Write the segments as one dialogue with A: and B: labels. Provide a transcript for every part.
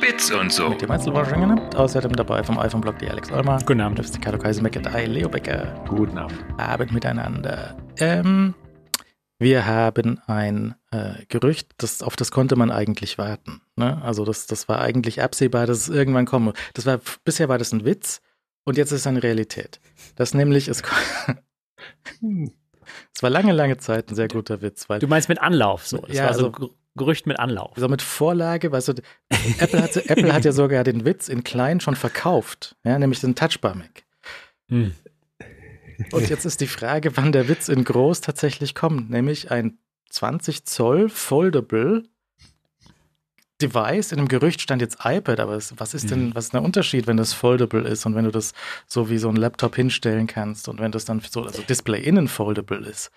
A: Bits und so.
B: Mit dem Einzelwashingen. Außerdem dabei vom iPhone-Blog die Alex Olmer.
C: Guten Abend.
B: Das ist die Kato Kaiser Leo Becker.
D: Guten Abend.
B: Abend miteinander. Ähm, wir haben ein äh, Gerücht, das, auf das konnte man eigentlich warten. Ne? Also das, das war eigentlich absehbar, dass es irgendwann kommen. Das war, bisher war das ein Witz und jetzt ist es eine Realität. Das nämlich ist. Es war lange, lange Zeit ein sehr guter Witz. Weil,
C: Du meinst mit Anlauf so. Das
B: Ja,
C: war so
B: also-
C: Gerücht mit Anlauf.
B: so mit Vorlage, weißt du, Apple hat, Apple hat ja sogar den Witz in klein schon verkauft, ja, nämlich den Touchbar Mac.
C: Hm.
B: Und jetzt ist die Frage, wann der Witz in groß tatsächlich kommt, nämlich ein 20 Zoll Foldable Device. In dem Gerücht stand jetzt iPad, aber was ist denn, was ist der Unterschied, wenn das foldable ist und wenn du das so wie so ein Laptop hinstellen kannst und wenn das dann so, also Display innen foldable ist?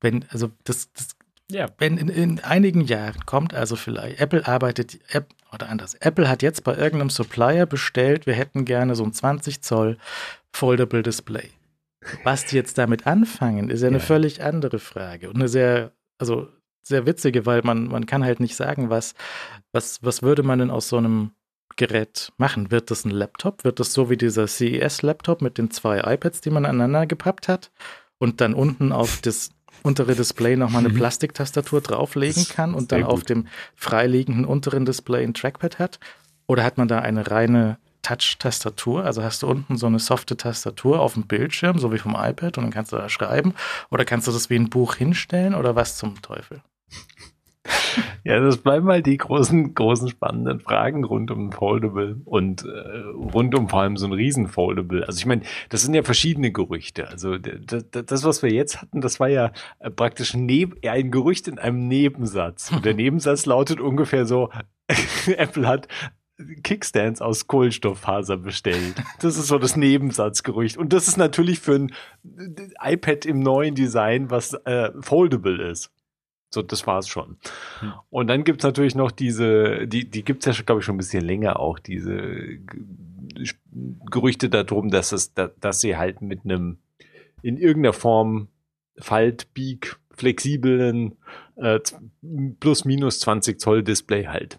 B: Wenn, also das, das
C: Ja.
B: wenn in, in einigen Jahren kommt also vielleicht, Apple arbeitet, App, oder anders, Apple hat jetzt bei irgendeinem Supplier bestellt, wir hätten gerne so ein 20 Zoll Foldable Display. Was die jetzt damit anfangen, ist ja eine
D: Ja.
B: völlig andere Frage und eine sehr, also sehr witzige, weil man, man kann halt nicht sagen, was, was, was würde man denn aus so einem Gerät machen? Wird das ein Laptop? Wird das so wie dieser CES-Laptop mit den zwei iPads, die man aneinander gepappt hat und dann unten auf das untere Display nochmal eine
C: Mhm.
B: Plastiktastatur drauflegen kann und dann auf
D: gut.
B: dem freiliegenden unteren Display ein Trackpad hat? Oder hat man da eine reine Touch-Tastatur? Also hast du unten so eine softe Tastatur auf dem Bildschirm, so wie vom iPad, und dann kannst du da schreiben? Oder kannst du das wie ein Buch hinstellen? Oder was zum Teufel?
D: Ja, das bleiben halt die großen, großen spannenden Fragen rund um Foldable und äh, rund um vor allem so ein Riesen-Foldable. Also ich meine, das sind ja verschiedene Gerüchte. Also das, was wir jetzt hatten, das war ja äh, praktisch ein Gerücht in einem Nebensatz. Und der Nebensatz lautet ungefähr so, Apple hat Kickstands aus Kohlenstofffaser bestellt. Das ist so das Nebensatzgerücht. Und das ist natürlich für ein iPad im neuen Design, was äh, foldable ist. So, das war's schon.
C: Hm.
D: Und dann gibt's natürlich noch diese, die, die gibt's ja, glaube ich, schon ein bisschen länger auch, diese Gerüchte darum, dass es, da- dass sie halt mit einem in irgendeiner Form Faltbieg flexiblen äh, plus minus 20 Zoll Display halt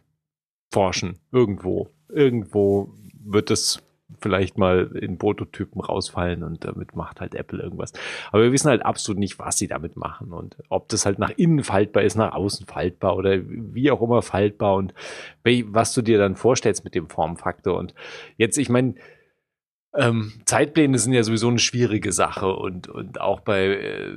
D: forschen. Irgendwo. Irgendwo wird es vielleicht mal in Prototypen rausfallen und damit macht halt Apple irgendwas. Aber wir wissen halt absolut nicht, was sie damit machen und ob das halt nach innen faltbar ist, nach außen faltbar oder wie auch immer faltbar und was du dir dann vorstellst mit dem Formfaktor. Und jetzt, ich meine, ähm, Zeitpläne sind ja sowieso eine schwierige Sache und, und auch bei äh,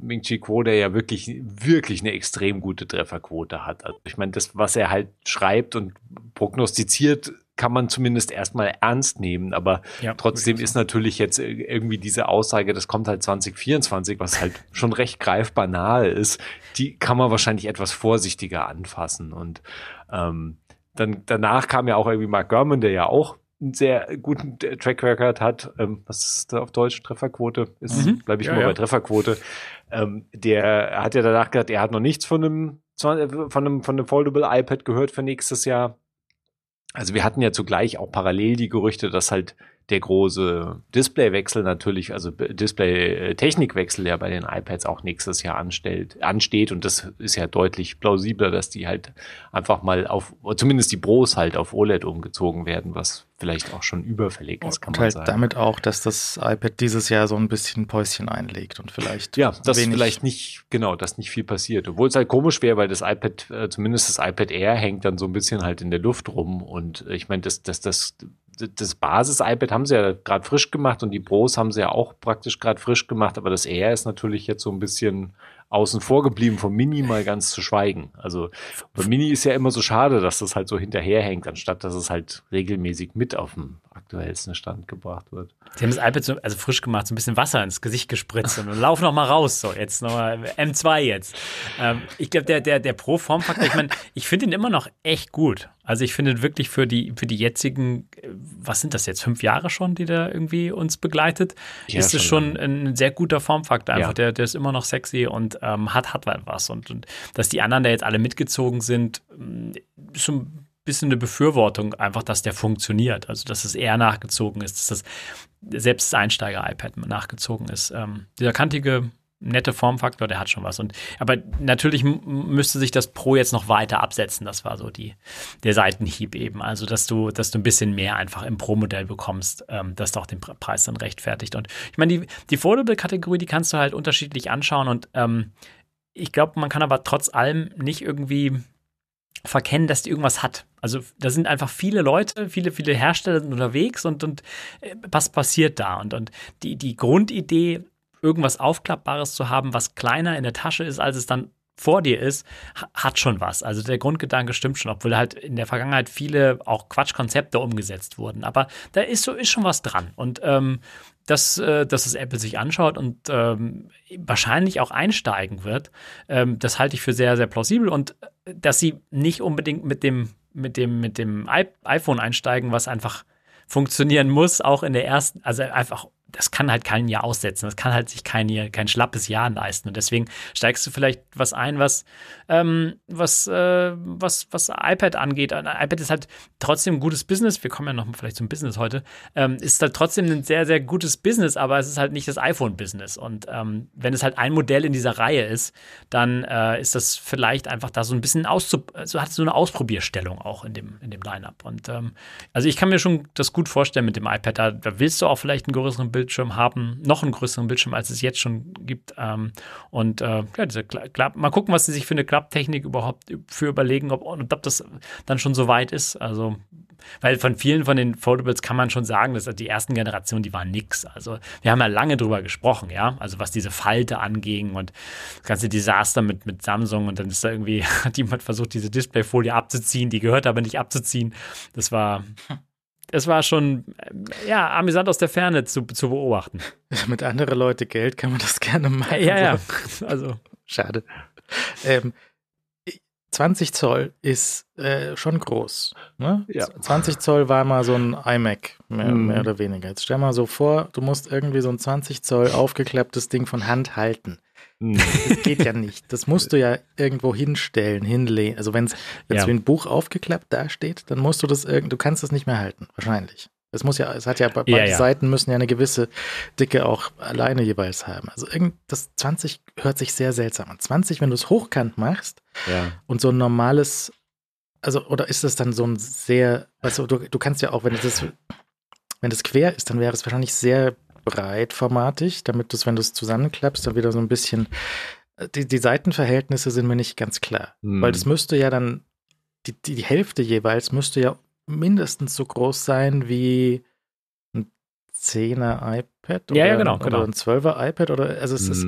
D: Ming Chi Kuo, der ja wirklich, wirklich eine extrem gute Trefferquote hat. Also ich meine, das, was er halt schreibt und prognostiziert, kann man zumindest erstmal ernst nehmen, aber
C: Ja,
D: trotzdem ist natürlich jetzt ir- irgendwie diese Aussage, das kommt halt 2024, was halt schon recht greifbar nahe ist, die kann man wahrscheinlich etwas vorsichtiger anfassen und ähm, dann danach kam ja auch irgendwie Mark Gurman, der ja auch einen sehr guten Track Record hat. Ähm, was ist da auf Deutsch? Trefferquote? Ist,
C: Mhm.
D: bleibe ich
C: Ja,
D: mal
C: ja.
D: bei Trefferquote. Ähm, der hat ja danach gesagt, er hat noch nichts von einem, von einem, von einem Foldable iPad gehört für nächstes Jahr. Also wir hatten ja zugleich auch parallel die Gerüchte, dass halt der große Displaywechsel natürlich, also Display-Technikwechsel ja bei den iPads auch nächstes Jahr anstellt, ansteht und das ist ja deutlich plausibler, dass die halt einfach mal auf, zumindest die Pros halt auf OLED umgezogen werden, was vielleicht auch schon überfällig ist, kann
B: Und
D: man
B: halt
D: sagen.
B: damit auch, dass das iPad dieses Jahr so ein bisschen Päuschen einlegt und vielleicht
D: Ja, dass vielleicht nicht, genau, dass nicht viel passiert. Obwohl es halt komisch wäre, weil das iPad, äh, zumindest das iPad Air hängt dann so ein bisschen halt in der Luft rum. Und äh, ich meine, das, das, das, das Basis-iPad haben sie ja gerade frisch gemacht und die Pros haben sie ja auch praktisch gerade frisch gemacht, aber das Air ist natürlich jetzt so ein bisschen außen vor geblieben, vom Mini mal ganz zu schweigen. Also beim Mini ist ja immer so schade, dass das halt so hinterherhängt, anstatt dass es halt regelmäßig mit auf dem aktuellsten Stand gebracht wird.
C: Sie haben das iPad so, also frisch gemacht, so ein bisschen Wasser ins Gesicht gespritzt und lauf noch mal raus. So, jetzt nochmal M2 jetzt. Ähm, ich glaube, der, der, der Pro-Formfaktor, ich meine, ich finde ihn immer noch echt gut. Also ich finde wirklich für die, für die jetzigen, äh, was sind das jetzt, fünf Jahre schon, die da irgendwie uns begleitet,
D: Ja,
C: ist es
D: schon
C: ein sehr guter Formfaktor. Einfach,
D: Ja.
C: der, der ist immer noch sexy und ähm, hat, hat was. Und, und dass die anderen da jetzt alle mitgezogen sind, mh, ist schon ein bisschen eine Befürwortung, einfach, dass der funktioniert. Also, dass es eher nachgezogen ist, dass das selbst das Einsteiger-iPad nachgezogen ist. Ähm, dieser kantige nette Formfaktor, der hat schon was. Und aber natürlich müsste sich das Pro jetzt noch weiter absetzen. Das war so die der Seitenhieb eben. Also dass du, dass du ein bisschen mehr einfach im Pro-Modell bekommst, ähm, das doch den Preis dann rechtfertigt. Und ich meine, die, die Foldable-Kategorie, die kannst du halt unterschiedlich anschauen und ähm, ich glaube, man kann aber trotz allem nicht irgendwie verkennen, dass die irgendwas hat. Also da sind einfach viele Leute, viele, viele Hersteller unterwegs und, und äh, was passiert da? Und, und die, die Grundidee, irgendwas Aufklappbares zu haben, was kleiner in der Tasche ist, als es dann vor dir ist, hat schon was. Also der Grundgedanke stimmt schon, obwohl halt in der Vergangenheit viele auch Quatschkonzepte umgesetzt wurden. Aber da ist so ist schon was dran. Und ähm, dass, äh, dass es Apple sich anschaut und ähm, wahrscheinlich auch einsteigen wird, ähm, das halte ich für sehr, sehr plausibel. Und äh, dass sie nicht unbedingt mit dem, mit dem, mit dem iPhone einsteigen, was einfach funktionieren muss, auch in der ersten, also einfach das kann halt kein Jahr aussetzen. Das kann halt sich kein, kein schlappes Jahr leisten. Und deswegen steigst du vielleicht was ein, was, ähm, was, äh, was, was iPad angeht. Ein iPad ist halt trotzdem ein gutes Business. Wir kommen ja noch vielleicht zum Business heute. Ähm, ist halt trotzdem ein sehr, sehr gutes Business, aber es ist halt nicht das iPhone-Business. Und ähm, wenn es halt ein Modell in dieser Reihe ist, dann äh, ist das vielleicht einfach da so ein bisschen auszu so hat so eine Ausprobierstellung auch in dem, in dem Line-Up. Und ähm, also ich kann mir schon das gut vorstellen mit dem iPad. Da, da willst du auch vielleicht einen größeren Bild Bildschirm haben, noch einen größeren Bildschirm, als es jetzt schon gibt. Ähm, und äh, ja, diese Klapp, mal gucken, was sie sich für eine Klapptechnik überhaupt für überlegen, ob, ob das dann schon so weit ist. Also, weil von vielen von den Foldables kann man schon sagen, dass die ersten Generationen, die waren nix. Also, wir haben ja lange drüber gesprochen, ja. Also, was diese Falte anging und das ganze Desaster mit, mit Samsung und dann ist da irgendwie, hat jemand versucht, diese Displayfolie abzuziehen, die gehört aber nicht abzuziehen. Das war es war schon ja amüsant aus der Ferne zu, zu beobachten.
B: Mit anderen Leute Geld kann man das gerne machen.
C: Ja, ja. Also
B: schade. Ähm, 20 Zoll ist äh, schon groß. Ne? Ja. 20 Zoll war mal so ein iMac, mehr, mhm. mehr, oder weniger. Jetzt stell mal so vor, du musst irgendwie so ein 20 Zoll aufgeklapptes Ding von Hand halten. Mhm. Das geht ja nicht. Das musst du ja irgendwo hinstellen, hinlegen. Also wenn es ja. wie ein Buch aufgeklappt dasteht, dann musst du das irgend, du kannst das nicht mehr halten, wahrscheinlich. Es muss ja, es hat ja, beide ja, ja. Seiten müssen ja eine gewisse Dicke auch alleine jeweils haben. Also irgend, das 20 hört sich sehr seltsam an. 20, wenn du es hochkant machst ja. und so ein normales, also, oder ist das dann so ein sehr, also du, du kannst ja auch, wenn das, wenn das quer ist, dann wäre es wahrscheinlich sehr breitformatig, damit du es, wenn du es zusammenklappst, dann wieder so ein bisschen. Äh, die, die Seitenverhältnisse sind mir nicht ganz klar. Hm. Weil das müsste ja dann, die, die, die Hälfte jeweils müsste ja mindestens so groß sein wie ein 10er iPad
C: oder, ja, ja, genau,
B: oder
C: genau.
B: ein 12er iPad oder also es hm. ist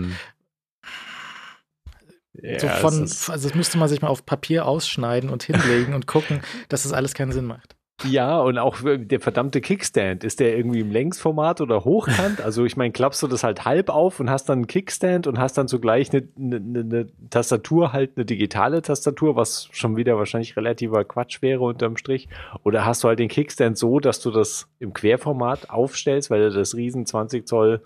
B: ja, so von, also das müsste man sich mal auf Papier ausschneiden und hinlegen und gucken, dass das alles keinen Sinn macht.
D: Ja, und auch der verdammte Kickstand, ist der irgendwie im Längsformat oder hochkant? Also ich meine, klappst du das halt halb auf und hast dann einen Kickstand und hast dann zugleich eine, eine, eine Tastatur, halt eine digitale Tastatur, was schon wieder wahrscheinlich relativer Quatsch wäre unterm Strich. Oder hast du halt den Kickstand so, dass du das im Querformat aufstellst, weil das riesen 20 Zoll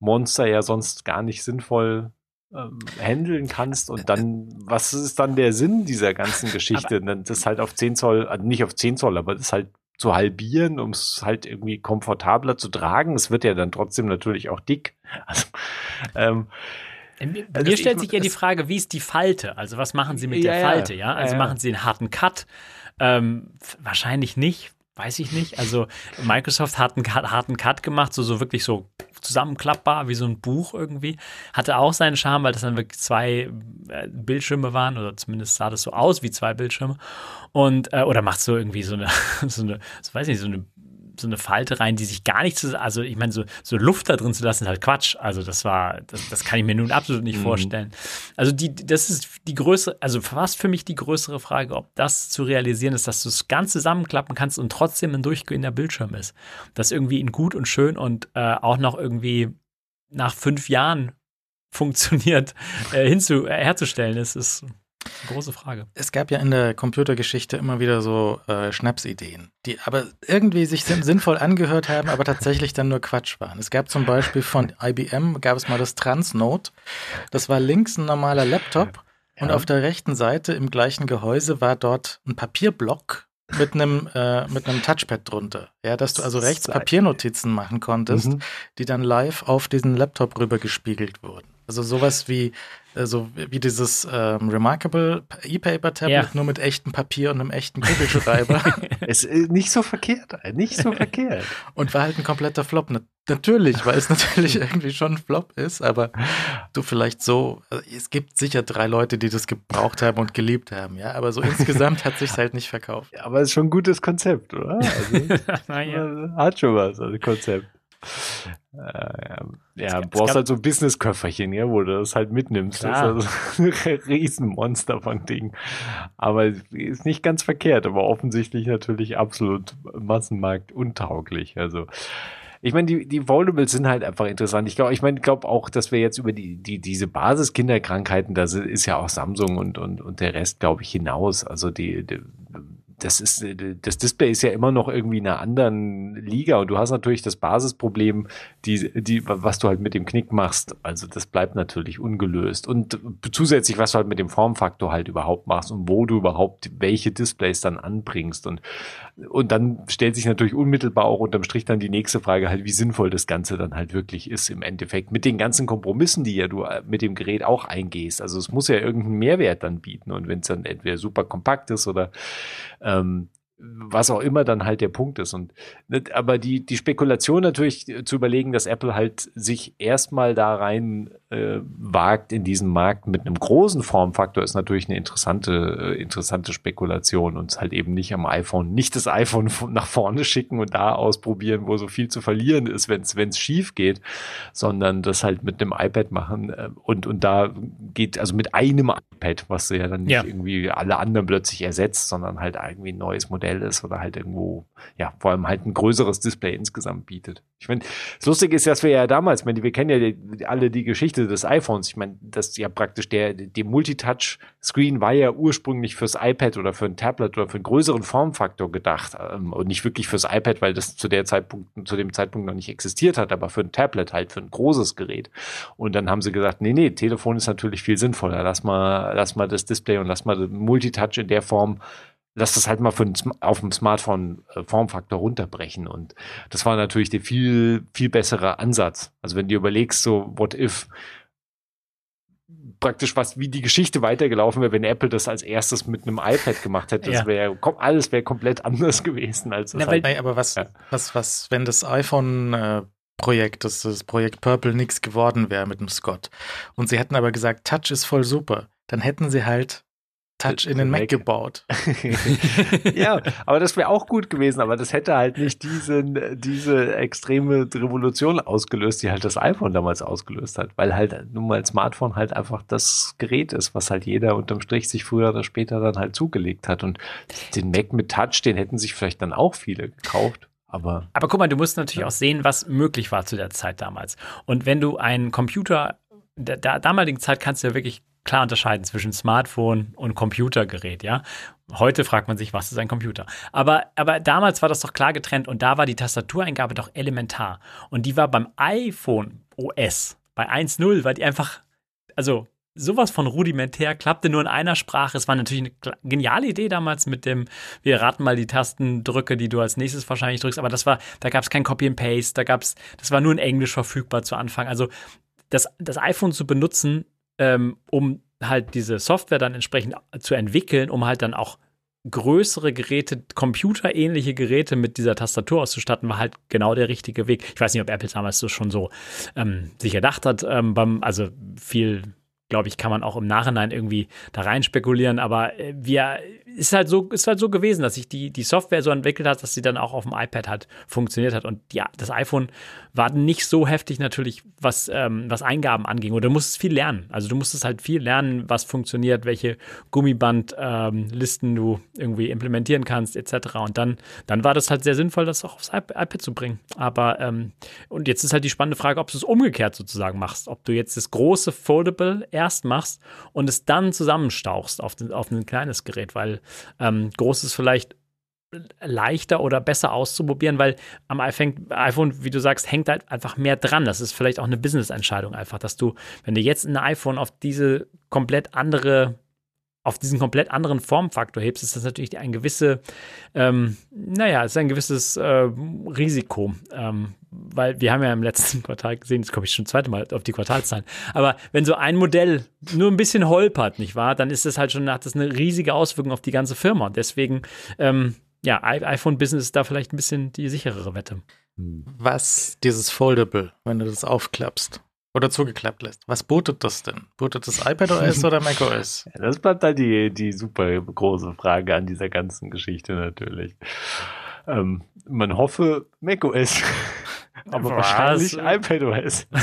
D: Monster ja sonst gar nicht sinnvoll ähm, handeln kannst und dann, was ist dann der Sinn dieser ganzen Geschichte? Aber, das halt auf 10 Zoll, also nicht auf 10 Zoll, aber das halt zu halbieren, um es halt irgendwie komfortabler zu tragen. Es wird ja dann trotzdem natürlich auch dick. Also,
C: ähm, äh, mir also stellt sich ja die Frage, wie ist die Falte? Also was machen Sie mit ja, der Falte? Ja, also ja. machen Sie einen harten Cut? Ähm, wahrscheinlich nicht, weiß ich nicht. Also Microsoft hat einen harten Cut gemacht, so, so wirklich so zusammenklappbar, wie so ein Buch irgendwie. Hatte auch seinen Charme, weil das dann wirklich zwei äh, Bildschirme waren, oder zumindest sah das so aus wie zwei Bildschirme. Und, äh, oder macht so irgendwie so eine, so eine, so weiß nicht, so eine so eine Falte rein, die sich gar nicht zu, also ich meine, so, so Luft da drin zu lassen, ist halt Quatsch. Also das war, das, das kann ich mir nun absolut nicht mhm. vorstellen. Also die, das ist die größere, also fast für mich die größere Frage, ob das zu realisieren ist, dass du es ganz zusammenklappen kannst und trotzdem ein durchgehender Bildschirm ist. Das irgendwie in gut und schön und äh, auch noch irgendwie nach fünf Jahren funktioniert, äh, hinzu, äh, herzustellen ist, ist Große Frage.
B: Es gab ja in der Computergeschichte immer wieder so äh, Schnapsideen, die aber irgendwie sich sinnvoll angehört haben, aber tatsächlich dann nur Quatsch waren. Es gab zum Beispiel von IBM, gab es mal das Transnote. Das war links ein normaler Laptop ja. und auf der rechten Seite im gleichen Gehäuse war dort ein Papierblock mit einem, äh, mit einem Touchpad drunter. Ja, dass du also rechts Papiernotizen machen konntest,
D: Mhm.
B: die dann live auf diesen Laptop rüber gespiegelt wurden. Also sowas wie, also wie dieses ähm, Remarkable E-Paper-Tablet,
C: Ja.
B: nur mit echtem Papier und einem echten Kugelschreiber.
D: Es ist nicht so verkehrt, nicht so verkehrt.
B: und war halt ein kompletter Flop. Na, natürlich, weil es natürlich irgendwie schon ein Flop ist, aber du vielleicht so, also es gibt sicher drei Leute, die das gebraucht haben und geliebt haben, ja, aber so insgesamt hat sich's halt nicht verkauft.
D: Ja, Aber es ist schon ein gutes Konzept, oder? Also,
C: naja.
D: Hat schon was, also Konzept. Äh, ja, ja,
C: Es
D: du brauchst
C: gab-
D: halt so ein Business-Köfferchen, ja, wo du das halt mitnimmst.
C: Klar.
D: Das ist also ein Riesenmonster von Ding. Aber ist nicht ganz verkehrt, aber offensichtlich natürlich absolut Massenmarkt untauglich. Also ich meine, die, die Foldables sind halt einfach interessant. Ich glaube, ich meine, glaube auch, dass wir jetzt über die, die, diese Basis-Kinderkrankheiten, da ist ja auch Samsung und, und, und der Rest, glaube ich, hinaus. Also die, die das ist, das Display ist ja immer noch irgendwie in einer anderen Liga und du hast natürlich das Basisproblem, die, die, was du halt mit dem Knick machst. Also das bleibt natürlich ungelöst. Und zusätzlich, was du halt mit dem Formfaktor halt überhaupt machst und wo du überhaupt welche Displays dann anbringst. Und, und dann stellt sich natürlich unmittelbar auch unterm Strich dann die nächste Frage halt, wie sinnvoll das Ganze dann halt wirklich ist im Endeffekt. Mit den ganzen Kompromissen, die ja du äh, mit dem Gerät auch eingehst. Also es muss ja irgendeinen Mehrwert dann bieten. Und wenn es dann entweder super kompakt ist oder ähm, was auch immer dann halt der Punkt ist. Und ne, aber die, die Spekulation natürlich äh, zu überlegen, dass Apple halt sich erstmal da rein äh, wagt in diesen Markt mit einem großen Formfaktor, ist natürlich eine interessante, äh, interessante Spekulation und es halt eben nicht am iPhone, nicht das iPhone nach vorne schicken und da ausprobieren, wo so viel zu verlieren ist, wenn es schief geht, sondern das halt mit einem iPad machen äh, und, und da geht, also mit einem iPad, was ja dann nicht
C: Ja.
D: irgendwie alle anderen plötzlich ersetzt, sondern halt irgendwie ein neues Modell ist oder halt irgendwo, ja, vor allem halt ein größeres Display insgesamt bietet. Ich meine, das Lustige ist, dass wir ja damals, ich meine, wir kennen ja die, alle die Geschichte des iPhones. Ich meine, das ja praktisch der, der Multitouch-Screen war ja ursprünglich fürs iPad oder für ein Tablet oder für einen größeren Formfaktor gedacht ähm, und nicht wirklich fürs iPad, weil das zu der Zeitpunkt, zu dem Zeitpunkt noch nicht existiert hat, aber für ein Tablet halt, für ein großes Gerät. Und dann haben sie gesagt, nee, nee, Telefon ist natürlich viel sinnvoller. Lass mal, lass mal das Display und lass mal Multitouch in der Form lass das halt mal für ein, auf dem Smartphone äh, Formfaktor runterbrechen. Und das war natürlich der viel, viel bessere Ansatz. Also wenn du überlegst, so, what if praktisch was, wie die Geschichte weitergelaufen wäre, wenn Apple das als erstes mit einem iPad gemacht hätte, das
C: Ja.
D: wäre, alles wäre komplett anders gewesen als das
C: Na,
D: halt.
B: Nee, aber was,
D: Ja.
B: was, was, wenn das iPhone-Projekt, das, das Projekt Purple nichts geworden wäre mit dem Scott und sie hätten aber gesagt, Touch ist voll super, dann hätten sie halt Touch in den Mac
D: Mac.
B: gebaut.
D: ja, aber das wäre auch gut gewesen, aber das hätte halt nicht diesen, diese extreme Revolution ausgelöst, die halt das iPhone damals ausgelöst hat, weil halt nun mal Smartphone halt einfach das Gerät ist, was halt jeder unterm Strich sich früher oder später dann halt zugelegt hat und den Mac mit Touch, den hätten sich vielleicht dann auch viele gekauft, aber
C: Aber guck mal, du musst natürlich
D: Ja.
C: auch sehen, was möglich war zu der Zeit damals. Und wenn du einen Computer, der, der damaligen Zeit kannst du ja wirklich klar unterscheiden zwischen Smartphone und Computergerät, ja. Heute fragt man sich, was ist ein Computer? Aber, aber damals war das doch klar getrennt und da war die Tastatureingabe doch elementar. Und die war beim iPhone OS, bei 1.0, weil die einfach, also sowas von rudimentär, klappte nur in einer Sprache. Es war natürlich eine geniale Idee damals mit dem, wir raten mal die Tastendrücke, die du als nächstes wahrscheinlich drückst, aber das war, da gab es kein Copy and Paste, da gab es, das war nur in Englisch verfügbar zu Anfang. Also das, das iPhone zu benutzen, ähm, um halt diese Software dann entsprechend zu entwickeln, um halt dann auch größere Geräte, computerähnliche Geräte mit dieser Tastatur auszustatten, war halt genau der richtige Weg. Ich weiß nicht, ob Apple damals das schon so ähm, sich erdacht hat. Ähm, beim, also viel, glaube ich, kann man auch im Nachhinein irgendwie da rein spekulieren. Aber äh, wir ist halt so ist halt so gewesen, dass sich die die Software so entwickelt hat, dass sie dann auch auf dem iPad halt funktioniert hat. Und ja, das iPhone war nicht so heftig natürlich, was ähm, was Eingaben anging. Oder du musstest viel lernen. Also du musstest halt viel lernen, was funktioniert, welche Gummibandlisten ähm, du irgendwie implementieren kannst, etc. Und dann dann war das halt sehr sinnvoll, das auch aufs iP- iPad zu bringen. Aber ähm, und jetzt ist halt die spannende Frage, ob du es umgekehrt sozusagen machst, ob du jetzt das große Foldable erst machst und es dann zusammenstauchst auf, den, auf ein kleines Gerät, weil ähm, groß vielleicht leichter oder besser auszuprobieren, weil am iPhone, wie du sagst, hängt halt einfach mehr dran. Das ist vielleicht auch eine Business-Entscheidung einfach, dass du, wenn du jetzt ein iPhone auf diese komplett andere auf diesen komplett anderen Formfaktor hebst, ist das natürlich ein gewisse, ähm, naja, ist ein gewisses äh, Risiko. Ähm, weil wir haben ja im letzten Quartal gesehen, jetzt komme ich schon zweite Mal auf die Quartalszahlen, aber wenn so ein Modell nur ein bisschen holpert, nicht wahr, dann ist das halt schon, hat das eine riesige Auswirkung auf die ganze Firma. Und deswegen, ähm, ja, iPhone-Business ist da vielleicht ein bisschen die sicherere Wette.
B: Was dieses Foldable, wenn du das aufklappst oder zugeklappt lässt, was bootet das denn? Bootet das iPadOS oder macOS?
D: Ja, das bleibt halt die, die super große Frage an dieser ganzen Geschichte natürlich. Ähm, man hoffe macOS, aber
C: Was?
D: wahrscheinlich iPadOS.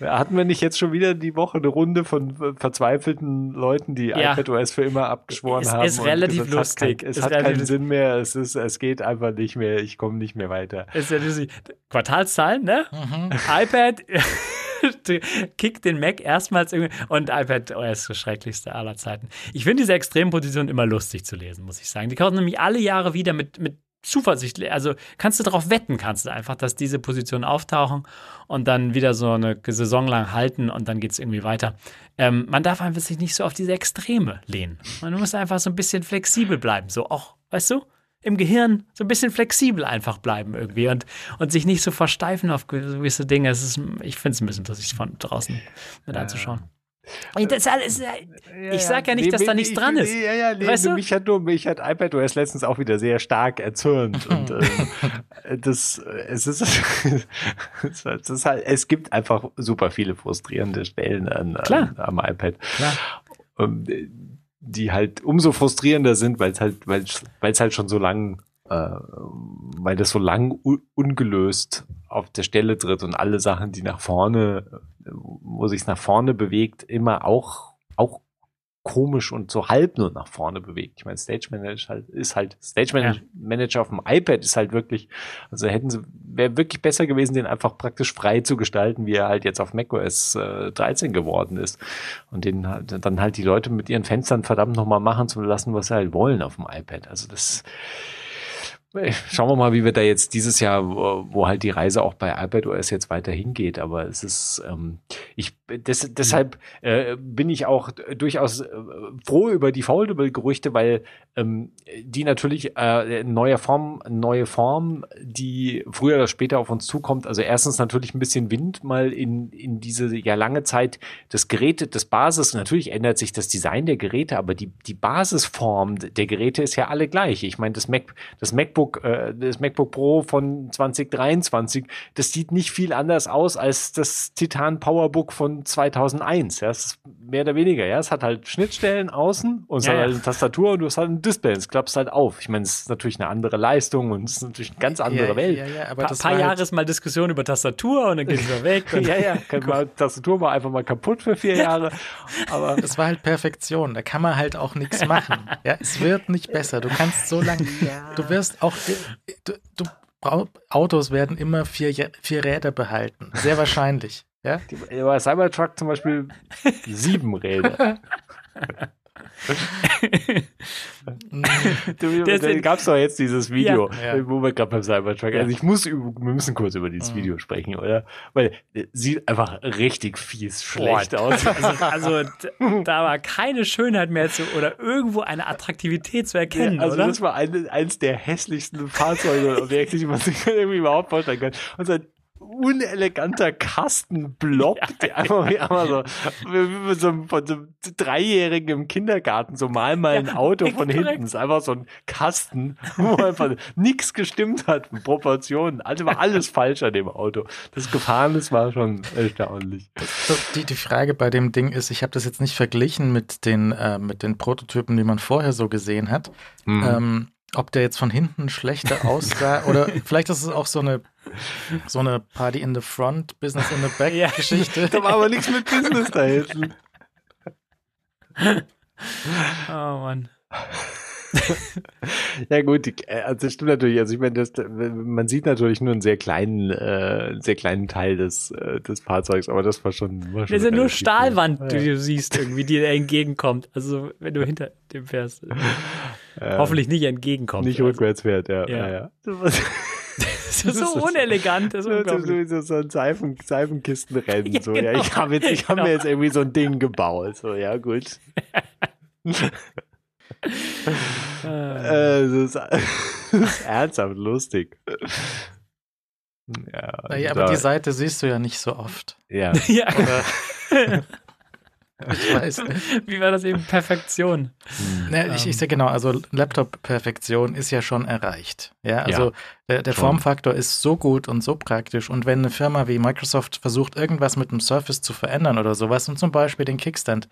D: Hatten wir nicht jetzt schon wieder die Woche eine Runde von verzweifelten Leuten, die
C: Ja.
D: iPadOS für immer abgeschworen
C: Ist-
D: haben?
C: ist
D: und
C: relativ
D: gesagt, es hat kein-
C: lustig.
D: Es
C: Ist
D: hat keinen
C: lustig.
D: Sinn mehr, es, ist, es geht einfach nicht mehr, ich komme nicht mehr weiter.
C: Ist ja lustig. Quartalszahlen, ne?
B: Mhm.
C: iPad kickt den Mac erstmals irgendwie und iPad OS das schrecklichste aller Zeiten. Ich finde diese Extremposition immer lustig zu lesen, muss ich sagen. Die kommen nämlich alle Jahre wieder mit, mit Zuversicht. Also kannst du darauf wetten, kannst du einfach, dass diese Positionen auftauchen und dann wieder so eine Saison lang halten und dann geht es irgendwie weiter. Ähm, man darf einfach sich nicht so auf diese Extreme lehnen. Man muss einfach so ein bisschen flexibel bleiben. So auch, weißt du? im Gehirn so ein bisschen flexibel einfach bleiben irgendwie und, und sich nicht so versteifen auf gewisse Dinge. Es ist, ich finde es ein bisschen lustig von draußen mit anzuschauen. Das ist alles, ich sag ja nicht, dass da nichts dran ist.
D: Ja, ja, nee,
C: Weißt du?
D: mich hat nur, mich hat iPadOS letztens auch wieder sehr stark erzürnt. Und ähm, das, es ist, es ist halt, es gibt einfach super viele frustrierende Stellen an, an am iPad.
C: Klar.
D: Ähm, die halt umso frustrierender sind, weil es halt, weil es halt schon so lang, äh, weil das so lang ungelöst auf der Stelle tritt und alle Sachen, die nach vorne, äh, wo sich nach vorne bewegt, immer auch, auch komisch und so halb nur nach vorne bewegt. Ich meine, Stage Manager halt, ist halt, Stage Manager, Manager auf dem iPad ist halt wirklich, also hätten sie, wäre wirklich besser gewesen, den einfach praktisch frei zu gestalten, wie er halt jetzt auf macOS äh, 13 geworden ist. Und den halt, dann halt die Leute mit ihren Fenstern verdammt nochmal machen zu lassen, was sie halt wollen auf dem iPad. Also das, Schauen wir mal, wie wir da jetzt dieses Jahr, wo halt die Reise auch bei iPadOS jetzt weiter hingeht. Aber es ist, ähm, ich, des, deshalb äh, bin ich auch durchaus äh, froh über die Foldable-Gerüchte, weil ähm, die natürlich äh, in neuer Form, neue Form, die früher oder später auf uns zukommt. Also erstens natürlich ein bisschen Wind mal in, in diese ja lange Zeit das Gerät, das Basis, natürlich ändert sich das Design der Geräte, aber die, die Basisform der Geräte ist ja alle gleich. Ich meine, das Mac, das MacBook, äh, das MacBook Pro von 2023, das sieht nicht viel anders aus als das Titan Powerbook von 2001. Ja, es ist mehr oder weniger. Ja, es hat halt Schnittstellen außen und es
C: Ja,
D: hat halt eine Tastatur und du hast halt ein Display. Es klappst halt auf. Ich meine, es ist natürlich eine andere Leistung und es ist natürlich eine ganz andere
B: ja,
D: Welt.
B: Ja, ja, aber
C: Ein
B: das
C: paar Jahre ist mal Diskussion über Tastatur und dann geht es wieder weg.
D: Ja, ja, mal, Tastatur war einfach mal kaputt für vier Jahre. Aber
B: das war halt Perfektion. Da kann man halt auch nichts machen. Ja, es wird nicht besser. Du kannst so lange, du wirst auch, du, du brau- Autos werden immer vier, vier Räder behalten. Sehr wahrscheinlich. Ja,
D: die, bei Cybertruck zum Beispiel sieben Räder. Da gab es doch jetzt dieses Video,
B: Ja. Ja.
D: wo wir gerade beim Cybertruck.
C: Ja.
D: Also ich muss, wir müssen kurz über dieses
B: Mhm.
D: Video sprechen, oder? Weil äh, sieht einfach richtig fies schlecht
C: Boah,
D: aus.
C: Also, also da war keine Schönheit mehr zu oder irgendwo eine Attraktivität zu erkennen,
D: also
C: oder?
D: das war ein, eins der hässlichsten Fahrzeuge und Objekte, die man sich irgendwie überhaupt vorstellen kann. Und so uneleganter Kastenblock, der einfach wie einfach so, wie so von so einem Dreijährigen im Kindergarten, so mal mal ein
C: Ja,
D: Auto von hinten. Es ist einfach so ein Kasten, wo einfach nichts gestimmt hat, Proportionen. Also war alles falsch an dem Auto. Das Gefahren, das war schon erstaunlich.
B: so, die, die Frage bei dem Ding ist, ich habe das jetzt nicht verglichen mit den, äh, mit den Prototypen, die man vorher so gesehen hat.
D: Mhm.
B: Ähm, ob der jetzt von hinten schlechter aussah oder vielleicht ist es auch so eine so eine Party in the front, Business in the back
C: Ja.
B: Geschichte.
D: da war aber nichts mit Business da hinten.
C: oh Mann.
D: Ja gut, äh, also das stimmt natürlich. Also ich meine, das, man sieht natürlich nur einen sehr kleinen, äh, sehr kleinen Teil des, äh, des Fahrzeugs, aber das war schon. War schon
C: Das ist ja nur Stahlwand,
D: cool.
C: die du siehst, irgendwie, die dir entgegenkommt. Also, wenn du hinter dem fährst.
D: Ja.
C: Hoffentlich nicht entgegenkommt.
D: Nicht
C: also,
D: rückwärts fährt, ja.
C: Ja.
D: ja. ja.
C: Das ist so unelegant. Das ist
D: ist
C: unglaublich.
D: so, so ein Seifen, Seifenkistenrennen.
C: Ja,
D: so. ja,
C: genau.
D: ich habe jetzt, ich habe
C: Genau.
D: mir jetzt irgendwie so ein Ding gebaut. So, ja, gut. Äh, das, ist, das ist ernsthaft lustig.
B: Ja, naja, aber die Seite siehst du ja nicht so oft.
D: Ja.
C: ja.
B: Ich weiß.
C: Wie war das eben? Perfektion.
B: Hm. Ne, ich, ich sehe genau, also Laptop-Perfektion ist ja schon erreicht. Ja, also
D: Ja,
B: der, der. Formfaktor ist so gut und so praktisch. Und wenn eine Firma wie Microsoft versucht, irgendwas mit dem Surface zu verändern oder sowas und zum Beispiel den Kickstand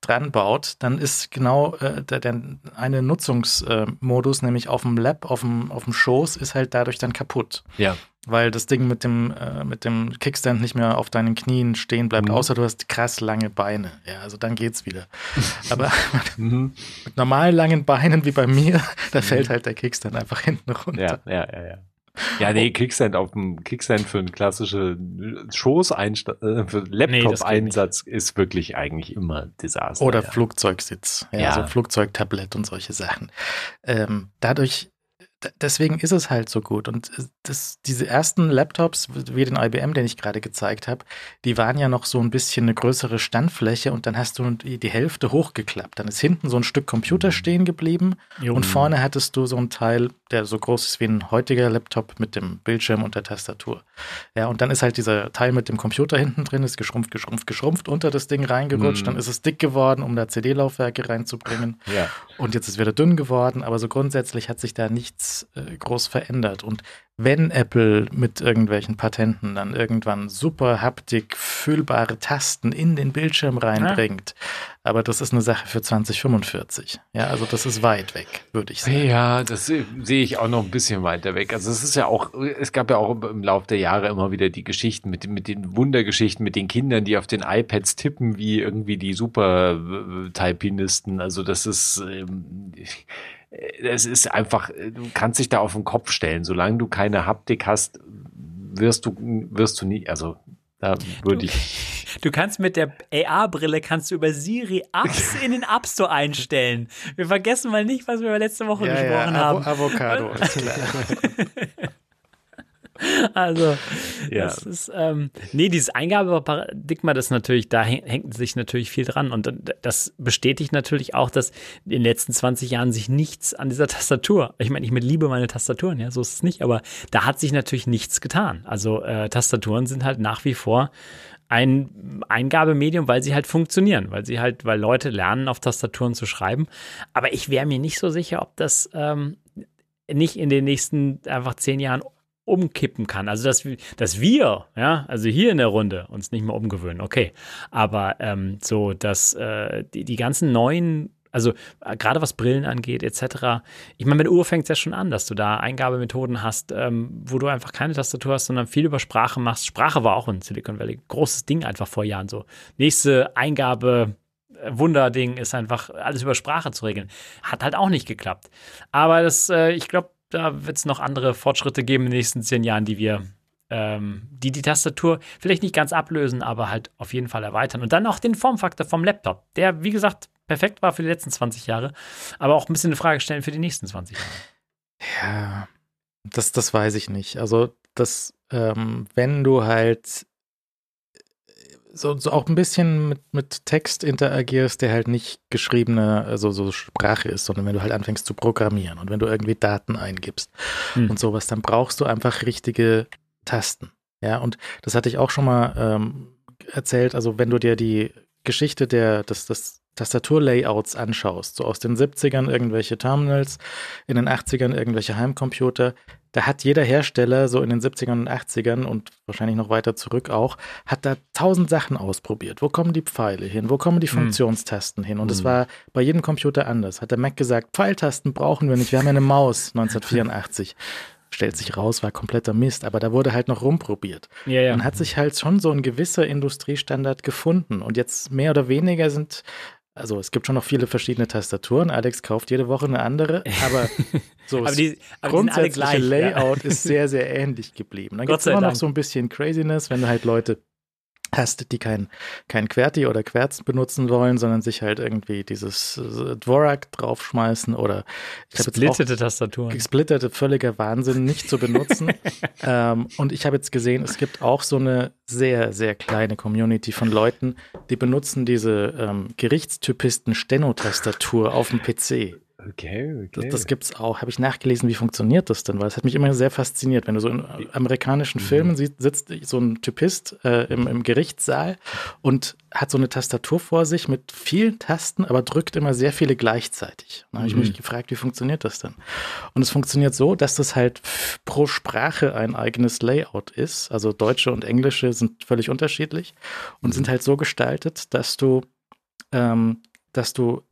B: dran baut, dann ist genau äh, der, der eine Nutzungsmodus, nämlich auf dem Lab, auf dem, auf dem Schoß, ist halt dadurch dann kaputt.
D: Ja.
B: Weil das Ding mit dem, äh, mit dem Kickstand nicht mehr auf deinen Knien stehen bleibt,
D: Mhm.
B: außer du hast krass lange Beine. Ja, also dann geht's wieder. Aber
D: Mhm.
B: mit normal langen Beinen wie bei mir, da fällt halt der Kickstand einfach hinten runter.
D: Ja, ja, ja, ja. Ja, nee, Kickstand auf dem Kickstand für einen klassischen Schoßeinstand, äh, für Laptop-Einsatz ist wirklich eigentlich immer Desaster.
B: Oder
D: ja.
B: Flugzeugsitz, ja,
D: Ja.
B: also Flugzeugtablett und solche Sachen. Ähm, dadurch, deswegen ist es halt so gut. Und äh, das, diese ersten Laptops, wie den IBM, den ich gerade gezeigt habe, die waren ja noch so ein bisschen eine größere Standfläche und dann hast du die, Hälfte hochgeklappt. Dann ist hinten so ein Stück Computer stehen geblieben
C: Jo.
B: und vorne hattest du so ein Teil, der so groß ist wie ein heutiger Laptop mit dem Bildschirm und der Tastatur. Ja, und dann ist halt dieser Teil mit dem Computer hinten drin, ist geschrumpft, geschrumpft, geschrumpft, unter das Ding reingerutscht,
D: Mhm.
B: dann ist es dick geworden, um da CD-Laufwerke reinzubringen.
D: Ja.
B: Und jetzt ist es wieder dünn geworden, aber so grundsätzlich hat sich da nichts äh, groß verändert. Und wenn Apple mit irgendwelchen Patenten dann irgendwann super Haptik, fühlbare Tasten in den Bildschirm reinbringt, aber das ist eine Sache für 2045. Ja, also das ist weit weg, würde ich sagen.
D: Ja, das se- sehe ich auch noch ein bisschen weiter weg. Also es ist ja auch, es gab ja auch im Laufe der Jahre immer wieder die Geschichten mit, den- mit den Wundergeschichten, mit den Kindern, die auf den iPads tippen, wie irgendwie die Super-Typinisten. Also das ist, ähm, es ist einfach, du kannst dich da auf den Kopf stellen. Solange du keine Haptik hast, wirst du, wirst du nie, also da würde ich,
C: Du kannst mit der AR-Brille kannst du über Siri Apps in den App Store einstellen. Wir vergessen mal nicht, was wir letzte Woche
B: Ja, ja,
C: gesprochen
B: Avo
C: haben.
B: Avocado, ist klar.
C: Also,
D: Ja.
C: das ist, ähm, nee, dieses Eingabeparadigma, das natürlich, da häng- hängt sich natürlich viel dran. Und das bestätigt natürlich auch, dass in den letzten 20 Jahren sich nichts an dieser Tastatur, ich meine, ich mit liebe meine Tastaturen, ja, so ist es nicht, aber da hat sich natürlich nichts getan. Also, äh, Tastaturen sind halt nach wie vor ein Eingabemedium, weil sie halt funktionieren, weil sie halt, weil Leute lernen, auf Tastaturen zu schreiben. Aber ich wäre mir nicht so sicher, ob das ähm, nicht in den nächsten einfach zehn Jahren umkippen kann. Also dass, wir- dass wir, ja, also hier in der Runde uns nicht mehr umgewöhnen, okay. Aber ähm, so, dass äh, die, die ganzen neuen, also äh, gerade was Brillen angeht, etc., ich meine, mit Uhr fängt es ja schon an, dass du da Eingabemethoden hast, ähm, wo du einfach keine Tastatur hast, sondern viel über Sprache machst. Sprache war auch in Silicon Valley großes Ding einfach vor Jahren so. Nächste Eingabe. äh, Wunderding ist einfach alles über Sprache zu regeln. Hat halt auch nicht geklappt. Aber das, äh, ich glaube, da wird es noch andere Fortschritte geben in den nächsten zehn Jahren, die wir, ähm, die die Tastatur vielleicht nicht ganz ablösen, aber halt auf jeden Fall erweitern. Und dann auch den Formfaktor vom Laptop, der, wie gesagt, perfekt war für die letzten 20 Jahre, aber auch ein bisschen eine Frage stellen für die nächsten 20 Jahre.
B: Ja, das, das weiß ich nicht. Also, das, ähm, wenn du halt so, so auch ein bisschen mit, mit Text interagierst, der halt nicht geschriebene, also so Sprache ist, sondern wenn du halt anfängst zu programmieren und wenn du irgendwie Daten eingibst
C: Hm.
B: und sowas, dann brauchst du einfach richtige Tasten. Ja, und das hatte ich auch schon mal ähm, erzählt. Also, wenn du dir die Geschichte der, des, des Tastaturlayouts anschaust, so aus den 70ern irgendwelche Terminals, in den 80ern irgendwelche Heimcomputer, da hat jeder Hersteller so in den 70ern und 80ern und wahrscheinlich noch weiter zurück auch, hat da tausend Sachen ausprobiert. Wo kommen die Pfeile hin? Wo kommen die
C: Hm.
B: Funktionstasten hin? Und es
D: Hm.
B: war bei jedem Computer anders. Hat der Mac gesagt, Pfeiltasten brauchen wir nicht, wir haben ja eine Maus 1984. Stellt sich raus, war kompletter Mist, aber da wurde halt noch rumprobiert.
C: Ja, ja.
B: Dann hat sich halt schon so ein gewisser Industriestandard gefunden. Und jetzt mehr oder weniger sind, also es gibt schon noch viele verschiedene Tastaturen. Alex kauft jede Woche eine andere, aber so
C: aber
B: das
C: die, aber
B: grundsätzliche
C: gleich.
B: Layout ist sehr, sehr ähnlich geblieben. Dann gibt es immer noch
C: Dank.
B: so ein bisschen Craziness, wenn du halt Leute hast, die kein, kein QWERTY oder Querz benutzen wollen, sondern sich halt irgendwie dieses äh, Dvorak draufschmeißen oder
C: gesplittete Tastaturen.
B: Gesplittete, völliger Wahnsinn, nicht zu benutzen. ähm, und ich habe jetzt gesehen, es gibt auch so eine sehr, sehr kleine Community von Leuten, die benutzen diese ähm, Gerichtstypisten-Steno-Tastatur auf dem PC.
D: Okay, okay.
B: Das, das gibt es auch. Habe ich nachgelesen, wie funktioniert das denn? Weil es hat mich immer sehr fasziniert. Wenn du so in amerikanischen mhm. Filmen siehst, sitzt so ein Typist äh, im, im Gerichtssaal und hat so eine Tastatur vor sich mit vielen Tasten, aber drückt immer sehr viele gleichzeitig. Da habe ich mhm. mich gefragt, wie funktioniert das denn? Und es funktioniert so, dass das halt pro Sprache ein eigenes Layout ist. Also deutsche und englische sind völlig unterschiedlich und mhm. sind halt so gestaltet, dass du, ähm, dass du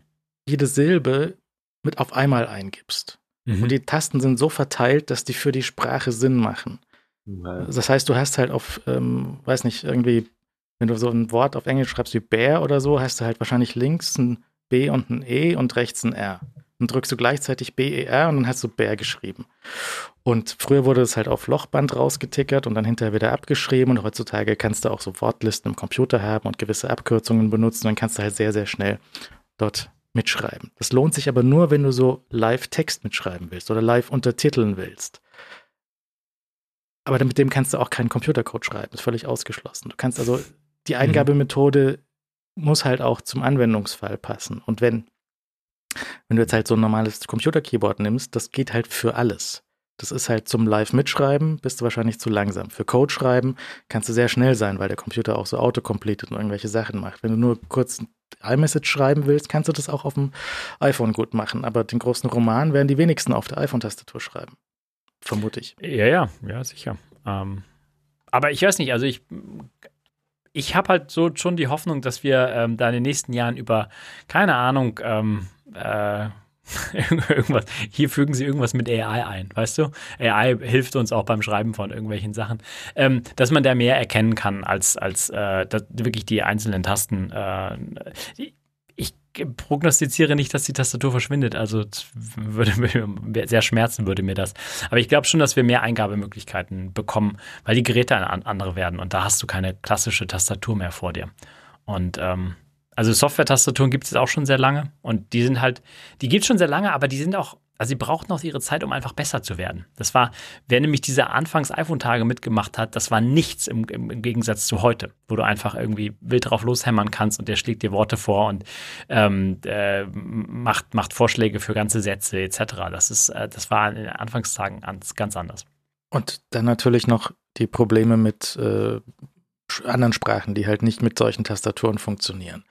B: jede Silbe mit auf einmal eingibst. Mhm. Und die Tasten sind so verteilt, dass die für die Sprache Sinn machen. Mhm. Das heißt, du hast halt auf, ähm, weiß nicht, irgendwie, wenn du so ein Wort auf Englisch schreibst wie Bär oder so, hast du halt wahrscheinlich links ein B und ein E und rechts ein R. Dann drückst du gleichzeitig B-E-R und dann hast du Bär geschrieben. Und früher wurde es halt auf Lochband rausgetickert und dann hinterher wieder abgeschrieben. Und heutzutage kannst du auch so Wortlisten im Computer haben und gewisse Abkürzungen benutzen. Dann kannst du halt sehr, sehr schnell dort mitschreiben. Das lohnt sich aber nur, wenn du so Live-Text mitschreiben willst oder live untertiteln willst. Aber mit dem kannst du auch keinen Computercode schreiben. Das ist völlig ausgeschlossen. Du kannst also, die mhm. Eingabemethode muss halt auch zum Anwendungsfall passen. Und wenn, wenn du jetzt halt so ein normales Computer-Keyboard nimmst, das geht halt für alles. Das ist halt zum Live-Mitschreiben, bist du wahrscheinlich zu langsam. Für Code schreiben kannst du sehr schnell sein, weil der Computer auch so autocompletet und irgendwelche Sachen macht. Wenn du nur kurz iMessage schreiben willst, kannst du das auch auf dem iPhone gut machen. Aber den großen Roman werden die wenigsten auf der iPhone-Tastatur schreiben. Vermute ich.
C: Ja, ja, ja, sicher. Ähm, aber ich weiß nicht, also ich, ich habe halt so schon die Hoffnung, dass wir ähm, da in den nächsten Jahren über, keine Ahnung, ähm, äh, irgendwas, hier fügen sie irgendwas mit AI ein, weißt du? AI hilft uns auch beim Schreiben von irgendwelchen Sachen, ähm, dass man da mehr erkennen kann als, als äh, wirklich die einzelnen Tasten. Äh, ich prognostiziere nicht, dass die Tastatur verschwindet, also würde mir sehr schmerzen würde mir das. Aber ich glaube schon, dass wir mehr Eingabemöglichkeiten bekommen, weil die Geräte andere werden und da hast du keine klassische Tastatur mehr vor dir. Und ähm, also Software-Tastaturen gibt es auch schon sehr lange und die sind halt, die gibt es schon sehr lange, aber die sind auch, also sie brauchen noch ihre Zeit, um einfach besser zu werden. Das war, wer nämlich diese Anfangs-iPhone-Tage mitgemacht hat, das war nichts im, im, im, Gegensatz zu heute, wo du einfach irgendwie wild drauf loshämmern kannst und der schlägt dir Worte vor und ähm, äh, macht, macht Vorschläge für ganze Sätze etc. Das ist, äh, das war in den Anfangstagen ganz anders.
B: Und dann natürlich noch die Probleme mit äh, anderen Sprachen, die halt nicht mit solchen Tastaturen funktionieren.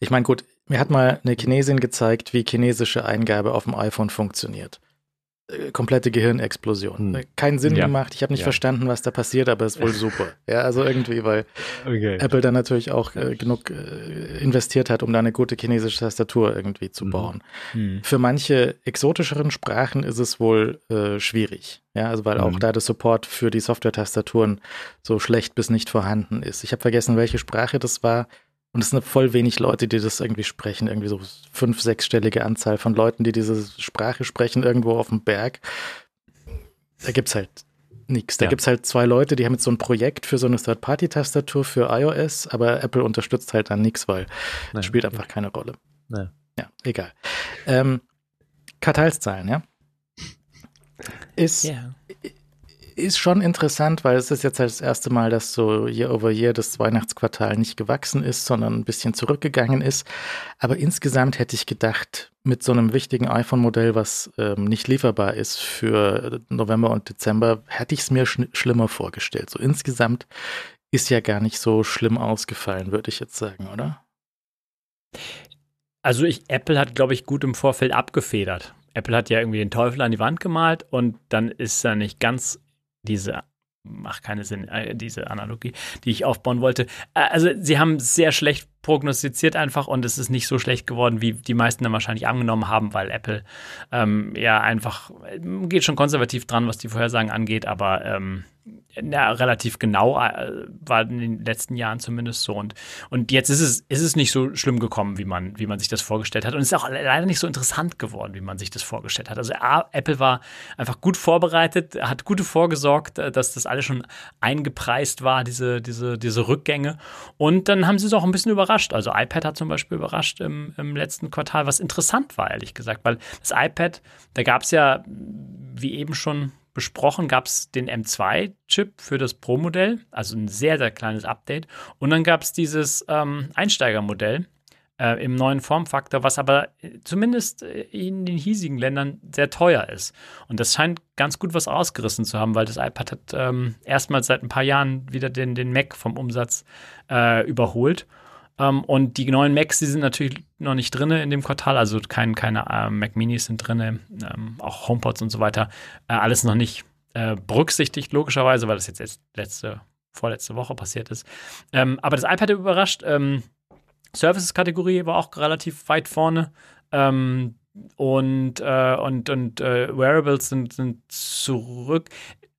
B: Ich meine, gut, mir hat mal eine Chinesin gezeigt, wie chinesische Eingabe auf dem iPhone funktioniert. Äh, komplette Gehirnexplosion. Hm. Äh, Keinen Sinn ja. gemacht. Ich habe nicht ja. verstanden, was da passiert, aber es ist wohl super. Ja, also irgendwie, weil okay. Apple da natürlich auch äh, genug äh, investiert hat, um da eine gute chinesische Tastatur irgendwie zu mhm. bauen. Hm. Für manche exotischeren Sprachen ist es wohl äh, schwierig. Ja, also weil mhm. auch da der Support für die Software-Tastaturen so schlecht bis nicht vorhanden ist. Ich habe vergessen, welche Sprache das war. Und es sind voll wenig Leute, die das irgendwie sprechen. Irgendwie so fünf, sechsstellige Anzahl von Leuten, die diese Sprache sprechen, irgendwo auf dem Berg. Da gibt es halt nichts. Da ja. es halt zwei Leute, die haben jetzt so ein Projekt für so eine Third-Party-Tastatur für iOS, aber Apple unterstützt halt dann nichts, weil es spielt einfach keine Rolle. Nee. Ja, egal. Ähm, Quartalszahlen, ja. Ist, yeah ist schon interessant, weil es ist jetzt halt das erste Mal, dass so Year over Year das Weihnachtsquartal nicht gewachsen ist, sondern ein bisschen zurückgegangen ist. Aber insgesamt hätte ich gedacht, mit so einem wichtigen iPhone-Modell, was ähm, nicht lieferbar ist für November und Dezember, hätte ich es mir sch schlimmer vorgestellt. So insgesamt ist ja gar nicht so schlimm ausgefallen, würde ich jetzt sagen, oder?
C: Also ich, Apple hat, glaube ich, gut im Vorfeld abgefedert. Apple hat ja irgendwie den Teufel an die Wand gemalt und dann ist er nicht ganz diese macht keinen Sinn, äh, diese Analogie, die ich aufbauen wollte. Äh, also sie haben sehr schlecht prognostiziert einfach und es ist nicht so schlecht geworden, wie die meisten dann wahrscheinlich angenommen haben, weil Apple ähm, ja einfach geht schon konservativ dran, was die Vorhersagen angeht, aber ähm, na, relativ genau, äh, war in den letzten Jahren zumindest so. Und, und jetzt ist es, ist es nicht so schlimm gekommen, wie man, wie man sich das vorgestellt hat. Und es ist auch leider nicht so interessant geworden, wie man sich das vorgestellt hat. Also Apple war einfach gut vorbereitet, hat gute vorgesorgt, äh, dass das alles schon eingepreist war, diese, diese, diese Rückgänge. Und dann haben sie es auch ein bisschen überrascht. Also iPad hat zum Beispiel überrascht im, im letzten Quartal, was interessant war, ehrlich gesagt, weil das iPad, da gab es ja, wie eben schon besprochen, gab es den M2-Chip für das Pro-Modell, also ein sehr, sehr kleines Update. Und dann gab es dieses ähm, Einsteigermodell äh, im neuen Formfaktor, was aber äh, zumindest äh, in den hiesigen Ländern sehr teuer ist. Und das scheint ganz gut was ausgerissen zu haben, weil das iPad hat ähm, erstmals seit ein paar Jahren wieder den, den Mac vom Umsatz äh, überholt. Ähm, und die neuen Macs, die sind natürlich noch nicht drin in dem Quartal, also kein, keine äh, Mac Minis sind drin, ähm, auch HomePods und so weiter. Äh, alles noch nicht äh, berücksichtigt, logischerweise, weil das jetzt letzte, vorletzte Woche passiert ist. Ähm, aber das iPad überrascht. Ähm, Services-Kategorie war auch relativ weit vorne. Ähm, und äh, und, und äh, Wearables sind, sind zurück.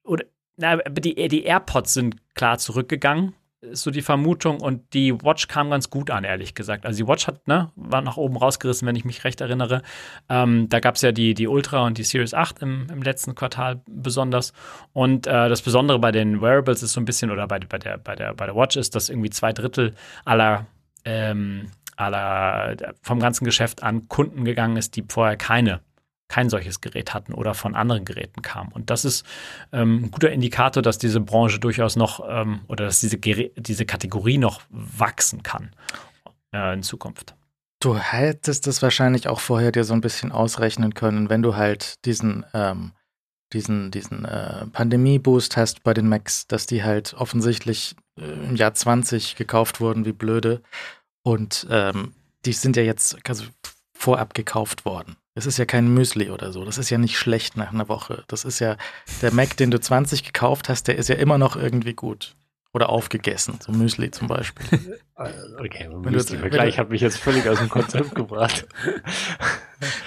C: Oder, na, die, die AirPods sind klar zurückgegangen ist so die Vermutung und die Watch kam ganz gut an, ehrlich gesagt. Also die Watch hat, ne, war nach oben rausgerissen, wenn ich mich recht erinnere. Ähm, da gab es ja die, die Ultra und die Series 8 im, im letzten Quartal besonders. Und äh, das Besondere bei den Wearables ist so ein bisschen, oder bei, bei, der, bei, der, bei der Watch ist, dass irgendwie zwei Drittel aller ähm, aller vom ganzen Geschäft an Kunden gegangen ist, die vorher keine kein solches Gerät hatten oder von anderen Geräten kamen. Und das ist ähm, ein guter Indikator, dass diese Branche durchaus noch ähm, oder dass diese, diese Kategorie noch wachsen kann äh, in Zukunft.
B: Du hättest es wahrscheinlich auch vorher dir so ein bisschen ausrechnen können, wenn du halt diesen, ähm, diesen, diesen äh, Pandemie-Boost hast bei den Macs, dass die halt offensichtlich äh, im Jahr 20 gekauft wurden wie blöde. Und ähm, die sind ja jetzt also vorab gekauft worden. Es ist ja kein Müsli oder so. Das ist ja nicht schlecht nach einer Woche. Das ist ja der Mac, den du 20 gekauft hast, der ist ja immer noch irgendwie gut. Oder aufgegessen, so Müsli zum Beispiel.
D: Okay, Müsli-Vergleich hat mich jetzt völlig aus dem Konzept gebracht.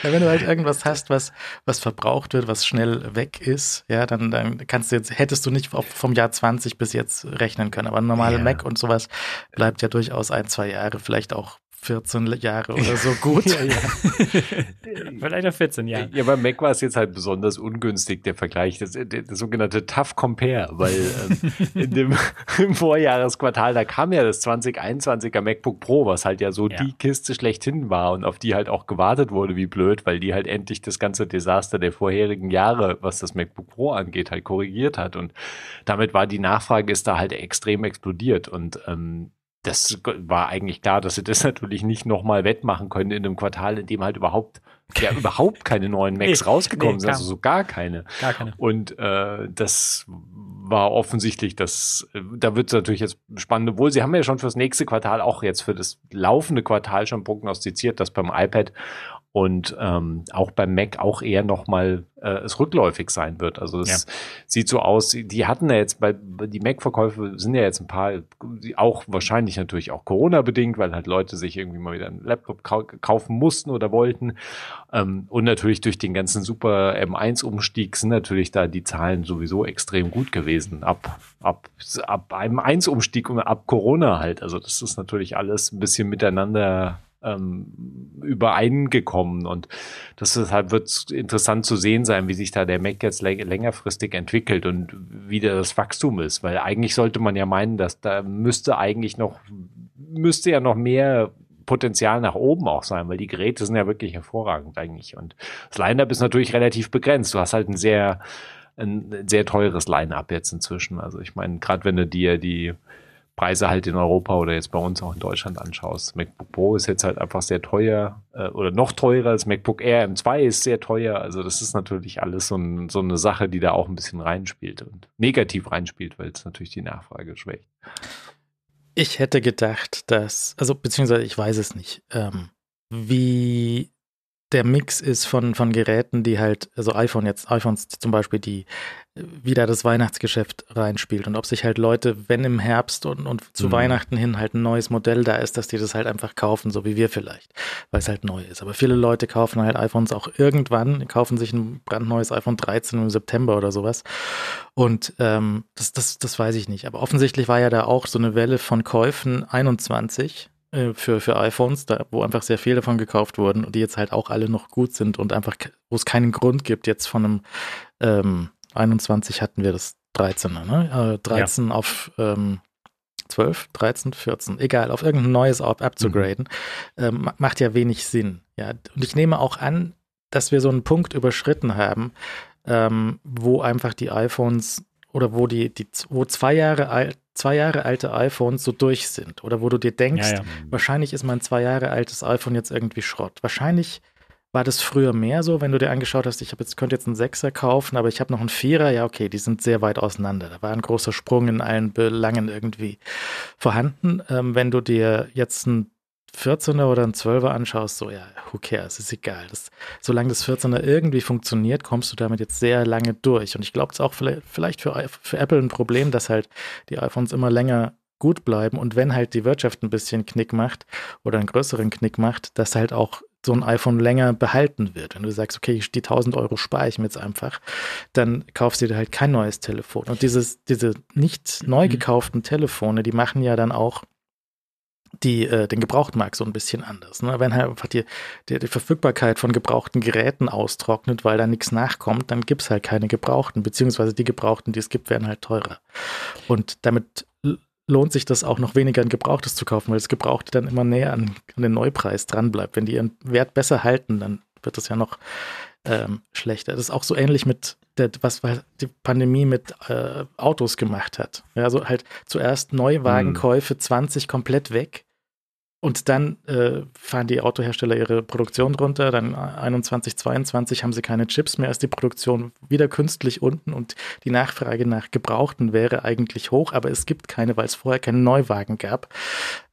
B: Ja, wenn du halt irgendwas hast, was, was verbraucht wird, was schnell weg ist, ja, dann, dann kannst du jetzt, hättest du nicht vom Jahr 20 bis jetzt rechnen können. Aber ein normaler ja. Mac und sowas bleibt ja durchaus ein, zwei Jahre, vielleicht auch 14 Jahre oder so gut. ja, ja.
C: Vielleicht auch 14 Jahre.
D: Ja, bei Mac war es jetzt halt besonders ungünstig, der Vergleich, das, der, der sogenannte Tough Compare, weil ähm, in dem im Vorjahresquartal, da kam ja das 2021er MacBook Pro, was halt ja so ja. die Kiste schlechthin war und auf die halt auch gewartet wurde wie blöd, weil die halt endlich das ganze Desaster der vorherigen Jahre, was das MacBook Pro angeht, halt korrigiert hat und damit war die Nachfrage ist da halt extrem explodiert und ähm, das war eigentlich klar, dass sie das natürlich nicht nochmal wettmachen können in einem Quartal, in dem halt überhaupt ja überhaupt keine neuen Macs nee, rausgekommen nee, sind, also so gar keine.
C: Gar keine.
D: Und äh, das war offensichtlich, dass äh, da wird es natürlich jetzt spannend, obwohl sie haben ja schon fürs nächste Quartal auch jetzt für das laufende Quartal schon prognostiziert, dass beim iPad und ähm, auch beim Mac auch eher nochmal äh, es rückläufig sein wird. Also es ja. sieht so aus, die hatten ja jetzt bei die Mac-Verkäufe sind ja jetzt ein paar, auch wahrscheinlich natürlich auch Corona-bedingt, weil halt Leute sich irgendwie mal wieder einen Laptop kau kaufen mussten oder wollten. Ähm, und natürlich durch den ganzen super M1-Umstieg sind natürlich da die Zahlen sowieso extrem gut gewesen. Ab, ab, ab einem 1-Umstieg und ab Corona halt. Also das ist natürlich alles ein bisschen miteinander ähm, übereingekommen. Und das deshalb wird interessant zu sehen sein, wie sich da der Mac jetzt längerfristig entwickelt und wie das Wachstum ist. Weil eigentlich sollte man ja meinen, dass da müsste eigentlich noch, müsste ja noch mehr Potenzial nach oben auch sein, weil die Geräte sind ja wirklich hervorragend eigentlich. Und das Line-Up ist natürlich relativ begrenzt. Du hast halt ein sehr, ein sehr teures Line-Up jetzt inzwischen. Also ich meine, gerade wenn du dir die Preise halt in Europa oder jetzt bei uns auch in Deutschland anschaust. MacBook Pro ist jetzt halt einfach sehr teuer äh, oder noch teurer. Das MacBook Air M2 ist sehr teuer. Also das ist natürlich alles so, ein, so eine Sache, die da auch ein bisschen reinspielt und negativ reinspielt, weil es natürlich die Nachfrage schwächt.
B: Ich hätte gedacht, dass, also beziehungsweise ich weiß es nicht, ähm, wie der Mix ist von, von Geräten, die halt, also iPhone jetzt, iPhones zum Beispiel, die wieder das Weihnachtsgeschäft reinspielt und ob sich halt Leute, wenn im Herbst und, und zu mhm. Weihnachten hin halt ein neues Modell da ist, dass die das halt einfach kaufen, so wie wir vielleicht, weil es halt neu ist. Aber viele Leute kaufen halt iPhones auch irgendwann, kaufen sich ein brandneues iPhone 13 im September oder sowas. Und ähm, das, das, das weiß ich nicht. Aber offensichtlich war ja da auch so eine Welle von Käufen 21 äh, für, für iPhones, da, wo einfach sehr viele davon gekauft wurden und die jetzt halt auch alle noch gut sind und einfach, wo es keinen Grund gibt, jetzt von einem ähm, 21 hatten wir das 13er, ne? Äh, 13 ja. auf ähm, 12, 13, 14, egal, auf irgendein neues App abzugraden, mhm. ähm, macht ja wenig Sinn. Ja, und ich nehme auch an, dass wir so einen Punkt überschritten haben, ähm, wo einfach die iPhones oder wo die, die wo zwei Jahre alt, zwei Jahre alte iPhones so durch sind oder wo du dir denkst, ja, ja. wahrscheinlich ist mein zwei Jahre altes iPhone jetzt irgendwie Schrott. Wahrscheinlich war das früher mehr so, wenn du dir angeschaut hast, ich habe jetzt könnte jetzt einen Sechser kaufen, aber ich habe noch einen Vierer, ja okay, die sind sehr weit auseinander. Da war ein großer Sprung in allen Belangen irgendwie vorhanden. Ähm, wenn du dir jetzt einen 14er oder ein 12er anschaust, so ja, who cares, ist egal. Das, solange das 14er irgendwie funktioniert, kommst du damit jetzt sehr lange durch. Und ich glaube, es ist auch vielleicht für, für Apple ein Problem, dass halt die iPhones immer länger gut bleiben und wenn halt die Wirtschaft ein bisschen Knick macht oder einen größeren Knick macht, dass halt auch so ein iPhone länger behalten wird. Wenn du sagst, okay, die 1000 Euro spare ich mir jetzt einfach, dann kaufst du dir halt kein neues Telefon. Und dieses, diese nicht neu mhm. gekauften Telefone, die machen ja dann auch die äh, den Gebrauchtmarkt so ein bisschen anders. Ne? Wenn halt einfach die, die, die, Verfügbarkeit von gebrauchten Geräten austrocknet, weil da nichts nachkommt, dann gibt es halt keine gebrauchten, beziehungsweise die gebrauchten, die es gibt, werden halt teurer. Und damit lohnt sich das auch noch weniger ein Gebrauchtes zu kaufen, weil das Gebrauchte dann immer näher an, an den Neupreis dran bleibt. Wenn die ihren Wert besser halten, dann wird das ja noch ähm, schlechter. Das ist auch so ähnlich mit der, was die Pandemie mit äh, Autos gemacht hat. Ja, also halt zuerst Neuwagenkäufe hm. 20 komplett weg und dann äh, fahren die Autohersteller ihre Produktion runter. Dann 21, 22 haben sie keine Chips mehr, ist die Produktion wieder künstlich unten und die Nachfrage nach Gebrauchten wäre eigentlich hoch, aber es gibt keine, weil es vorher keine Neuwagen gab.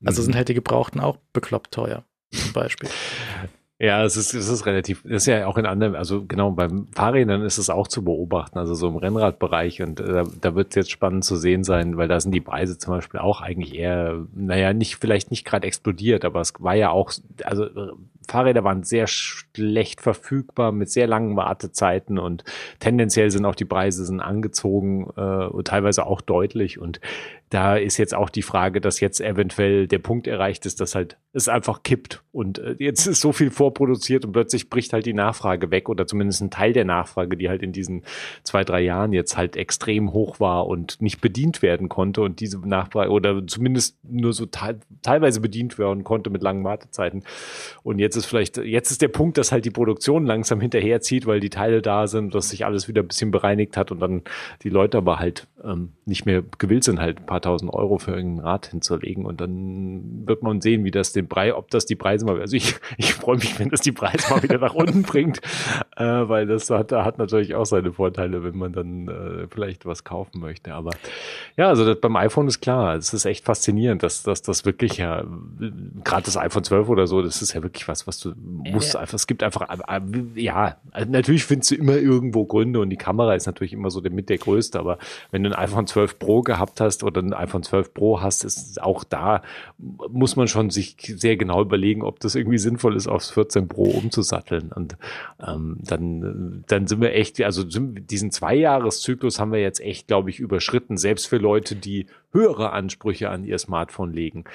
B: Also mhm. sind halt die Gebrauchten auch bekloppt teuer, zum Beispiel.
D: Ja, es ist, es ist relativ, ist ja auch in anderen, also genau beim Fahrrädern ist es auch zu beobachten, also so im Rennradbereich und äh, da wird es jetzt spannend zu sehen sein, weil da sind die Preise zum Beispiel auch eigentlich eher, naja, nicht, vielleicht nicht gerade explodiert, aber es war ja auch, also Fahrräder waren sehr schlecht verfügbar mit sehr langen Wartezeiten und tendenziell sind auch die Preise sind angezogen, äh, teilweise auch deutlich und da ist jetzt auch die Frage, dass jetzt eventuell der Punkt erreicht ist, dass halt es einfach kippt und äh, jetzt ist so viel vorproduziert und plötzlich bricht halt die Nachfrage weg oder zumindest ein Teil der Nachfrage, die halt in diesen zwei, drei Jahren jetzt halt extrem hoch war und nicht bedient werden konnte und diese Nachfrage oder zumindest nur so te teilweise bedient werden konnte mit langen Wartezeiten. Und jetzt ist vielleicht, jetzt ist der Punkt, dass halt die Produktion langsam hinterherzieht, weil die Teile da sind, dass sich alles wieder ein bisschen bereinigt hat und dann die Leute aber halt ähm, nicht mehr gewillt sind, halt ein paar tausend Euro für irgendein Rad hinzulegen. Und dann wird man sehen, wie das den Preis, ob das die Preise mal, also ich, ich freue mich, wenn das die Preise mal wieder nach unten bringt, äh, weil das hat, hat natürlich auch seine Vorteile, wenn man dann äh, vielleicht was kaufen möchte. Aber ja, also das, beim iPhone ist klar, es ist echt faszinierend, dass, dass das wirklich ja, gerade das iPhone 12 oder so, das ist ja wirklich was, was du musst einfach, es gibt einfach, äh, ja, natürlich findest du immer irgendwo Gründe und die Kamera ist natürlich immer so der, mit der größte, aber wenn du ein iPhone 12 Pro gehabt hast oder ein iPhone 12 Pro hast, ist auch da, muss man schon sich sehr genau überlegen, ob das irgendwie sinnvoll ist, aufs 14 Pro umzusatteln. Und ähm, dann, dann sind wir echt, also diesen Zweijahreszyklus haben wir jetzt echt, glaube ich, überschritten, selbst für Leute, die höhere Ansprüche an ihr Smartphone legen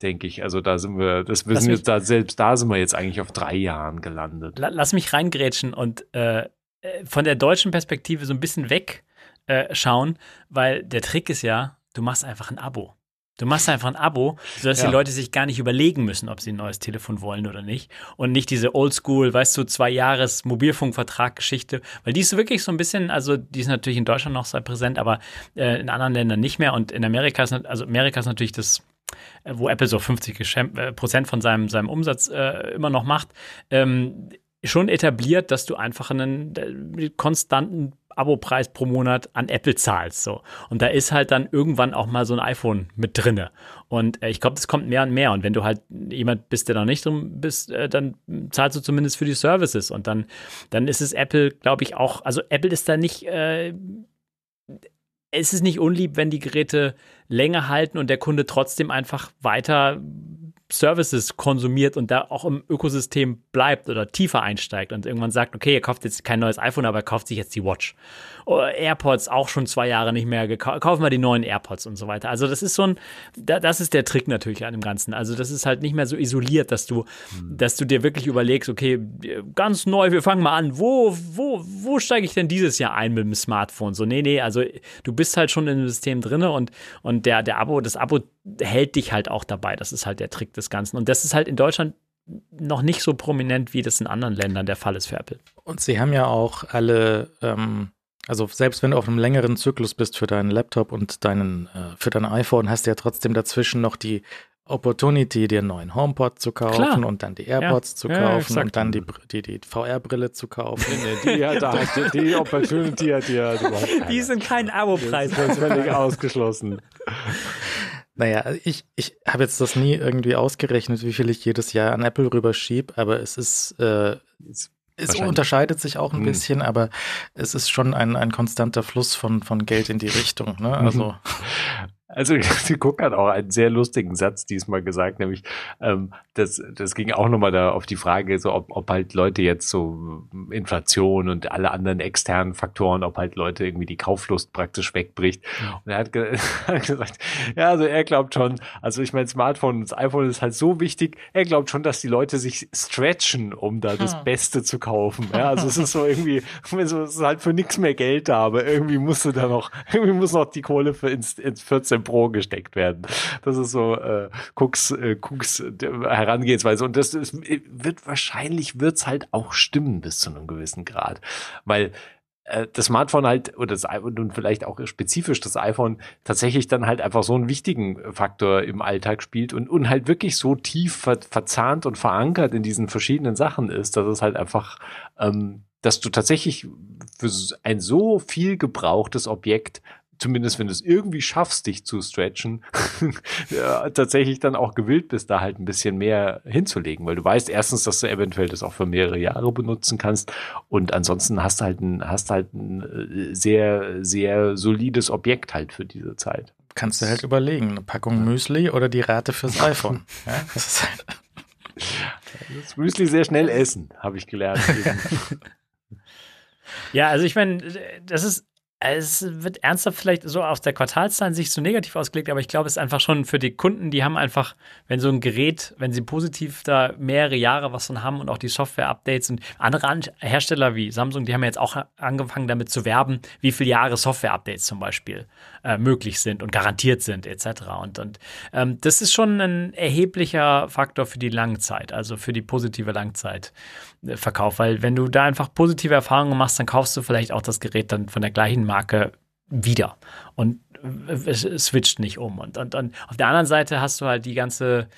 D: denke ich. Also da sind wir, das wissen wir, da, selbst da sind wir jetzt eigentlich auf drei Jahren gelandet.
C: Lass mich reingrätschen und äh, äh, von der deutschen Perspektive so ein bisschen weg äh, weil der Trick ist ja, du machst einfach ein Abo. Du machst einfach ein Abo, sodass ja. die Leute sich gar nicht überlegen müssen, ob sie ein neues Telefon wollen oder nicht. Und nicht diese Oldschool, weißt du, zwei Jahres Mobilfunkvertrag-Geschichte. Weil die ist wirklich so ein bisschen, also die ist natürlich in Deutschland noch sehr präsent, aber äh, in anderen Ländern nicht mehr. Und in Amerika ist, also Amerika ist natürlich das, äh, wo Apple so 50 äh, Prozent von seinem, seinem Umsatz äh, immer noch macht. Ähm, schon etabliert, dass du einfach einen äh, konstanten Abo-Preis pro Monat an Apple zahlst. So. Und da ist halt dann irgendwann auch mal so ein iPhone mit drinne. Und äh, ich glaube, das kommt mehr und mehr. Und wenn du halt jemand bist, der noch nicht drin bist, äh, dann zahlst du zumindest für die Services. Und dann, dann ist es Apple, glaube ich, auch, also Apple ist da nicht, äh, es ist nicht unlieb, wenn die Geräte länger halten und der Kunde trotzdem einfach weiter Services konsumiert und da auch im Ökosystem bleibt oder tiefer einsteigt und irgendwann sagt, okay, er kauft jetzt kein neues iPhone, aber er kauft sich jetzt die Watch. Oh, AirPods auch schon zwei Jahre nicht mehr gekauft, kaufen wir die neuen AirPods und so weiter. Also das ist so ein, das ist der Trick natürlich an dem Ganzen. Also das ist halt nicht mehr so isoliert, dass du, hm. dass du dir wirklich überlegst, okay, ganz neu, wir fangen mal an, wo, wo, wo steige ich denn dieses Jahr ein mit dem Smartphone? So, nee, nee, also du bist halt schon in dem System drin und, und der, der Abo, das Abo hält dich halt auch dabei. Das ist halt der Trick des Ganzen. Und das ist halt in Deutschland noch nicht so prominent, wie das in anderen Ländern der Fall ist für Apple.
B: Und sie haben ja auch alle, ähm, also selbst wenn du auf einem längeren Zyklus bist für deinen Laptop und deinen, äh, für dein iPhone, hast du ja trotzdem dazwischen noch die Opportunity, dir einen neuen HomePod zu kaufen Klar. und dann die AirPods ja. zu kaufen ja, und dann die, die, die VR-Brille zu kaufen.
D: Nee, die, hat, die, die Opportunity hat ja
C: Die sind kein Abo-Preis.
D: Das ist völlig ausgeschlossen.
B: Naja, ich, ich habe jetzt das nie irgendwie ausgerechnet, wie viel ich jedes Jahr an Apple rüberschiebe, aber es ist, äh, es, es unterscheidet sich auch ein hm. bisschen, aber es ist schon ein, ein konstanter Fluss von, von Geld in die Richtung. Ne? Also
D: Also die Cook hat auch einen sehr lustigen Satz diesmal gesagt, nämlich ähm, das, das ging auch nochmal da auf die Frage, so ob, ob halt Leute jetzt so Inflation und alle anderen externen Faktoren, ob halt Leute irgendwie die Kauflust praktisch wegbricht. Und er hat, ge hat gesagt, ja, also er glaubt schon, also ich meine, Smartphone und das iPhone ist halt so wichtig, er glaubt schon, dass die Leute sich stretchen, um da das hm. Beste zu kaufen. Ja, also es ist so irgendwie, es ist halt für nichts mehr Geld da, aber irgendwie musst du da noch, irgendwie muss noch die Kohle für ins, ins 14 Pro gesteckt werden. Das ist so äh, Cooks, äh, Cooks äh, Herangehensweise. Und das ist, wird wahrscheinlich wird's halt auch stimmen bis zu einem gewissen Grad. Weil äh, das Smartphone halt oder das iPhone und vielleicht auch spezifisch das iPhone tatsächlich dann halt einfach so einen wichtigen Faktor im Alltag spielt und, und halt wirklich so tief ver verzahnt und verankert in diesen verschiedenen Sachen ist, dass es halt einfach, ähm, dass du tatsächlich für ein so viel gebrauchtes Objekt zumindest wenn du es irgendwie schaffst, dich zu stretchen, ja, tatsächlich dann auch gewillt bist, da halt ein bisschen mehr hinzulegen, weil du weißt erstens, dass du eventuell das auch für mehrere Jahre benutzen kannst und ansonsten hast du halt ein, hast halt ein äh, sehr, sehr solides Objekt halt für diese Zeit.
B: Kannst du halt überlegen, eine Packung Müsli oder die Rate fürs iPhone. ja, das ist
D: halt das Müsli sehr schnell essen, habe ich gelernt.
C: ja, also ich meine, das ist es wird ernsthaft vielleicht so aus der Quartalszahlen sich so negativ ausgelegt, aber ich glaube, es ist einfach schon für die Kunden, die haben einfach, wenn so ein Gerät, wenn sie positiv da mehrere Jahre was von haben und auch die Software-Updates und andere Hersteller wie Samsung, die haben jetzt auch angefangen damit zu werben, wie viele Jahre Software-Updates zum Beispiel äh, möglich sind und garantiert sind, etc. Und, und ähm, das ist schon ein erheblicher Faktor für die Langzeit, also für die positive Langzeitverkauf, weil wenn du da einfach positive Erfahrungen machst, dann kaufst du vielleicht auch das Gerät dann von der gleichen Marke wieder und es switcht nicht um. Und, und, und auf der anderen Seite hast du halt die ganze,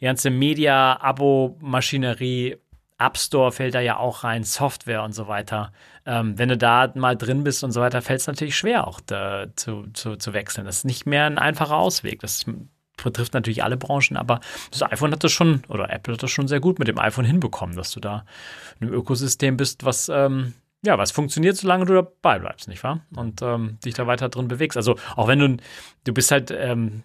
C: die ganze Media-Abo-Maschinerie, App Store fällt da ja auch rein, Software und so weiter. Ähm, wenn du da mal drin bist und so weiter, fällt es natürlich schwer, auch da zu, zu, zu wechseln. Das ist nicht mehr ein einfacher Ausweg. Das betrifft natürlich alle Branchen, aber das iPhone hat das schon, oder Apple hat das schon sehr gut mit dem iPhone hinbekommen, dass du da in einem Ökosystem bist, was ähm, ja, was funktioniert, solange du dabei bleibst, nicht wahr? Und ähm, dich da weiter drin bewegst. Also auch wenn du, du bist halt ähm,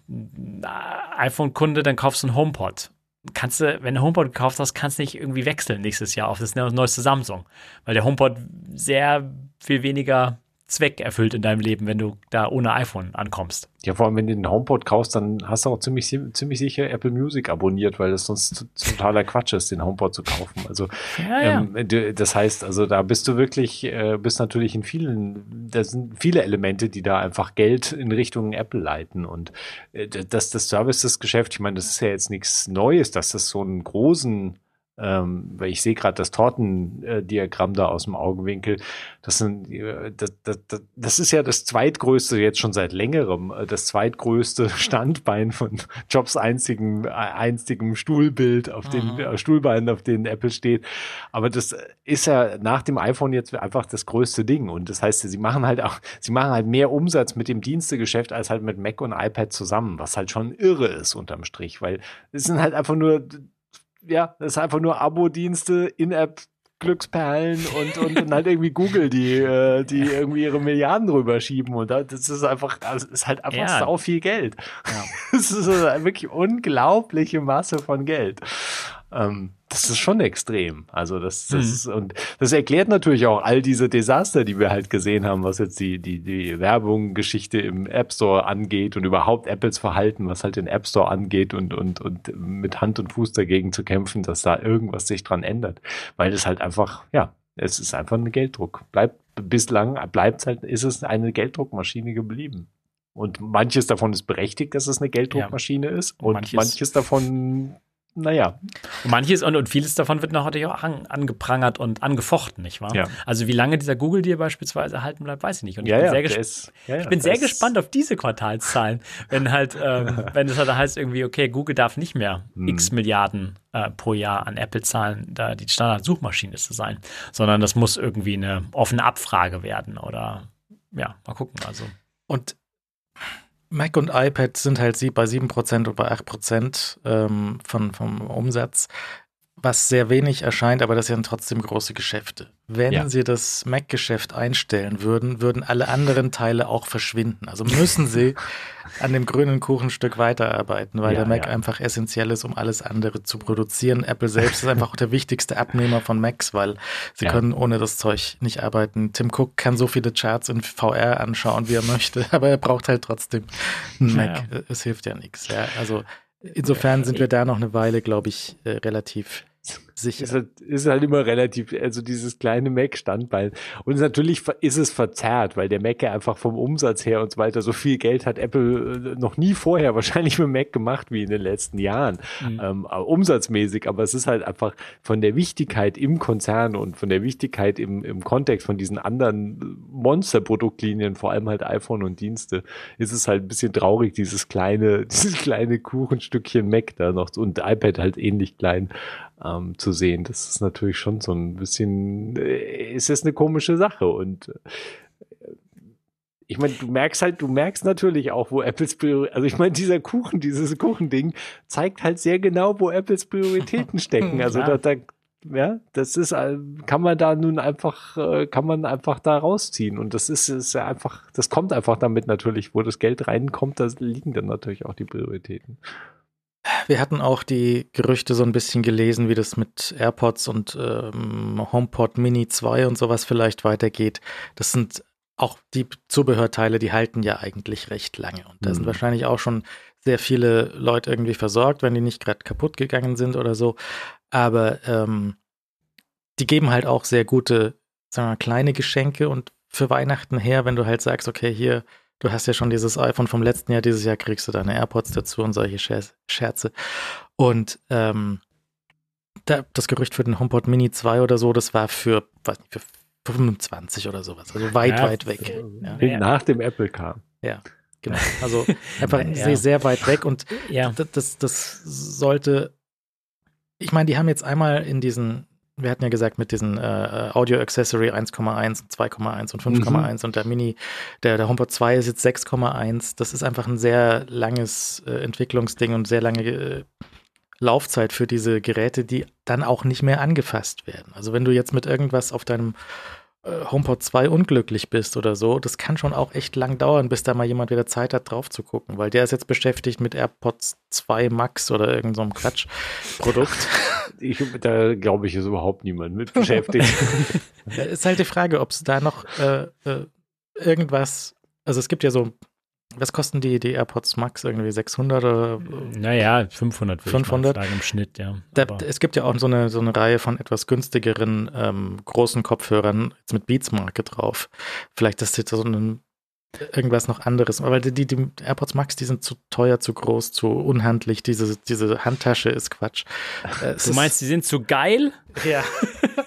C: iPhone-Kunde, dann kaufst du einen HomePod. Kannst du, wenn du HomePod gekauft hast, kannst du nicht irgendwie wechseln nächstes Jahr auf das neueste Samsung. Weil der HomePod sehr viel weniger Zweck erfüllt in deinem Leben, wenn du da ohne iPhone ankommst.
D: Ja, vor allem, wenn du den HomePod kaufst, dann hast du auch ziemlich, ziemlich sicher Apple Music abonniert, weil das sonst totaler Quatsch ist, den HomePod zu kaufen. Also, ja, ja. Ähm, das heißt, also da bist du wirklich, äh, bist natürlich in vielen, da sind viele Elemente, die da einfach Geld in Richtung Apple leiten und äh, dass das Services-Geschäft, ich meine, das ist ja jetzt nichts Neues, dass das so einen großen ähm, weil ich sehe gerade das Tortendiagramm da aus dem Augenwinkel. Das, sind, äh, das, das, das, ist ja das zweitgrößte, jetzt schon seit längerem, äh, das zweitgrößte Standbein von Jobs einzigem, äh, einzigem Stuhlbild auf den
B: Mhm.
D: Stuhlbeinen, auf denen Apple steht. Aber das ist ja nach dem iPhone jetzt einfach das größte Ding. Und das heißt, sie machen halt auch, sie machen halt mehr Umsatz mit dem Dienstegeschäft als halt mit Mac und iPad zusammen, was halt schon irre ist unterm Strich, weil es sind halt einfach nur ja, das ist einfach nur Abo-Dienste, In-App Glücksperlen und, und, und halt irgendwie Google, die, äh, die irgendwie ihre Milliarden rüberschieben. Und da- das ist einfach, das ist halt einfach
C: Ja.
D: sau viel Geld.
C: Ja.
D: Das ist eine wirklich unglaubliche Masse von Geld. Ähm, das ist schon extrem. Also das, das
C: Mhm.
D: ist, und das erklärt natürlich auch all diese Desaster, die wir halt gesehen haben, was jetzt die, die, die Werbung-Geschichte im App Store angeht und überhaupt Apples Verhalten, was halt den App Store angeht und, und, und mit Hand und Fuß dagegen zu kämpfen, dass da irgendwas sich dran ändert. Weil es halt einfach, ja, es ist einfach ein Gelddruck. Bleibt, bislang bleibt halt, ist es eine Gelddruckmaschine geblieben. Und manches davon ist berechtigt, dass es eine Gelddruckmaschine ist. Und
C: Manches-
D: manches davon, naja,
C: Und manches und, und vieles davon wird noch natürlich auch an, angeprangert und angefochten, nicht wahr?
D: Ja.
C: Also wie lange dieser Google-Deal beispielsweise erhalten bleibt, weiß ich nicht. Und ich
D: ja,
C: bin
D: ja,
C: sehr, gesp
D: ist,
C: ich bin sehr gespannt auf diese Quartalszahlen, wenn halt, ähm, wenn es halt heißt irgendwie, okay, Google darf nicht mehr
D: Hm.
C: x Milliarden äh, pro Jahr an Apple zahlen, da die Standard-Suchmaschine zu sein, sondern das muss irgendwie eine offene Abfrage werden oder ja, mal gucken. Also
B: Und Mac und iPad sind halt sie bei 7% und bei 8% ähm, von, vom Umsatz, was sehr wenig erscheint, aber das sind trotzdem große Geschäfte. Wenn
D: Ja.
B: sie das Mac-Geschäft einstellen würden, würden alle anderen Teile auch verschwinden. Also müssen sie an dem grünen Kuchenstück weiterarbeiten, weil
D: Ja,
B: der Mac
D: ja.
B: einfach essentiell ist, um alles andere zu produzieren. Apple selbst ist einfach auch der wichtigste Abnehmer von Macs, weil sie können ohne das Zeug nicht arbeiten. Tim Cook kann so viele Charts in VR anschauen, wie er möchte, aber er braucht halt trotzdem einen Mac. Es hilft ja nichts. Ja, also insofern sind wir da noch eine Weile, glaube ich, äh, relativ
D: ist
B: sicher.
D: halt, ist halt immer relativ, also dieses kleine Mac-Standbein. Und natürlich ist es verzerrt, weil der Mac ja einfach vom Umsatz her und so weiter, so viel Geld hat Apple äh, noch nie vorher wahrscheinlich mit Mac gemacht wie in den letzten Jahren.
C: Mhm.
D: Ähm, umsatzmäßig, aber es ist halt einfach von der Wichtigkeit im Konzern und von der Wichtigkeit im, im Kontext von diesen anderen Monster-Produktlinien, vor allem halt iPhone und Dienste, ist es halt ein bisschen traurig, dieses kleine, dieses kleine Kuchenstückchen Mac da noch und iPad halt ähnlich klein ähm, zu sehen. Das ist natürlich schon so ein bisschen, äh, es ist eine komische Sache und äh, ich meine, du merkst halt, du merkst natürlich auch, wo Apples Prioritäten, also ich meine, dieser Kuchen, dieses Kuchending zeigt halt sehr genau, wo Apples Prioritäten stecken. Also da, da, ja, das ist, äh, kann man da nun einfach, kann man einfach da rausziehen. Und das ist, ist ja einfach, das kommt einfach damit natürlich, wo das Geld reinkommt, da liegen dann natürlich auch die Prioritäten.
B: Wir hatten auch die Gerüchte so ein bisschen gelesen, wie das mit AirPods und ähm, HomePod Mini 2 und sowas vielleicht weitergeht. Das sind auch die Zubehörteile, die halten ja eigentlich recht lange. Und da sind
D: Mhm.
B: wahrscheinlich auch schon sehr viele Leute irgendwie versorgt, wenn die nicht gerade kaputt gegangen sind oder so. Aber ähm, die geben halt auch sehr gute, sagen wir mal, kleine Geschenke und für Weihnachten her, wenn du halt sagst, okay, hier, du hast ja schon dieses iPhone vom letzten Jahr, dieses Jahr kriegst du deine AirPods dazu und solche Scher Scherze. Und ähm, da, das Gerücht für den HomePod Mini 2 oder so, das war für, weiß nicht, für 25 oder sowas, also weit,
C: Ja,
B: weit weg. Ja,
C: Ja.
D: Nach dem Apple kam.
B: genau. Also einfach
C: Ja.
B: sehr, sehr weit weg und
C: ja.
B: das, das sollte, ich meine, die haben jetzt einmal in diesen, wir hatten ja gesagt, mit diesen äh, Audio Accessory 1,1 und 2,1 und 5,1 und der Mini, der, der HomePod 2 ist jetzt 6,1. Das ist einfach ein sehr langes äh, Entwicklungsding und sehr lange äh, Laufzeit für diese Geräte, die dann auch nicht mehr angefasst werden. Also wenn du jetzt mit irgendwas auf deinem äh, HomePod 2 unglücklich bist oder so, das kann schon auch echt lang dauern, bis da mal jemand wieder Zeit hat, drauf zu gucken, weil der ist jetzt beschäftigt mit AirPods 2 Max oder irgendeinem so Quatschprodukt.
D: Ich, da glaube ich, ist überhaupt niemand mit beschäftigt.
B: Äh, ist halt die Frage, ob es da noch äh, äh, irgendwas, also es gibt ja so, was kosten die, die AirPods Max irgendwie 600 oder
C: Naja, 500 würde
B: 500?
C: ich mal sagen im Schnitt, ja.
B: Da, es gibt ja auch so eine, so eine Reihe von etwas günstigeren ähm, großen Kopfhörern jetzt mit Beats-Marke drauf. Vielleicht ist jetzt so ein irgendwas noch anderes. Aber die, die, AirPods Max, die sind zu teuer, zu groß, zu unhandlich. Diese, diese Handtasche ist Quatsch.
C: Äh, du meinst, die sind zu geil?
B: Ja.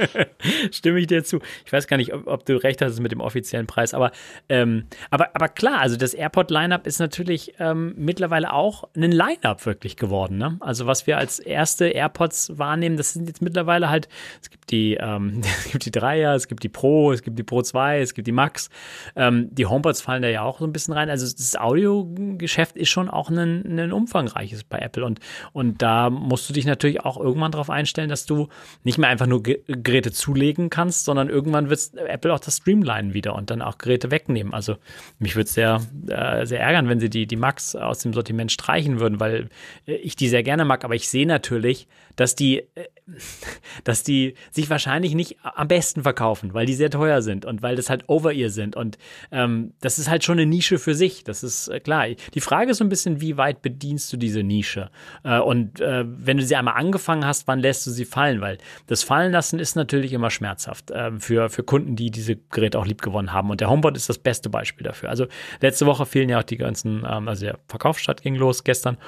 C: Stimme ich dir zu. Ich weiß gar nicht, ob, ob, du recht hast mit dem offiziellen Preis, aber, ähm, aber, aber klar, also das AirPod-Lineup ist natürlich ähm, mittlerweile auch ein Lineup wirklich geworden. Ne? Also was wir als erste AirPods wahrnehmen, das sind jetzt mittlerweile halt, es gibt die, ähm, es gibt die Dreier, es gibt die Pro, es gibt die Pro 2, es gibt die Max. Ähm, die HomePods fallen da ja auch so ein bisschen rein. Also das Audiogeschäft ist schon auch ein, ein umfangreiches bei Apple und, und da musst du dich natürlich auch irgendwann darauf einstellen, dass du nicht mehr einfach nur Geräte zulegen kannst, sondern irgendwann wird Apple auch das Streamline wieder und dann auch Geräte wegnehmen. Also mich würde es sehr, äh, sehr ärgern, wenn sie die, die Max aus dem Sortiment streichen würden, weil äh, ich die sehr gerne mag, aber ich sehe natürlich, dass die, äh, dass die sich wahrscheinlich nicht am besten verkaufen, weil die sehr teuer sind und weil das halt Over-Ear sind. Und ähm, das ist halt schon eine Nische für sich. Das ist äh, klar. Die Frage ist so ein bisschen, wie weit bedienst du diese Nische? Äh, und äh, wenn du sie einmal angefangen hast, wann lässt du sie fallen? Weil das Fallen lassen ist natürlich immer schmerzhaft äh, für, für Kunden, die diese Geräte auch lieb gewonnen haben. Und der HomePod ist das beste Beispiel dafür. Also letzte Woche fielen ja auch die ganzen, ähm, also der Verkaufsstart ging los gestern.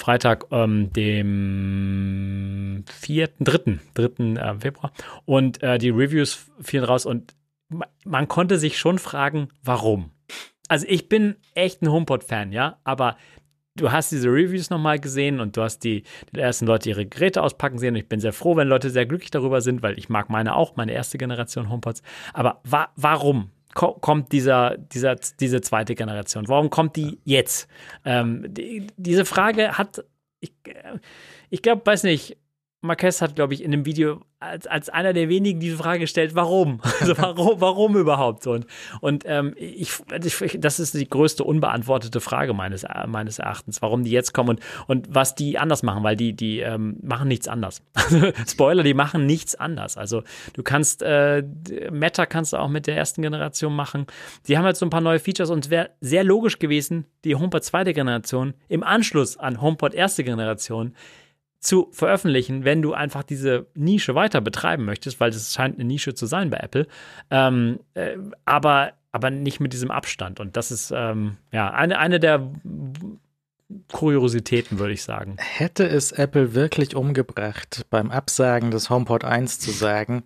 C: Freitag, ähm, dem 4., 3., 3. Äh, Februar. Und äh, die Reviews fielen raus und man konnte sich schon fragen, warum. Also ich bin echt ein HomePod-Fan, ja, aber du hast diese Reviews nochmal gesehen und du hast die, die ersten Leute ihre Geräte auspacken sehen. Und ich bin sehr froh, wenn Leute sehr glücklich darüber sind, weil ich mag meine auch, meine erste Generation HomePods. Aber wa warum? Kommt dieser, dieser, diese zweite Generation? Warum kommt die jetzt? Ähm, die, diese Frage hat, ich, äh, ich glaube, weiß nicht, Marquez hat, glaube ich, in dem Video als, als einer der wenigen diese Frage gestellt, warum? Also warum, warum überhaupt? Und, und ähm, ich, ich, das ist die größte unbeantwortete Frage meines, meines Erachtens, warum die jetzt kommen und, und was die anders machen, weil die, die ähm, machen nichts anders. Spoiler, die machen nichts anders. Also du kannst, äh, Meta kannst du auch mit der ersten Generation machen. Sie haben jetzt so ein paar neue Features und es wäre sehr logisch gewesen, die HomePod zweite Generation im Anschluss an HomePod erste Generation zu veröffentlichen, wenn du einfach diese Nische weiter betreiben möchtest, weil es scheint eine Nische zu sein bei Apple. Ähm, äh, aber, aber nicht mit diesem Abstand. Und das ist ähm, ja eine, eine der Kuriositäten, würde ich sagen.
B: Hätte es Apple wirklich umgebracht, beim Absagen des HomePod 1 zu sagen,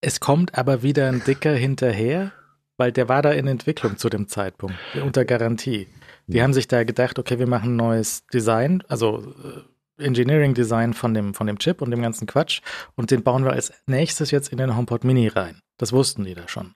B: es kommt aber wieder ein dicker hinterher, weil der war da in Entwicklung zu dem Zeitpunkt, unter Garantie. Die haben sich da gedacht, okay, wir machen ein neues Design, also äh, Engineering Design von dem, von dem Chip und dem ganzen Quatsch und den bauen wir als nächstes jetzt in den HomePod Mini rein. Das wussten die da schon.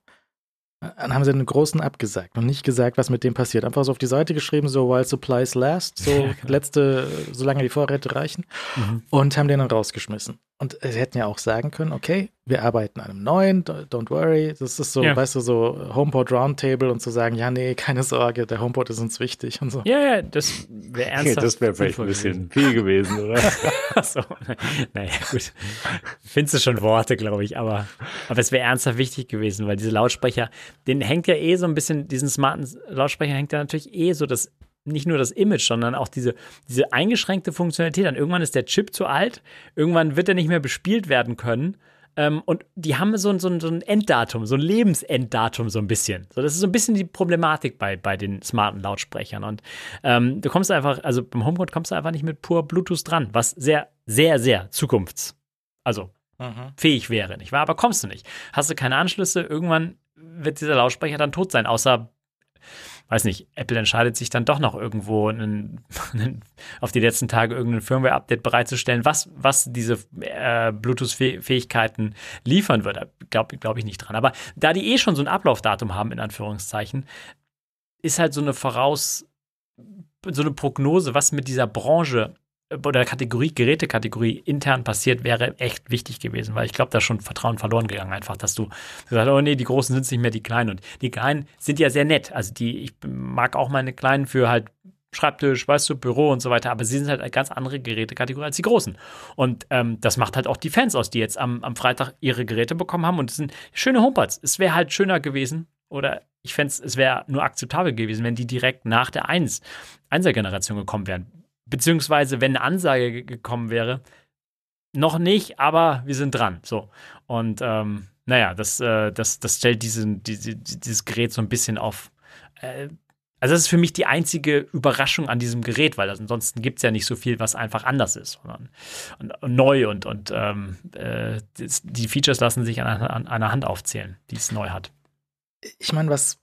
B: Dann haben sie den großen abgesagt und nicht gesagt, was mit dem passiert. Einfach so auf die Seite geschrieben, so while supplies last, so ja, letzte, solange die Vorräte reichen mhm. und haben den dann rausgeschmissen. Und sie hätten ja auch sagen können, okay, wir arbeiten an einem neuen, don't worry. Das ist so, ja. weißt du, so HomePod Roundtable und zu sagen, ja, nee, keine Sorge, der HomePod ist uns wichtig und so.
C: Ja, ja, das wäre ernsthaft.
D: das wäre vielleicht ein bisschen viel gewesen, oder?
C: Achso, naja, gut. Findest du schon Worte, glaube ich, aber, aber es wäre ernsthaft wichtig gewesen, weil diese Lautsprecher, den hängt ja eh so ein bisschen, diesen smarten Lautsprecher hängt ja natürlich eh so das nicht nur das Image, sondern auch diese, diese eingeschränkte Funktionalität. Dann irgendwann ist der Chip zu alt, irgendwann wird er nicht mehr bespielt werden können. Ähm, und die haben so, so, so ein Enddatum, so ein Lebensenddatum so ein bisschen. So, das ist so ein bisschen die Problematik bei, bei den smarten Lautsprechern. Und ähm, du kommst einfach, also beim HomePod kommst du einfach nicht mit pur Bluetooth dran, was sehr, sehr, sehr zukunfts-, also mhm. fähig wäre, nicht wahr? Aber kommst du nicht. Hast du keine Anschlüsse, irgendwann wird dieser Lautsprecher dann tot sein, außer weiß nicht, Apple entscheidet sich dann doch noch irgendwo einen, einen, auf die letzten Tage irgendein Firmware-Update bereitzustellen, was, was diese äh, Bluetooth-Fähigkeiten liefern wird. Da glaube glaub ich nicht dran. Aber da die eh schon so ein Ablaufdatum haben, in Anführungszeichen, ist halt so eine Voraus, so eine Prognose, was mit dieser Branche oder Kategorie, Gerätekategorie intern passiert, wäre echt wichtig gewesen, weil ich glaube, da ist schon Vertrauen verloren gegangen, einfach, dass du gesagt oh nee, die Großen sind nicht mehr die Kleinen. Und die Kleinen sind ja sehr nett. Also die, ich mag auch meine Kleinen für halt Schreibtisch, weißt du, Büro und so weiter, aber sie sind halt eine ganz andere Gerätekategorie als die Großen. Und ähm, das macht halt auch die Fans aus, die jetzt am, am Freitag ihre Geräte bekommen haben und es sind schöne HomePods. Es wäre halt schöner gewesen oder ich fände es, wäre nur akzeptabel gewesen, wenn die direkt nach der 1, 1er Generation gekommen wären beziehungsweise wenn eine Ansage gekommen wäre, noch nicht, aber wir sind dran. So. Und ähm, naja, das, äh, das, das stellt diesen, diese, dieses Gerät so ein bisschen auf, äh, also das ist für mich die einzige Überraschung an diesem Gerät, weil ansonsten gibt es ja nicht so viel, was einfach anders ist und, und, und neu und, und ähm, äh, die Features lassen sich an, an, einer Hand aufzählen, die es neu hat.
B: Ich meine, was,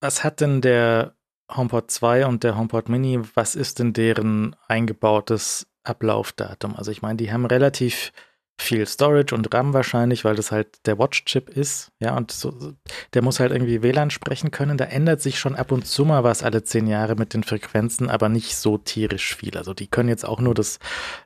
B: was hat denn der HomePod 2 und der HomePod Mini, was ist denn deren eingebautes Ablaufdatum? Also ich meine, die haben relativ viel Storage und RAM wahrscheinlich, weil das halt der Watch-Chip ist. Ja, und so, der muss halt irgendwie WLAN sprechen können. Da ändert sich schon ab und zu mal was alle zehn Jahre mit den Frequenzen, aber nicht so tierisch viel. Also die können jetzt auch nur das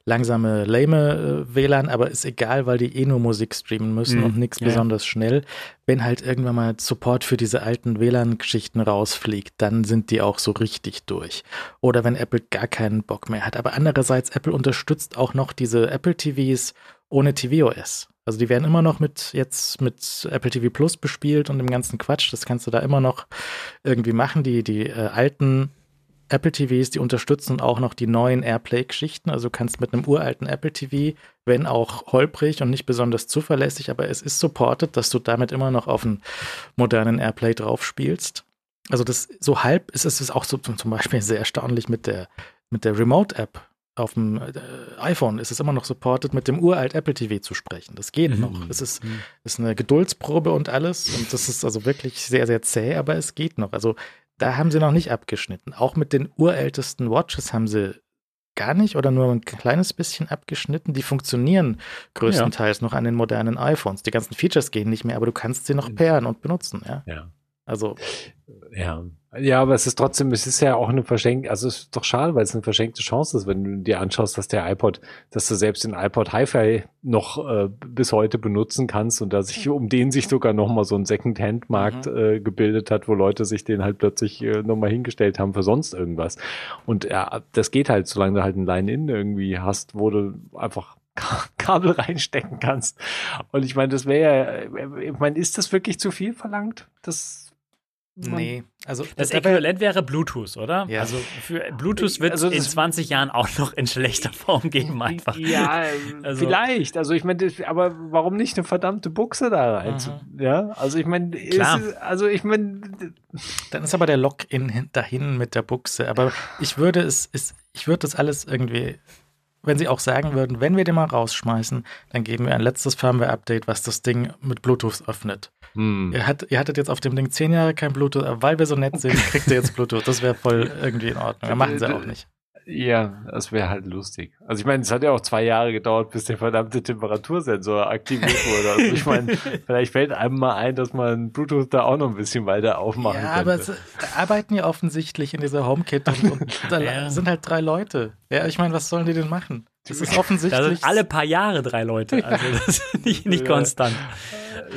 B: langsame, lame äh, WLAN, aber ist egal, weil die eh nur Musik streamen müssen mhm. und nichts ja. besonders schnell. Wenn halt irgendwann mal Support für diese alten WLAN-Geschichten rausfliegt, dann sind die auch so richtig durch. Oder wenn Apple gar keinen Bock mehr hat. Aber andererseits, Apple unterstützt auch noch diese Apple TVs ohne tvOS. Also die werden immer noch mit jetzt mit Apple TV Plus bespielt und dem ganzen Quatsch. Das kannst du da immer noch irgendwie machen. Die, die äh, alten Apple TVs, die unterstützen auch noch die neuen Airplay-Geschichten. Also du kannst mit einem uralten Apple TV, wenn auch holprig und nicht besonders zuverlässig, aber es ist supported, dass du damit immer noch auf einen modernen Airplay drauf spielst. Also das so halb ist es auch so zum Beispiel sehr erstaunlich mit der mit der Remote-App auf dem äh, iPhone ist es immer noch supported, mit dem uralt Apple TV zu sprechen. Das geht mhm. noch. Es ist, mhm. ist eine Geduldsprobe und alles. Und das ist also wirklich sehr, sehr zäh, aber es geht noch. Also da haben sie noch nicht abgeschnitten. Auch mit den urältesten Watches haben sie gar nicht oder nur ein kleines bisschen abgeschnitten. Die funktionieren größtenteils ja. noch an den modernen iPhones. Die ganzen Features gehen nicht mehr, aber du kannst sie noch mhm. pairen und benutzen. Ja.
D: ja.
B: Also.
D: Ja. Ja, aber es ist trotzdem, es ist ja auch eine verschenkte, also es ist doch schade, weil es eine verschenkte Chance ist, wenn du dir anschaust, dass der iPod, dass du selbst den iPod Hi-Fi noch äh, bis heute benutzen kannst und dass sich um den sich sogar nochmal so ein Second-Hand-Markt mhm. äh, gebildet hat, wo Leute sich den halt plötzlich äh, nochmal hingestellt haben für sonst irgendwas. Und ja, das geht halt, solange du halt ein Line-In irgendwie hast, wo du einfach Kabel reinstecken kannst. Und ich meine, das wäre ja, ich meine, ist das wirklich zu viel verlangt? Das
B: Nee,
C: also das Äquivalent wäre Bluetooth, oder? Ja. Also für Bluetooth wird es also in 20 Jahren auch noch in schlechter Form geben, einfach.
D: Ja, also, vielleicht. Also ich meine, aber warum nicht eine verdammte Buchse da rein? Mhm. Ja, also ich meine, also ich meine,
B: dann ist aber der Login dahin mit der Buchse. Aber ich würde es, es ich würde das alles irgendwie wenn sie auch sagen würden, wenn wir den mal rausschmeißen, dann geben wir ein letztes Firmware-Update, was das Ding mit Bluetooth öffnet. Hm. Ihr, hat, ihr, hattet jetzt auf dem Ding zehn Jahre kein Bluetooth, aber weil wir so nett sind, kriegt ihr jetzt Bluetooth. Das wäre voll irgendwie in Ordnung. Das machen sie auch nicht.
D: Ja, das wäre halt lustig. Also ich meine, es hat ja auch zwei Jahre gedauert, bis der verdammte Temperatursensor aktiviert wurde. Also ich meine, vielleicht fällt einem mal ein, dass man Bluetooth da auch noch ein bisschen weiter aufmachen ja, könnte. Ja, aber es,
B: da arbeiten ja offensichtlich in dieser HomeKit und, und da ja. sind halt drei Leute. Ja, ich meine, was sollen die denn machen? Das ist offensichtlich. Da sind
C: alle paar Jahre drei Leute. Also das ist nicht, nicht ja. konstant.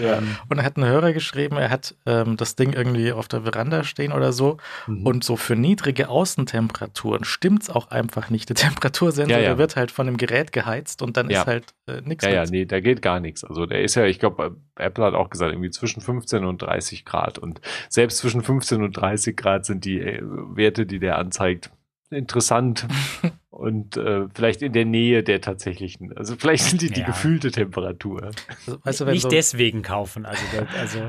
B: Ja. Und er hat einen Hörer geschrieben, er hat ähm, das Ding irgendwie auf der Veranda stehen oder so. Mhm. Und so für niedrige Außentemperaturen stimmt es auch einfach nicht. Der Temperatursensor, ja, ja. der wird halt von dem Gerät geheizt und dann ist halt äh, nichts.
D: Ja, ja, nee, da geht gar nichts. Also der ist ja, ich glaube, Apple hat auch gesagt, irgendwie zwischen 15 und 30 Grad. Und selbst zwischen 15 und 30 Grad sind die äh, Werte, die der anzeigt, interessant und äh, vielleicht in der Nähe der tatsächlichen. Also vielleicht sind die die ja. gefühlte Temperatur.
C: Also, weißt du, nicht so deswegen kaufen. Also, also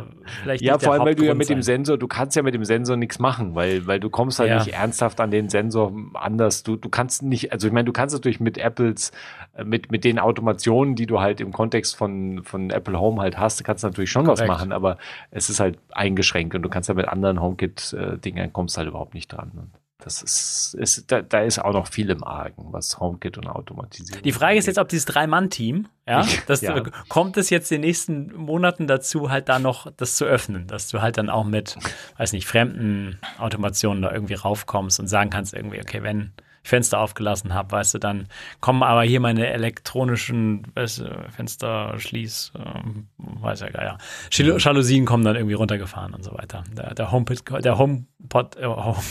D: vielleicht ja, vor allem, weil du ja mit dem Sensor, du kannst ja mit dem Sensor nichts machen, weil, weil du kommst halt ja. nicht ernsthaft an den Sensor anders. Du, du kannst nicht, also ich meine, du kannst natürlich mit Apples, äh, mit, mit den Automationen, die du halt im Kontext von, von Apple Home halt hast, kannst du natürlich schon Korrekt. was machen, aber es ist halt eingeschränkt und du kannst ja mit anderen HomeKit-Dingern äh, kommst halt überhaupt nicht dran. Das ist, ist da, da, ist auch noch viel im Argen, was HomeKit und Automatisierung.
C: Die Frage ist jetzt, ob dieses Drei-Mann-Team, ja, das ja. kommt es jetzt in den nächsten Monaten dazu, halt da noch das zu öffnen, dass du halt dann auch mit, weiß nicht, fremden Automationen da irgendwie raufkommst und sagen kannst irgendwie, okay, wenn Fenster aufgelassen habe, weißt du, dann kommen aber hier meine elektronischen weißt du, Fenster, Schließ, äh, weiß ja gar ja. Jalousien kommen dann irgendwie runtergefahren und so weiter. Der, der HomePod, der HomePod, äh, Home,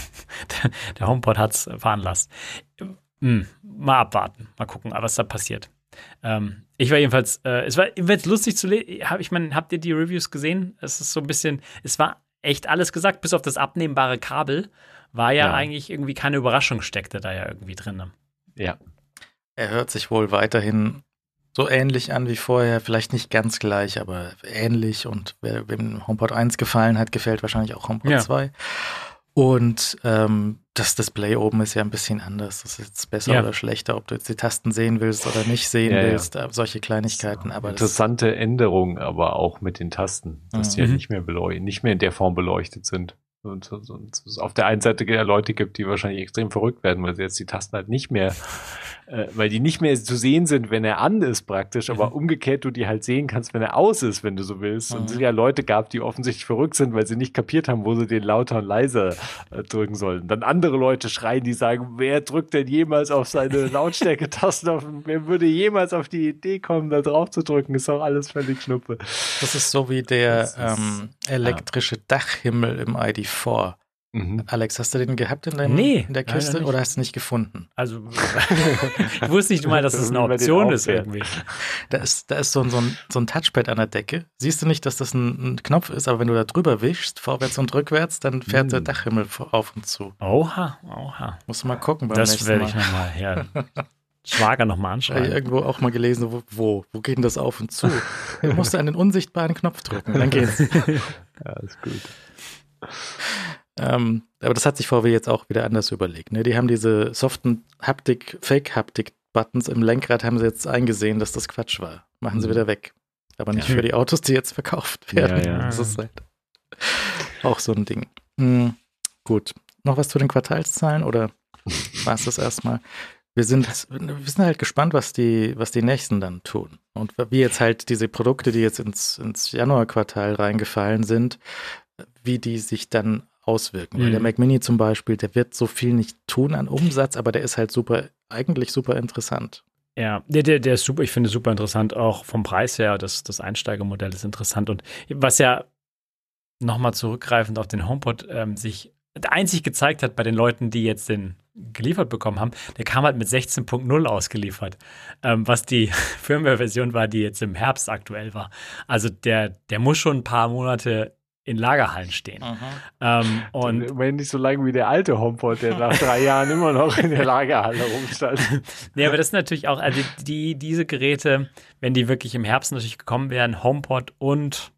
C: der HomePod hat's veranlasst. Hm, mal abwarten, mal gucken, was da passiert. Ähm, ich war jedenfalls, äh, es war jedenfalls lustig zu lesen. Ich meine, habt ihr die Reviews gesehen? Es ist so ein bisschen, es war echt alles gesagt, bis auf das abnehmbare Kabel war ja, ja, eigentlich irgendwie keine Überraschung, steckte da ja irgendwie drin.
D: Ja.
B: Er hört sich wohl weiterhin so ähnlich an wie vorher, vielleicht nicht ganz gleich, aber ähnlich. Und wer, wem HomePod 1 gefallen hat, gefällt wahrscheinlich auch HomePod ja. 2. Und ähm, das Display oben ist ja ein bisschen anders. Das ist jetzt besser
C: Ja.
B: oder schlechter, ob du jetzt die Tasten sehen willst oder nicht sehen
D: Ja, ja.
B: willst. äh, Solche Kleinigkeiten. Aber
D: Interessante Änderung, aber auch mit den Tasten, dass die ja
C: Mhm.
D: nicht mehr beleuchtet, nicht mehr in der Form beleuchtet sind. Und, so- so- und es auf der einen Seite Leute gibt, die wahrscheinlich extrem verrückt werden, weil sie jetzt die Tasten halt nicht mehr, äh, weil die nicht mehr zu sehen sind, wenn er an ist praktisch, aber umgekehrt du die halt sehen kannst, wenn er aus ist, wenn du so willst. Und
B: Mhm.
D: es ja Leute gab, die offensichtlich verrückt sind, weil sie nicht kapiert haben, wo sie den lauter und leiser äh, drücken sollen. Dann andere Leute schreien, die sagen, wer drückt denn jemals auf seine Lautstärke-Tasten auf, wer würde jemals auf die Idee kommen, da drauf zu drücken, ist doch alles völlig schnuppe.
B: das ist so wie der
D: ist-
B: ähm, elektrische Dachhimmel im ID4.
D: Mhm.
B: Alex, hast du den gehabt in, deinem,
C: Nee,
B: in der Kiste oder hast du nicht gefunden?
C: Also, ich wusste nicht mal, dass es eine
D: man den
C: Option ist irgendwie.
B: Da ist, da ist so, ein- so, ein, so ein Touchpad an der Decke. Siehst du nicht, dass das ein, ein Knopf ist, aber wenn du da drüber wischst, vorwärts und rückwärts, dann fährt der
D: Hm.
B: Dachhimmel auf und zu.
C: Oha, oha.
B: Musst du mal gucken beim
C: Das
B: nächsten
C: werde
B: Mal.
C: ich nochmal, ja. Schwager nochmal
B: Ich habe
C: anschreiben.
B: irgendwo auch mal gelesen, wo, wo, wo geht denn das auf und zu? Du musst an den unsichtbaren Knopf drücken, dann geht's.
D: Ja, ist gut.
B: Ähm, aber das hat sich VW jetzt auch wieder anders überlegt. Ne? Die haben diese soften Haptik, Fake-Haptik-Buttons im Lenkrad, haben sie jetzt eingesehen, dass das Quatsch war. Machen sie
D: Mhm.
B: wieder weg. Aber nicht
C: Ja.
B: für die Autos, die jetzt verkauft werden.
D: Ja, ja.
B: Das ist halt auch so ein Ding. Hm, gut. Noch was zu den Quartalszahlen oder war es das erstmal? Wir sind, wir sind halt gespannt, was die, was die nächsten dann tun. Und wie jetzt halt diese Produkte, die jetzt ins, ins Januarquartal reingefallen sind, wie die sich dann auswirken. Weil
C: Mhm.
B: der Mac Mini zum Beispiel, der wird so viel nicht tun an Umsatz, aber der ist halt super, eigentlich super interessant.
C: Ja, der, der, der ist super, ich finde super interessant, auch vom Preis her, das, das Einsteigermodell ist interessant. Und was ja nochmal zurückgreifend auf den HomePod ähm, sich einzig gezeigt hat bei den Leuten, die jetzt den geliefert bekommen haben, der kam halt mit 16.0 ausgeliefert, ähm, was die Firmware-Version war, die jetzt im Herbst aktuell war. Also der, der muss schon ein paar Monate in Lagerhallen stehen. Ähm,
D: Und immerhin nicht so lange wie der alte HomePod, der nach drei Jahren immer noch in der Lagerhalle rumstand.
C: Nee, aber das ist natürlich auch, also die, diese Geräte, wenn die wirklich im Herbst natürlich gekommen wären, HomePod und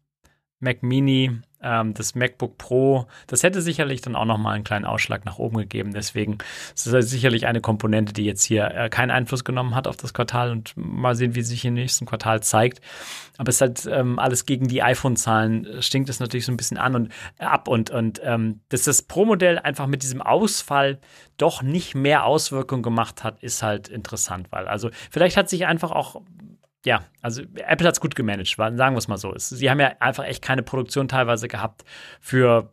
C: Mac Mini, ähm, das MacBook Pro, das hätte sicherlich dann auch nochmal einen kleinen Ausschlag nach oben gegeben. Deswegen ist das sicherlich eine Komponente, die jetzt hier äh, keinen Einfluss genommen hat auf das Quartal und mal sehen, wie sich im nächsten Quartal zeigt. Aber es ist halt ähm, alles gegen die iPhone-Zahlen, äh, stinkt es natürlich so ein bisschen an und äh, ab und, und ähm, dass das Pro-Modell einfach mit diesem Ausfall doch nicht mehr Auswirkungen gemacht hat, ist halt interessant, weil also vielleicht hat sich einfach auch ja, also Apple hat es gut gemanagt, sagen wir es mal so. Sie haben ja einfach echt keine Produktion teilweise gehabt für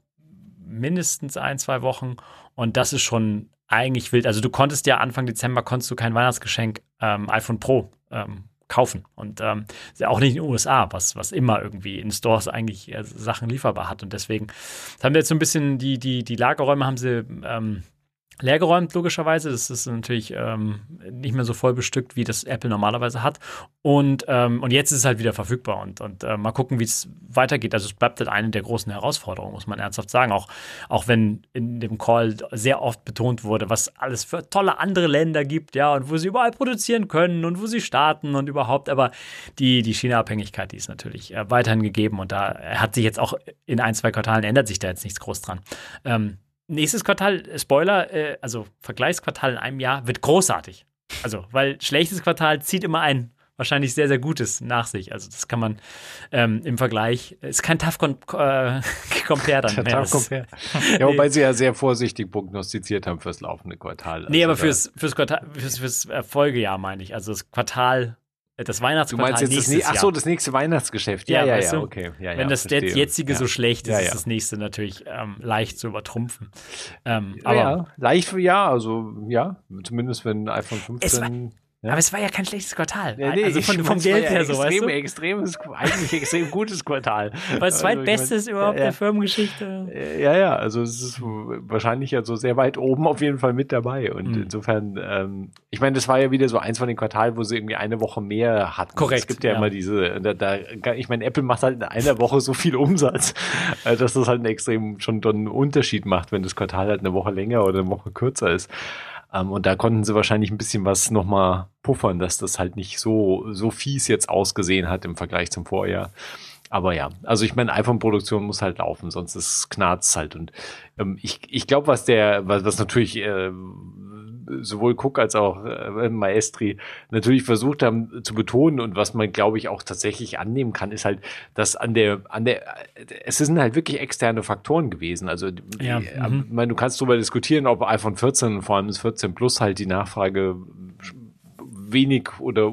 C: mindestens ein, zwei Wochen und das ist schon eigentlich wild. Also du konntest ja Anfang Dezember konntest du kein Weihnachtsgeschenk ähm, iPhone Pro ähm, kaufen und ähm, auch nicht in den USA, was, was immer irgendwie in Stores eigentlich äh, Sachen lieferbar hat und deswegen haben wir jetzt so ein bisschen die, die, die Lagerräume haben sie ähm, leergeräumt, logischerweise. Das ist natürlich ähm, nicht mehr so voll bestückt, wie das Apple normalerweise hat. Und, ähm, und jetzt ist es halt wieder verfügbar und, und äh, mal gucken, wie es weitergeht. Also es bleibt halt eine der großen Herausforderungen, muss man ernsthaft sagen. Auch, auch wenn in dem Call sehr oft betont wurde, was alles für tolle andere Länder gibt, ja, und wo sie überall produzieren können und wo sie starten und überhaupt. Aber die, die China-Abhängigkeit, die ist natürlich äh, weiterhin gegeben und da hat sich jetzt auch in ein, zwei Quartalen ändert sich da jetzt nichts groß dran. Ähm, Nächstes Quartal, äh, Spoiler, äh, also Vergleichsquartal in einem Jahr wird großartig. Also, weil schlechtes Quartal zieht immer ein wahrscheinlich sehr, sehr Gutes nach sich. Also, das kann man ähm, im Vergleich, ist kein Tough Con äh, Compare dann. Mehr.
D: Kommt her. Ja, wobei sie ja sehr vorsichtig prognostiziert haben fürs laufende Quartal.
C: Nee,
D: Also
C: aber
D: da-
C: fürs, fürs, Quartal, fürs, fürs Folgejahr meine ich. Also das Quartal, das
D: Du
C: Weihnachtsquartal
D: meinst jetzt das,
C: nächstes
D: nie- ach so, das nächste Weihnachtsgeschäft.
C: Ja,
D: Ja, ja, ja,
C: du,
D: okay. Ja,
C: Wenn
D: ja,
C: das
D: verstehe.
C: jetzige so schlecht ist, ist das nächste natürlich ähm, leicht zu übertrumpfen. Ähm, aber,
D: ja, leicht, ja, also ja, zumindest wenn iPhone 15. Ja.
C: aber es war ja kein schlechtes Quartal.
D: Ja, nee,
C: also
D: ich
C: von, vom Geld
D: ja
C: her so, weißt
D: extrem,
C: du?
D: extremes, eigentlich extrem gutes Quartal.
C: Weil es
D: Also, ich
C: zweitbestes
D: mein,
C: überhaupt
D: ja,
C: der Firmengeschichte.
D: Äh, Ja, ja, also es ist wahrscheinlich ja so sehr weit oben auf jeden Fall mit dabei. Und
C: Mhm.
D: insofern, ähm, ich meine, das war ja wieder so eins von den Quartalen, wo sie irgendwie eine Woche mehr hatten.
C: Korrekt,
D: Es gibt ja, immer diese, da, da, ich meine, Apple macht halt in einer Woche so viel Umsatz, äh, dass das halt einen extrem schon dann einen Unterschied macht, wenn das Quartal halt eine Woche länger oder eine Woche kürzer ist. Ähm, und da konnten sie wahrscheinlich ein bisschen was nochmal puffern, dass das halt nicht so, so fies jetzt ausgesehen hat im Vergleich zum Vorjahr. aber ja, also ich meine, iPhone-Produktion muss halt laufen, sonst ist knarzt halt. Und ähm, ich, ich glaube, was der, was, was natürlich äh, sowohl Cook als auch äh, Maestri natürlich versucht haben zu betonen und was man, glaube ich, auch tatsächlich annehmen kann, ist halt, dass an der, an der, es sind halt wirklich externe Faktoren gewesen. Also,
C: Ja,
D: die,
C: mhm.
D: ich meine, du kannst darüber diskutieren, ob iPhone 14, vor allem das 14 Plus, halt die Nachfrage wenig oder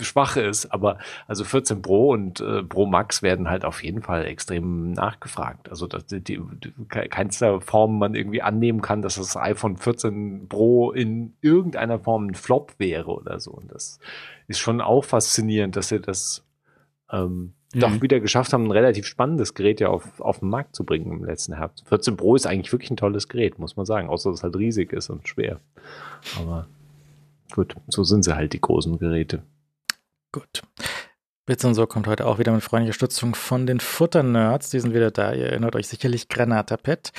D: schwach ist, aber also 14 Pro und äh, Pro Max werden halt auf jeden Fall extrem nachgefragt. Also dass die, die keinster Form man irgendwie annehmen kann, dass das iPhone 14 Pro in irgendeiner Form ein Flop wäre oder so. Und das ist schon auch faszinierend, dass sie das ähm,
C: Mhm.
D: doch wieder geschafft haben, ein relativ spannendes Gerät ja auf, auf den Markt zu bringen im letzten Herbst. 14 Pro ist eigentlich wirklich ein tolles Gerät, muss man sagen, außer dass es halt riesig ist und schwer. Aber gut, so sind sie halt die großen Geräte.
B: Gut. Bits und so kommt heute auch wieder mit freundlicher Stützung von den Futter-Nerds. Die sind wieder da. Ihr erinnert euch sicherlich Granatapet.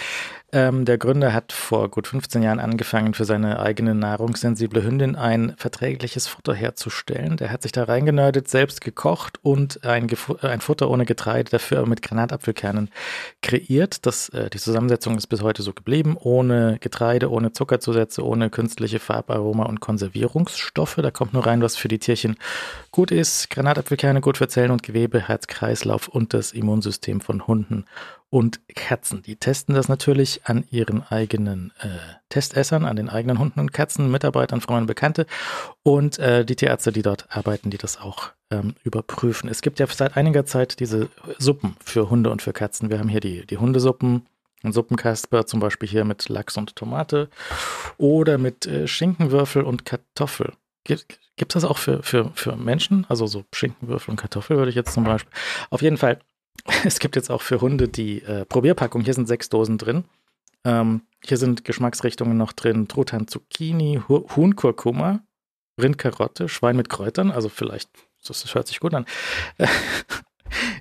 B: Ähm, der Gründer hat vor gut 15 Jahren angefangen, für seine eigene nahrungssensible Hündin ein verträgliches Futter herzustellen. Der hat sich da reingenördet, selbst gekocht und ein, Gefu ein Futter ohne Getreide, dafür mit Granatapfelkernen kreiert. Das, äh, die Zusammensetzung ist bis heute so geblieben, ohne Getreide, ohne Zuckerzusätze, ohne künstliche Farbaroma und Konservierungsstoffe. Da kommt nur rein, was für die Tierchen gut ist. Granatapfelkerne gut für Zellen und Gewebe, Herz-Kreislauf und das Immunsystem von Hunden und Katzen. Die testen das natürlich an ihren eigenen äh, Testessern, an den eigenen Hunden und Katzen, Mitarbeitern, Freunde, Bekannte und äh, die Tierärzte, die dort arbeiten, die das auch ähm, überprüfen. Es gibt ja seit einiger Zeit diese Suppen für Hunde und für Katzen. Wir haben hier die, die Hundesuppen, ein Suppenkasper, zum Beispiel hier mit Lachs und Tomate oder mit äh, Schinkenwürfel und Kartoffel. Gibt es das auch für, für, für Menschen? Also so Schinkenwürfel und Kartoffel würde ich jetzt zum Beispiel. Auf jeden Fall, es gibt jetzt auch für Hunde die äh, Probierpackung. Hier sind sechs Dosen drin. Ähm, hier sind Geschmacksrichtungen noch drin: Truthahn, Zucchini, Hu Huhn, Kurkuma, Rindkarotte, Schwein mit Kräutern. Also vielleicht, das, das hört sich gut an.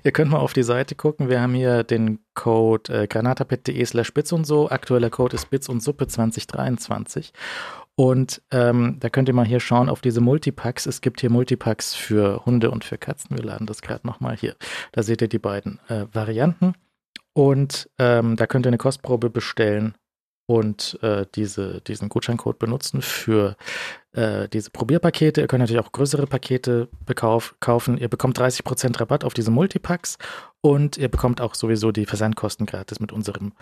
B: Ihr könnt mal auf die Seite gucken. Wir haben hier den Code äh, granatapet.de slash bits und so. Aktueller Code ist bits und suppe 2023. Und ähm, da könnt ihr mal hier schauen auf diese Multipacks. Es gibt hier Multipacks für Hunde und für Katzen. Wir laden das gerade nochmal hier. Da seht ihr die beiden äh, Varianten. Und ähm, da könnt ihr eine Kostprobe bestellen und äh, diese, diesen Gutscheincode benutzen für äh, diese Probierpakete. Ihr könnt natürlich auch größere Pakete kaufen. Ihr bekommt 30% Rabatt auf diese Multipacks und ihr bekommt auch sowieso die Versandkosten gratis mit unserem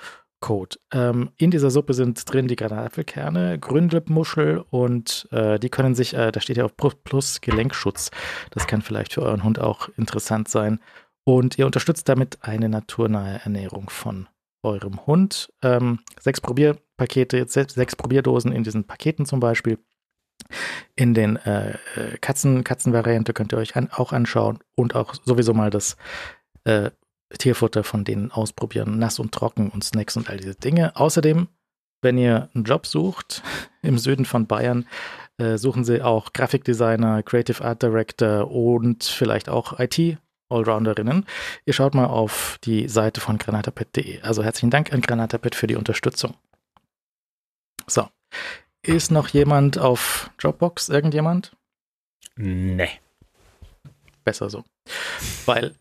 B: Code. Ähm, in dieser Suppe sind drin die Granatapfelkerne, Grünlippmuschel und äh, die können sich, äh, da steht ja auf Plus Gelenkschutz. Das kann vielleicht für euren Hund auch interessant sein. Und ihr unterstützt damit eine naturnahe Ernährung von eurem Hund. Ähm, sechs Probierpakete, sechs, Probierdosen in diesen Paketen zum Beispiel. In den äh, Katzen, Katzenvariante könnt ihr euch an, auch anschauen und auch sowieso mal das äh, Tierfutter von denen ausprobieren, nass und trocken und Snacks und all diese Dinge. Außerdem, wenn ihr einen Job sucht im Süden von Bayern, äh, suchen sie auch Grafikdesigner, Creative Art Director und vielleicht auch IT Allrounderinnen. Ihr schaut mal auf die Seite von granatapet.de. Also herzlichen Dank an Granatapet für die Unterstützung. So. Ist noch jemand auf Dropbox? Irgendjemand?
C: Nee.
B: Besser so. Weil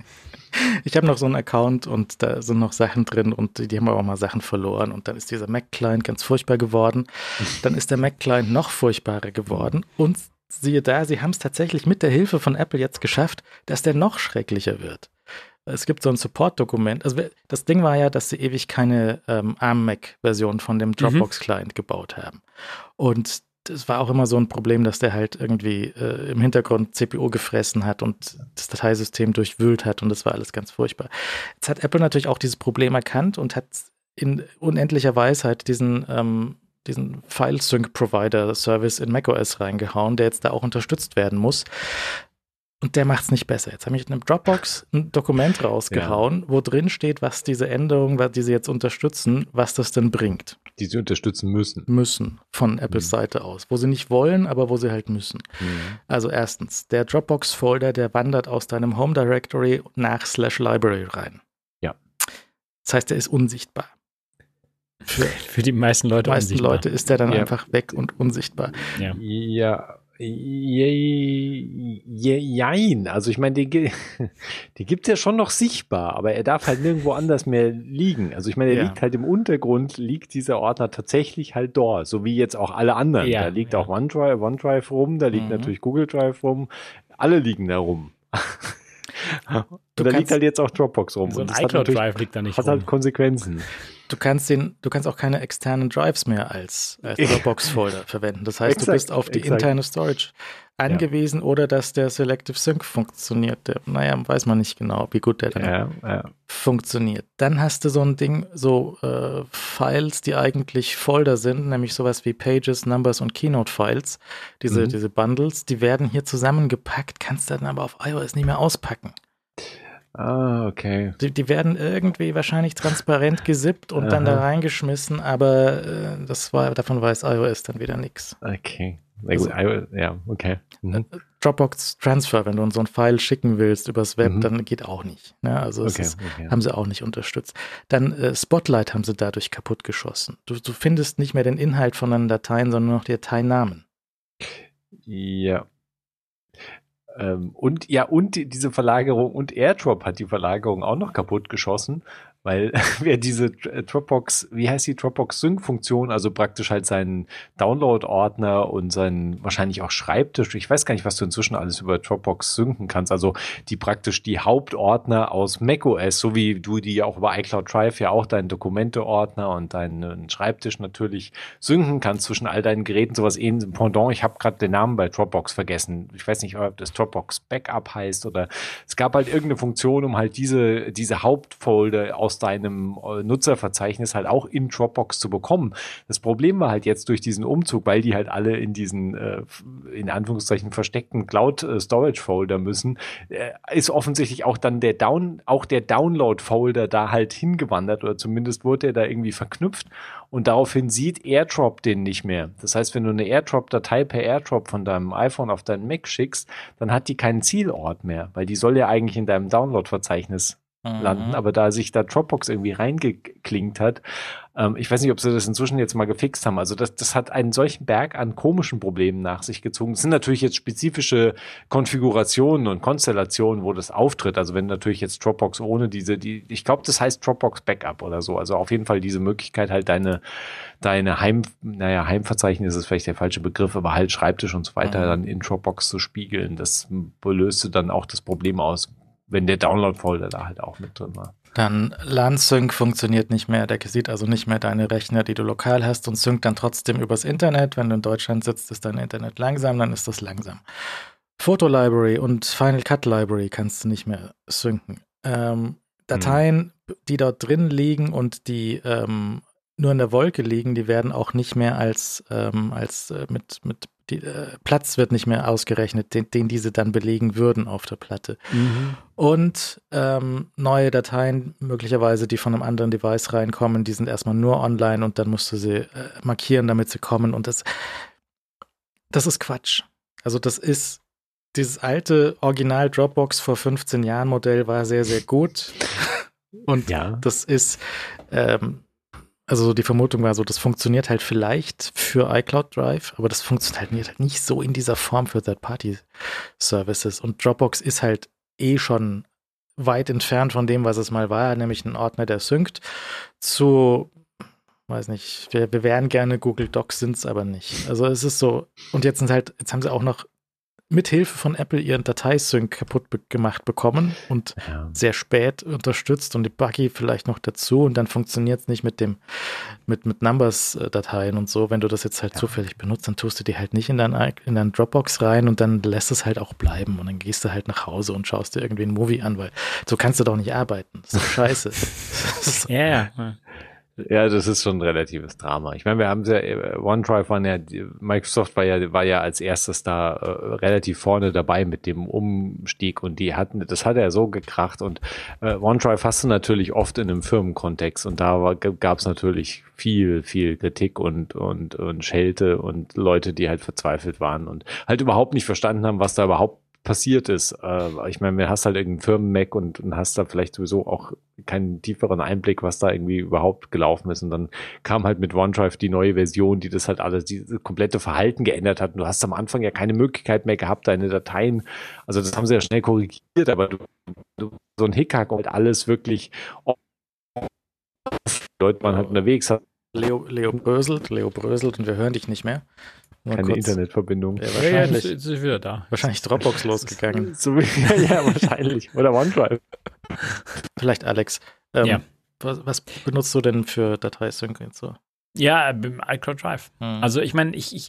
B: ich habe noch so einen Account und da sind noch Sachen drin und die, die haben aber auch mal Sachen verloren und dann ist dieser Mac-Client ganz furchtbar geworden. Dann ist der Mac-Client noch furchtbarer geworden und siehe da, sie haben es tatsächlich mit der Hilfe von Apple jetzt geschafft, dass der noch schrecklicher wird. Es gibt so ein Support-Dokument. Also das Ding war ja, dass sie ewig keine ähm, ARM-Mac-Version von dem Dropbox-Client gebaut haben. Und das war auch immer so ein Problem, dass der halt irgendwie äh, im Hintergrund CPU gefressen hat und das Dateisystem durchwühlt hat und das war alles ganz furchtbar. Jetzt hat Apple natürlich auch dieses Problem erkannt und hat in unendlicher Weisheit diesen ähm, diesen File-Sync-Provider-Service in macOS reingehauen, der jetzt da auch unterstützt werden muss. Und der macht es nicht besser. Jetzt habe ich in einem Dropbox ein Dokument rausgehauen, ja. wo drin steht, was diese Änderungen, die sie jetzt unterstützen, was das denn bringt.
D: Die sie unterstützen müssen.
B: Müssen, von Apples mhm. Seite aus. Wo sie nicht wollen, aber wo sie halt müssen. Mhm. Also erstens, der Dropbox-Folder, der wandert aus deinem Home Directory nach slash Library rein.
D: Ja.
B: Das heißt, der ist unsichtbar.
C: Für, für die meisten Leute
B: Die meisten
C: unsichtbar.
B: Leute ist der dann ja. einfach weg und unsichtbar.
D: Ja. ja. Je- je- Jein. Also ich meine, die, die gibt's ja schon noch sichtbar, aber er darf halt nirgendwo anders mehr liegen. Also ich meine, er
B: Ja.
D: liegt halt im Untergrund, liegt dieser Ordner tatsächlich halt dort, so wie jetzt auch alle anderen.
C: Ja,
D: da liegt
C: ja.
D: auch OneDrive, OneDrive rum, da liegt
B: Mhm.
D: natürlich Google Drive rum, alle liegen da rum. Und da liegt halt jetzt auch Dropbox rum.
C: So ein
D: Und das hat
C: iCloud Drive liegt da nicht
D: hat
C: rum.
D: halt Konsequenzen.
B: Du kannst den, du kannst auch keine externen Drives mehr als, als Dropbox-Folder verwenden. Das heißt, du
D: Exakt,
B: bist auf die
D: exakt.
B: interne Storage angewiesen oder dass der Selective Sync funktioniert. Der, naja, weiß man nicht genau, wie gut der dann
D: Ja, ja.
B: funktioniert. Dann hast du so ein Ding, so äh, Files, die eigentlich Folder sind, nämlich sowas wie Pages, Numbers und Keynote-Files. Diese,
D: Mhm.
B: diese Bundles, die werden hier zusammengepackt, kannst dann aber auf iOS nicht mehr auspacken.
D: Ah, okay.
B: Die, die werden irgendwie wahrscheinlich transparent gesippt und dann da
D: Aha.
B: reingeschmissen, aber äh, das war, davon weiß iOS dann wieder nichts.
D: Okay. Na gut,
B: Also-
D: ja, okay. Mhm.
B: Dropbox Transfer, wenn du so ein File schicken willst übers Web,
D: Mhm.
B: dann geht auch nicht. Ne? Also
D: Okay,
B: ist,
D: okay.
B: haben sie auch nicht unterstützt. Dann äh, Spotlight haben sie dadurch kaputt geschossen. Du, du findest nicht mehr den Inhalt von deinen Dateien, sondern nur noch die Dateinamen.
D: Ja. Ähm, und ja, und die, diese Verlagerung und AirDrop hat die Verlagerung auch noch kaputt geschossen, weil wer diese äh, Dropbox, wie heißt die Dropbox Sync-Funktion, also praktisch halt seinen Download-Ordner und seinen wahrscheinlich auch Schreibtisch, ich weiß gar nicht, was du inzwischen alles über Dropbox synken kannst, also die praktisch die Hauptordner aus macOS, so wie du die auch über iCloud Drive ja auch deinen Dokumente-Ordner und deinen Schreibtisch natürlich synken kannst zwischen all deinen Geräten, sowas ähnliches. Pendant, ich habe gerade den Namen bei Dropbox vergessen. Ich weiß nicht, ob das Dropbox Backup heißt oder es gab halt irgendeine Funktion, um halt diese, diese Hauptfolder aus deinem äh, Nutzerverzeichnis halt auch in Dropbox zu bekommen. Das Problem war halt jetzt durch diesen Umzug, weil die halt alle in diesen äh, in Anführungszeichen versteckten Cloud äh, müssen, äh, ist offensichtlich auch dann der Down, auch der Download Folder da halt hingewandert oder zumindest wurde er da irgendwie verknüpft und daraufhin sieht AirDrop den nicht mehr. Das heißt, wenn du eine AirDrop-Datei per AirDrop von deinem iPhone auf deinen Mac schickst, dann hat die keinen Zielort mehr, weil die soll ja eigentlich in deinem Download-Verzeichnis landen, aber da sich da Dropbox irgendwie reingeklinkt hat, ähm, ich weiß nicht, ob sie das inzwischen jetzt mal gefixt haben. Also das, das hat einen solchen Berg an komischen Problemen nach sich gezogen. Es sind natürlich jetzt spezifische Konfigurationen und Konstellationen, wo das auftritt. Also wenn natürlich jetzt Dropbox ohne diese, die, ich glaube, das heißt Dropbox Backup oder so. Also auf jeden Fall diese Möglichkeit halt deine, deine Heim, naja, Heimverzeichnis ist vielleicht der falsche Begriff, aber halt Schreibtisch und so weiter
B: Mhm.
D: dann in Dropbox zu spiegeln. Das löste dann auch das Problem aus, wenn der Download-Folder da halt auch mit drin war.
B: Dann LAN-Sync funktioniert nicht mehr. Der sieht also nicht mehr deine Rechner, die du lokal hast und synkt dann trotzdem übers Internet. Wenn du in Deutschland sitzt, ist dein Internet langsam, dann ist das langsam. Photo Library und Final Cut Library kannst du nicht mehr synken. Ähm, Dateien, die dort drin liegen und die ähm, nur in der Wolke liegen, die werden auch nicht mehr als, ähm, als äh, mit, mit die, äh, Platz wird nicht mehr ausgerechnet, den, den diese dann belegen würden auf der Platte. Und ähm, neue Dateien, möglicherweise, die von einem anderen Device reinkommen, die sind erstmal nur online und dann musst du sie äh, markieren, damit sie kommen. Und das, das ist Quatsch. Also das ist dieses alte Original Dropbox vor 15 Jahren Modell war sehr, sehr gut. Und
D: Ja.
B: das ist, ähm, also die Vermutung war so, das funktioniert halt vielleicht für iCloud Drive, aber das funktioniert halt nicht so in dieser Form für Third-Party-Services. Und Dropbox ist halt eh schon weit entfernt von dem, was es mal war, nämlich ein Ordner, der synkt, zu, weiß nicht, wir, wir wären gerne Google Docs, sind es aber nicht. Also es ist so, und jetzt sind halt, jetzt haben sie auch noch mit Hilfe von Apple ihren Dateisync kaputt be gemacht bekommen und
D: Ja.
B: sehr spät unterstützt und die Buggy vielleicht noch dazu und dann funktioniert es nicht mit dem mit mit Numbers-Dateien und so. Wenn du das jetzt halt zufällig benutzt, dann tust du die halt nicht in dein i- in dein Dropbox rein und dann lässt es halt auch bleiben und dann gehst du halt nach Hause und schaust dir irgendwie ein Movie an, weil so kannst du doch nicht arbeiten. Das ist doch scheiße.
C: Ja, ja.
D: Ja, das ist schon ein relatives Drama. Ich meine, wir haben ja, äh, OneDrive waren ja, Microsoft war ja, war ja als erstes da äh, relativ vorne dabei mit dem Umstieg und die hatten, das hat ja so gekracht und äh, OneDrive hast du natürlich oft in einem Firmenkontext und da gab es natürlich viel, viel Kritik und, und, und Schelte und Leute, die halt verzweifelt waren und halt überhaupt nicht verstanden haben, was da überhaupt passiert ist. Äh, ich meine, du hast halt irgendeinen Firmen-Mac und, und hast da vielleicht sowieso auch keinen tieferen Einblick, was da irgendwie überhaupt gelaufen ist. Und dann kam halt mit OneDrive die neue Version, die das halt alles, dieses komplette Verhalten geändert hat. Und du hast am Anfang ja keine Möglichkeit mehr gehabt, deine Dateien, also das haben sie ja schnell korrigiert, aber du, du so ein Hickhack und alles wirklich Leute waren halt unterwegs.
B: Leo, Leo bröselt, Leo bröselt und wir hören dich nicht mehr.
D: Nur Keine kurz. Internetverbindung.
B: Ja, wahrscheinlich.
C: Ja, jetzt ist wieder da.
B: Wahrscheinlich Dropbox losgegangen.
D: So, ja, wahrscheinlich. Oder OneDrive.
B: Vielleicht Alex. Ähm,
C: ja.
B: Was, was, benutzt du denn für Dateisync und so?
C: Ja, im iCloud Drive. Hm. Also ich meine, ich, ich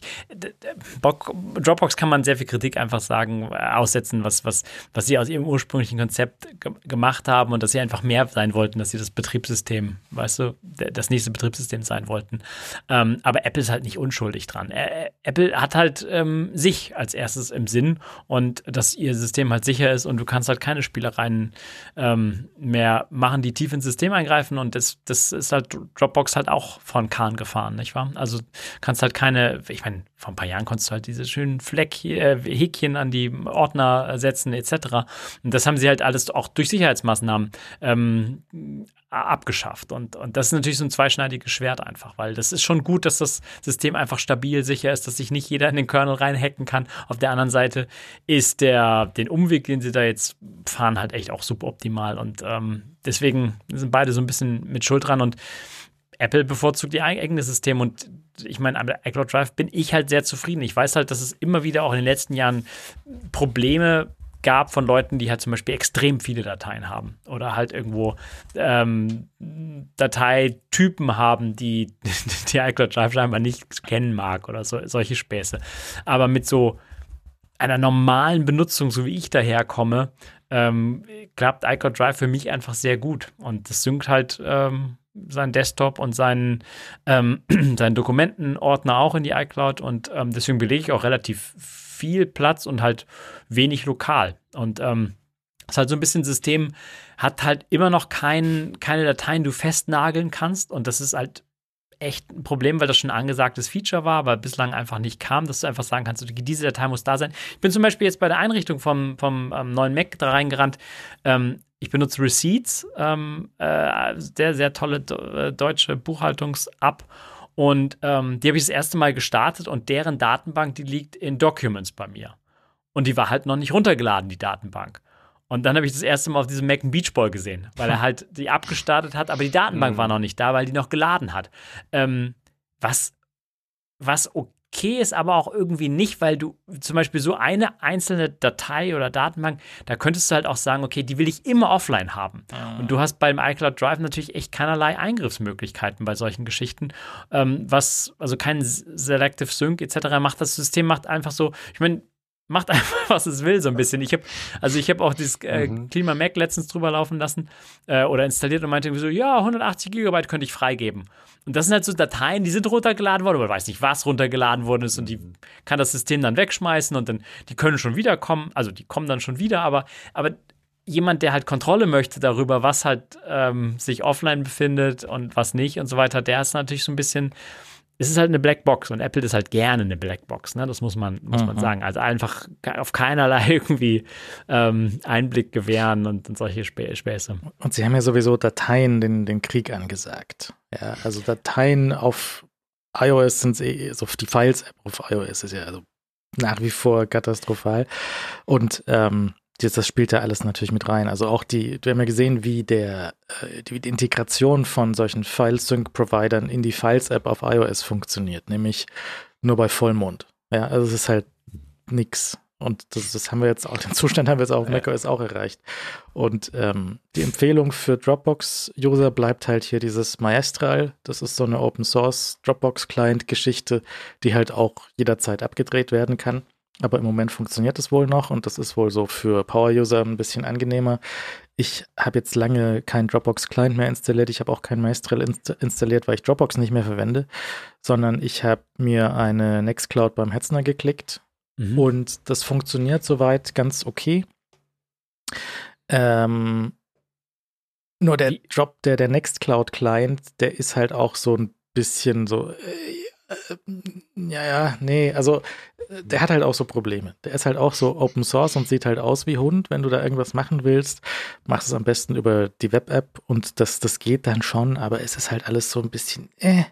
C: Dropbox kann man sehr viel Kritik einfach sagen, äh, aussetzen, was, was, was sie aus ihrem ursprünglichen Konzept ge gemacht haben und dass sie einfach mehr sein wollten, dass sie das Betriebssystem, weißt du, das nächste Betriebssystem sein wollten. Ähm, aber Apple ist halt nicht unschuldig dran. Äh, Apple hat halt ähm, sich als erstes im Sinn und dass ihr System halt sicher ist und du kannst halt keine Spielereien ähm, mehr machen, die tief ins System eingreifen und das, das ist halt Dropbox halt auch von Kahn Bahn gefahren, nicht wahr? Also kannst halt keine, ich meine, vor ein paar Jahren konntest du halt diese schönen Fleck, äh, Häkchen an die Ordner setzen, etc. Und das haben sie halt alles auch durch Sicherheitsmaßnahmen ähm, abgeschafft. Und, und das ist natürlich so ein zweischneidiges Schwert einfach, weil das ist schon gut, dass das System einfach stabil sicher ist, dass sich nicht jeder in den Kernel reinhacken kann. Auf der anderen Seite ist der, den Umweg, den sie da jetzt fahren, halt echt auch suboptimal. Und ähm, deswegen sind beide so ein bisschen mit Schuld dran. Und Apple bevorzugt ihr eigenes System und ich meine, iCloud Drive bin ich halt sehr zufrieden. Ich weiß halt, dass es immer wieder auch in den letzten Jahren Probleme gab von Leuten, die halt zum Beispiel extrem viele Dateien haben oder halt irgendwo ähm, Dateitypen haben, die die iCloud Drive scheinbar nicht kennen mag oder so, solche Späße. Aber mit so einer normalen Benutzung, so wie ich daherkomme, ähm, klappt iCloud Drive für mich einfach sehr gut und das synkt halt ähm, seinen Desktop und seinen, ähm, seinen Dokumentenordner auch in die iCloud und ähm, deswegen belege ich auch relativ viel Platz und halt wenig lokal. Und ähm, ist halt so ein bisschen System, hat halt immer noch kein, keine Dateien, du festnageln kannst und das ist halt echt ein Problem, weil das schon ein angesagtes Feature war, aber bislang einfach nicht kam, dass du einfach sagen kannst, diese Datei muss da sein. Ich bin zum Beispiel jetzt bei der Einrichtung vom, vom ähm, neuen Mac da reingerannt. Ähm, ich benutze Receipts, ähm, äh, sehr, sehr tolle äh, deutsche Buchhaltungs-App. Und ähm, die habe ich das erste Mal gestartet und deren Datenbank, die liegt in Documents bei mir. Und die war halt noch nicht runtergeladen, die Datenbank. Und dann habe ich das erste Mal auf diesem Mac Beach Ball gesehen, weil er halt die abgestartet hat, aber die Datenbank war noch nicht da, weil die noch geladen hat. Ähm, was, was okay okay ist aber auch irgendwie nicht, weil du zum Beispiel so eine einzelne Datei oder Datenbank, da könntest du halt auch sagen, okay, die will ich immer offline haben. Ah. Und du hast beim iCloud Drive natürlich echt keinerlei Eingriffsmöglichkeiten bei solchen Geschichten. Ähm, was, also kein Selective Sync etc. macht das System, macht einfach so, ich meine, macht einfach, was es will, so ein bisschen. Ich habe, also ich habe auch dieses äh, mhm. Klima Mac letztens drüber laufen lassen äh, oder installiert und meinte so, ja, 180 Gigabyte könnte ich freigeben. Und das sind halt so Dateien, die sind runtergeladen worden, aber man weiß nicht, was runtergeladen worden ist und die mhm. kann das System dann wegschmeißen und dann, die können schon wiederkommen, also die kommen dann schon wieder, aber, aber jemand, der halt Kontrolle möchte darüber, was halt ähm, sich offline befindet und was nicht und so weiter, der ist natürlich so ein bisschen, es ist halt eine Blackbox und Apple ist halt gerne eine Blackbox, ne? Das muss man, muss man sagen. Also einfach auf keinerlei irgendwie ähm, Einblick gewähren und, und solche Spä Späße.
B: Und sie haben ja sowieso Dateien den, den Krieg angesagt. Ja, also Dateien auf iOS sind eh, so die Files-App auf iOS ist ja also nach wie vor katastrophal. Und ähm, das spielt da alles natürlich mit rein. Also auch die, wir haben ja gesehen, wie der, äh, die, Integration von solchen File-Sync-Providern in die Files-App auf iOS funktioniert, nämlich nur bei Vollmond. Ja, also es ist halt nix. Und das, das haben wir jetzt auch, den Zustand haben wir jetzt auch auf ja. macOS auch erreicht. Und ähm, die Empfehlung für Dropbox-User bleibt halt hier dieses Maestral. Das ist so eine Open-Source Dropbox-Client-Geschichte, die halt auch jederzeit abgedreht werden kann. Aber im Moment funktioniert es wohl noch und das ist wohl so für Power-User ein bisschen angenehmer. Ich habe jetzt lange keinen Dropbox-Client mehr installiert. Ich habe auch kein Maestral inst installiert, weil ich Dropbox nicht mehr verwende, sondern ich habe mir eine Nextcloud beim Hetzner geklickt mhm. und das funktioniert soweit ganz okay. Ähm, nur der Drop, der, der Nextcloud-Client, der ist halt auch so ein bisschen so, äh, Ja, ja, nee, also äh, der hat halt auch so Probleme. Der ist halt auch so Open Source und sieht halt aus wie Hund. Wenn du da irgendwas machen willst, machst es am besten über die Web-App und das, das geht dann schon, aber es ist halt alles so ein bisschen, äh,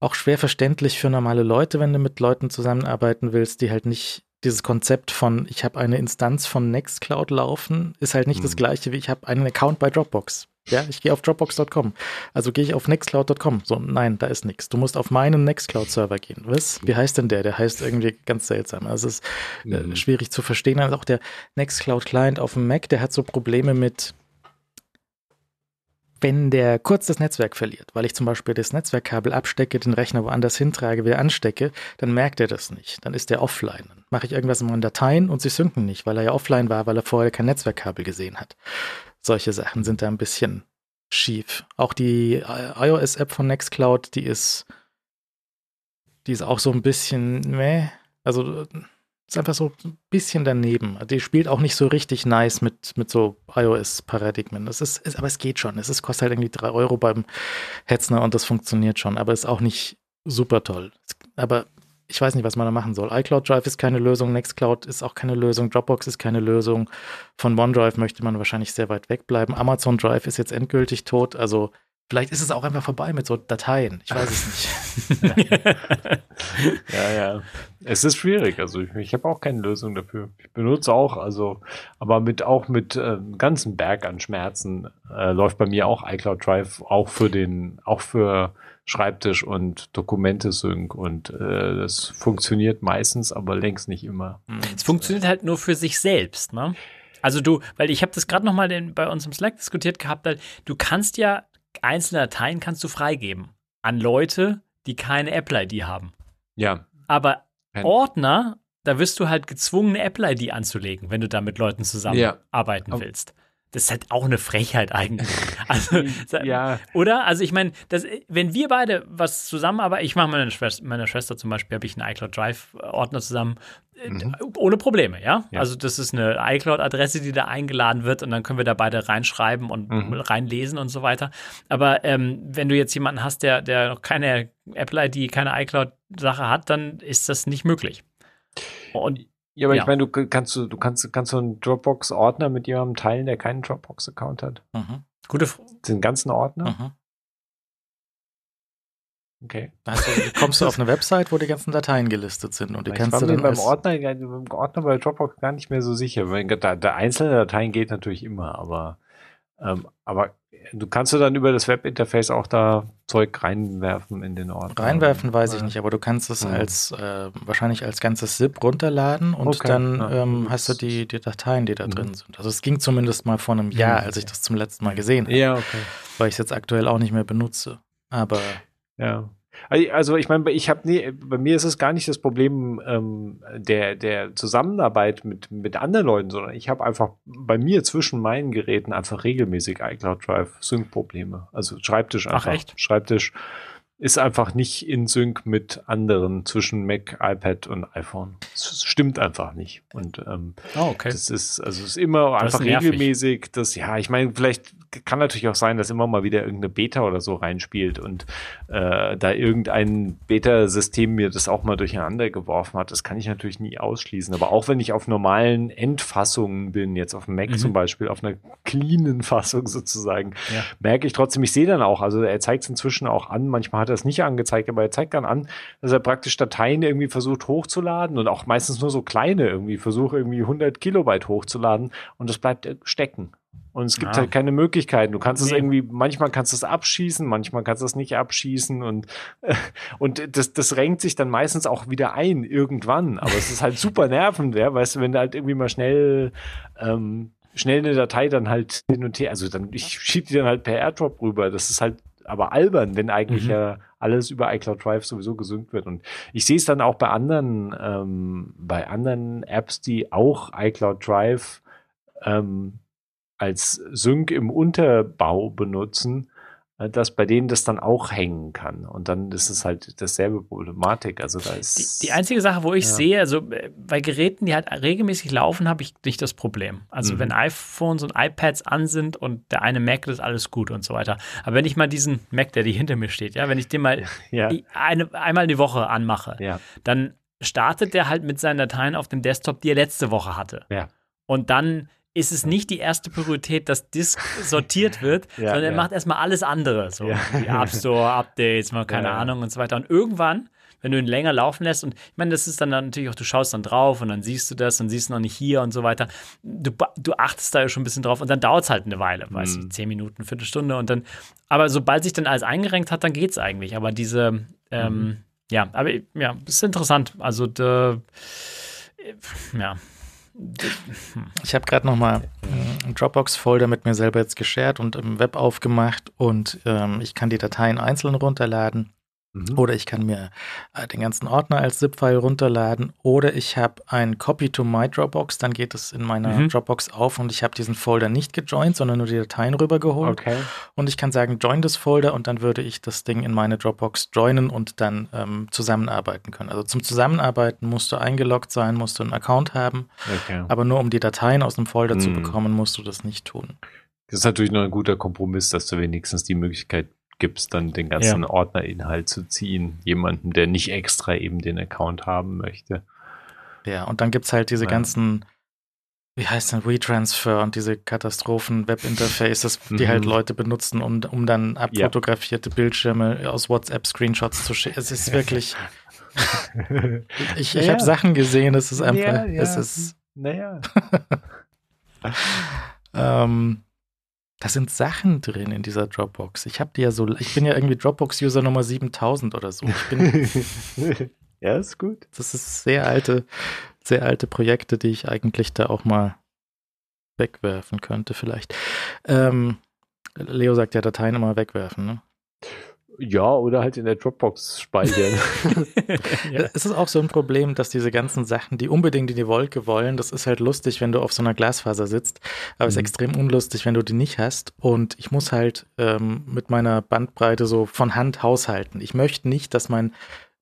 B: auch schwer verständlich für normale Leute, wenn du mit Leuten zusammenarbeiten willst, die halt nicht dieses Konzept von, ich habe eine Instanz von Nextcloud laufen, ist halt nicht hm. das gleiche wie ich habe einen Account bei Dropbox. Ja, ich gehe auf Dropbox.com. Also gehe ich auf Nextcloud.com. So, nein, da ist nichts. Du musst auf meinen Nextcloud-Server gehen. Was? Wie heißt denn der? Der heißt irgendwie ganz seltsam. Also es ist äh, mhm. schwierig zu verstehen. Also auch der Nextcloud-Client auf dem Mac, der hat so Probleme mit, wenn der kurz das Netzwerk verliert, weil ich zum Beispiel das Netzwerkkabel abstecke, den Rechner woanders hintrage, wieder anstecke, dann merkt er das nicht. Dann ist der offline. Dann mache ich irgendwas in meinen Dateien und sie synken nicht, weil er ja offline war, weil er vorher kein Netzwerkkabel gesehen hat. Solche Sachen sind da ein bisschen schief. Auch die iOS-App von Nextcloud, die ist, die ist auch so ein bisschen, meh. Also ist einfach so ein bisschen daneben. Die spielt auch nicht so richtig nice mit, mit so iOS-Paradigmen. Das ist, ist, aber es geht schon. Es ist, kostet halt irgendwie drei Euro beim Hetzner und das funktioniert schon, aber ist auch nicht super toll. Aber ich weiß nicht, was man da machen soll. iCloud Drive ist keine Lösung, Nextcloud ist auch keine Lösung, Dropbox ist keine Lösung. Von OneDrive möchte man wahrscheinlich sehr weit wegbleiben. Amazon Drive ist jetzt endgültig tot, also vielleicht ist es auch einfach vorbei mit so Dateien. Ich weiß es
D: nicht. ja, ja. Es ist schwierig. Also ich, ich habe auch keine Lösung dafür. Ich benutze auch, also, aber mit auch mit äh, ganzen Berg an Schmerzen äh, läuft bei mir auch iCloud Drive auch für den, auch für Schreibtisch und Dokumente-Sync und äh, das funktioniert meistens, aber längst nicht immer.
C: Mhm. Es funktioniert halt nur für sich selbst, ne? Also du, weil ich habe das gerade noch mal bei uns im Slack diskutiert gehabt, weil du kannst ja einzelne Dateien kannst du freigeben an Leute, die keine Apple-ID haben.
D: Ja.
C: Aber Ordner, da wirst du halt gezwungen, eine Apple-ID anzulegen, wenn du da mit Leuten zusammenarbeiten ja. willst das ist halt auch eine Frechheit eigentlich. Also, ja. Oder? Also ich meine, wenn wir beide was zusammenarbeiten, ich mache meine Schwester, meiner Schwester zum Beispiel, habe ich einen iCloud Drive-Ordner zusammen, äh, mhm. ohne Probleme, ja? ja? Also das ist eine iCloud-Adresse, die da eingeladen wird und dann können wir da beide reinschreiben und mhm. reinlesen und so weiter. Aber ähm, wenn du jetzt jemanden hast, der, der noch keine Apple-ID, keine iCloud-Sache hat, dann ist das nicht möglich.
D: Und ja, aber ja. ich meine, du kannst du, du kannst, kannst du einen Dropbox-Ordner mit jemandem teilen, der keinen Dropbox-Account hat.
C: Mhm. Gute Frage.
D: Den ganzen Ordner? Mhm.
B: Okay. Also kommst du auf eine Website, wo die ganzen Dateien gelistet sind und die ich kannst du dann
D: beim Ordner, beim Ordner bei Dropbox gar nicht mehr so sicher. Weil der, der einzelne Dateien geht natürlich immer, aber ähm, aber du kannst du dann über das Webinterface auch da Zeug reinwerfen in den Ort.
B: Reinwerfen weiß ich nicht, aber du kannst es mhm. als äh, wahrscheinlich als ganzes ZIP runterladen und okay. dann ja. ähm, hast du die, die Dateien, die da mhm. drin sind. Also es ging zumindest mal vor einem Jahr, als ich das zum letzten Mal gesehen habe.
D: Ja, okay.
B: Weil ich es jetzt aktuell auch nicht mehr benutze. Aber
D: ja. Also ich meine, ich habe nie, bei mir ist es gar nicht das Problem ähm, der, der Zusammenarbeit mit, mit anderen Leuten, sondern ich habe einfach bei mir zwischen meinen Geräten einfach regelmäßig iCloud Drive Sync-Probleme. Also Schreibtisch einfach. Ach, echt? Schreibtisch ist einfach nicht in Sync mit anderen zwischen Mac, iPad und iPhone. Das stimmt einfach nicht. Und ähm, oh, okay. das ist also ist immer das einfach regelmäßig. Das ja, ich meine, vielleicht kann natürlich auch sein, dass immer mal wieder irgendeine Beta oder so reinspielt und äh, da irgendein Beta-System mir das auch mal durcheinander geworfen hat. Das kann ich natürlich nie ausschließen. Aber auch wenn ich auf normalen Endfassungen bin, jetzt auf dem Mac mhm. zum Beispiel, auf einer cleanen Fassung sozusagen, ja. merke ich trotzdem, ich sehe dann auch, also er zeigt es inzwischen auch an, manchmal hat er es nicht angezeigt, aber er zeigt dann an, dass er praktisch Dateien irgendwie versucht hochzuladen und auch meistens nur so kleine irgendwie versucht irgendwie 100 Kilobyte hochzuladen und das bleibt stecken. Und es gibt ja. halt keine Möglichkeiten. Du kannst nee. es irgendwie, manchmal kannst du es abschießen, manchmal kannst du es nicht abschießen und, äh, und das, das renkt sich dann meistens auch wieder ein irgendwann. Aber es ist halt super nervend, ja, weißt du, wenn du halt irgendwie mal schnell, ähm, schnell eine Datei dann halt hin und her, also dann, ich schiebe die dann halt per AirDrop rüber. Das ist halt aber albern, wenn eigentlich mhm. ja alles über iCloud Drive sowieso gesynkt wird. Und ich sehe es dann auch bei anderen, ähm, bei anderen Apps, die auch iCloud Drive ähm, als Sync im Unterbau benutzen, äh, dass bei denen das dann auch hängen kann. Und dann ist es halt dasselbe Problematik. Also da ist
C: die, die einzige Sache, wo ich
D: Ja.
C: sehe, also äh, bei Geräten, die halt regelmäßig laufen, habe ich nicht das Problem. Also
D: Mhm.
C: wenn iPhones und iPads an sind und der eine Mac, das ist alles gut und so weiter. Aber wenn ich mal diesen Mac, der die hinter mir steht, ja, wenn ich den mal
D: ja,
C: eine, einmal die Woche anmache,
D: ja,
C: dann startet der halt mit seinen Dateien auf dem Desktop, die er letzte Woche hatte. Und dann ist es nicht die erste Priorität, dass Disk sortiert wird,
D: Ja,
C: sondern er
D: ja.
C: macht erstmal alles andere. So
D: Ja.
C: die App Store, Updates, mal keine. Ahnung und so weiter. Und irgendwann, wenn du ihn länger laufen lässt, und ich meine, das ist dann natürlich auch, du schaust dann drauf und dann siehst du das und siehst noch nicht hier und so weiter. Du, du achtest da ja schon ein bisschen drauf und dann dauert es halt eine Weile, weiß
D: Mhm.
C: ich, zehn Minuten, Viertelstunde und dann, aber sobald sich dann alles eingerenkt hat, dann geht's eigentlich. Aber diese, ähm,
D: Mhm.
C: ja, aber ja, das ist interessant. Also, da, ja.
B: Ich habe gerade noch mal einen Dropbox-Folder mit mir selber jetzt geshared und im Web aufgemacht und ähm, ich kann die Dateien einzeln runterladen
D: Mhm.
B: oder ich kann mir äh, den ganzen Ordner als ZIP-File runterladen oder ich habe ein Copy to my Dropbox, dann geht es in meiner
C: Mhm.
B: Dropbox auf und ich habe diesen Folder nicht gejoint, sondern nur die Dateien rübergeholt
D: Okay.
B: und ich kann sagen, join das Folder und dann würde ich das Ding in meine Dropbox joinen und dann ähm, zusammenarbeiten können. Also zum Zusammenarbeiten musst du eingeloggt sein, musst du einen Account haben,
D: okay.
B: aber nur um die Dateien aus dem Folder zu
D: Mhm.
B: bekommen, musst du das nicht tun.
D: Das ist natürlich noch ein guter Kompromiss, dass du wenigstens die Möglichkeit gibst, dann den ganzen Ordnerinhalt zu ziehen. Jemandem, der nicht extra eben den Account haben möchte.
B: Ja, und dann gibt es halt diese
D: Ja.
B: ganzen, wie heißt denn, WeTransfer und diese Katastrophen-Web-Interfaces, die
D: Mhm.
B: halt Leute benutzen, um, um dann abfotografierte Bildschirme aus WhatsApp-Screenshots zu schicken. Es ist wirklich, ich, ich
D: Ja.
B: habe Sachen gesehen, es ist einfach,
D: Ja, ja.
B: es ist,
D: Naja.
B: ähm, da sind Sachen drin in dieser Dropbox. Ich habe die ja so, ich bin ja irgendwie Dropbox-User Nummer 7000 oder so. Ich bin,
D: ja, ist gut.
B: das ist sehr alte, sehr alte Projekte, die ich eigentlich da auch mal wegwerfen könnte, vielleicht. Ähm, Leo sagt ja, Dateien immer wegwerfen. Ne?
D: Ja, oder halt in der Dropbox speichern.
C: Ja.
B: Es ist auch so ein Problem, dass diese ganzen Sachen, die unbedingt in die Wolke wollen, das ist halt lustig, wenn du auf so einer Glasfaser sitzt, aber es ist
D: Mhm.
B: extrem unlustig, wenn du die nicht hast. Und ich muss halt ähm, mit meiner Bandbreite so von Hand haushalten. Ich möchte nicht, dass mein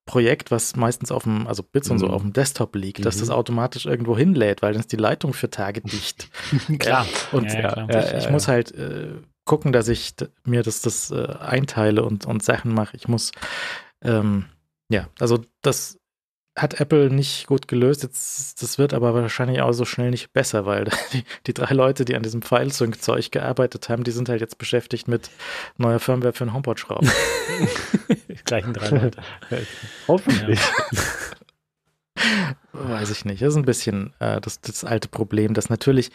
B: Projekt, was meistens auf dem, also Bits und so
D: Mhm.
B: auf dem Desktop liegt, dass
D: Mhm.
B: das automatisch irgendwo hinlädt, weil dann ist die Leitung für Tage dicht.
C: Klar.
B: Und
C: Ja, ja, klar.
B: ich,
D: Ja,
B: ich
D: ja,
B: muss
D: ja.
B: halt äh, gucken, dass ich mir das, das äh, einteile und, und Sachen mache. Ich muss, ähm, ja, also das hat Apple nicht gut gelöst. Jetzt, das wird aber wahrscheinlich auch so schnell nicht besser, weil die, die drei Leute, die an diesem File-Sync-Zeug gearbeitet haben, die sind halt jetzt beschäftigt mit neuer Firmware für einen HomePod-Schrauben.
C: Gleichen drei Leute.
D: Hoffentlich.
B: Weiß ich nicht. Das ist ein bisschen äh, das, das alte Problem, dass natürlich,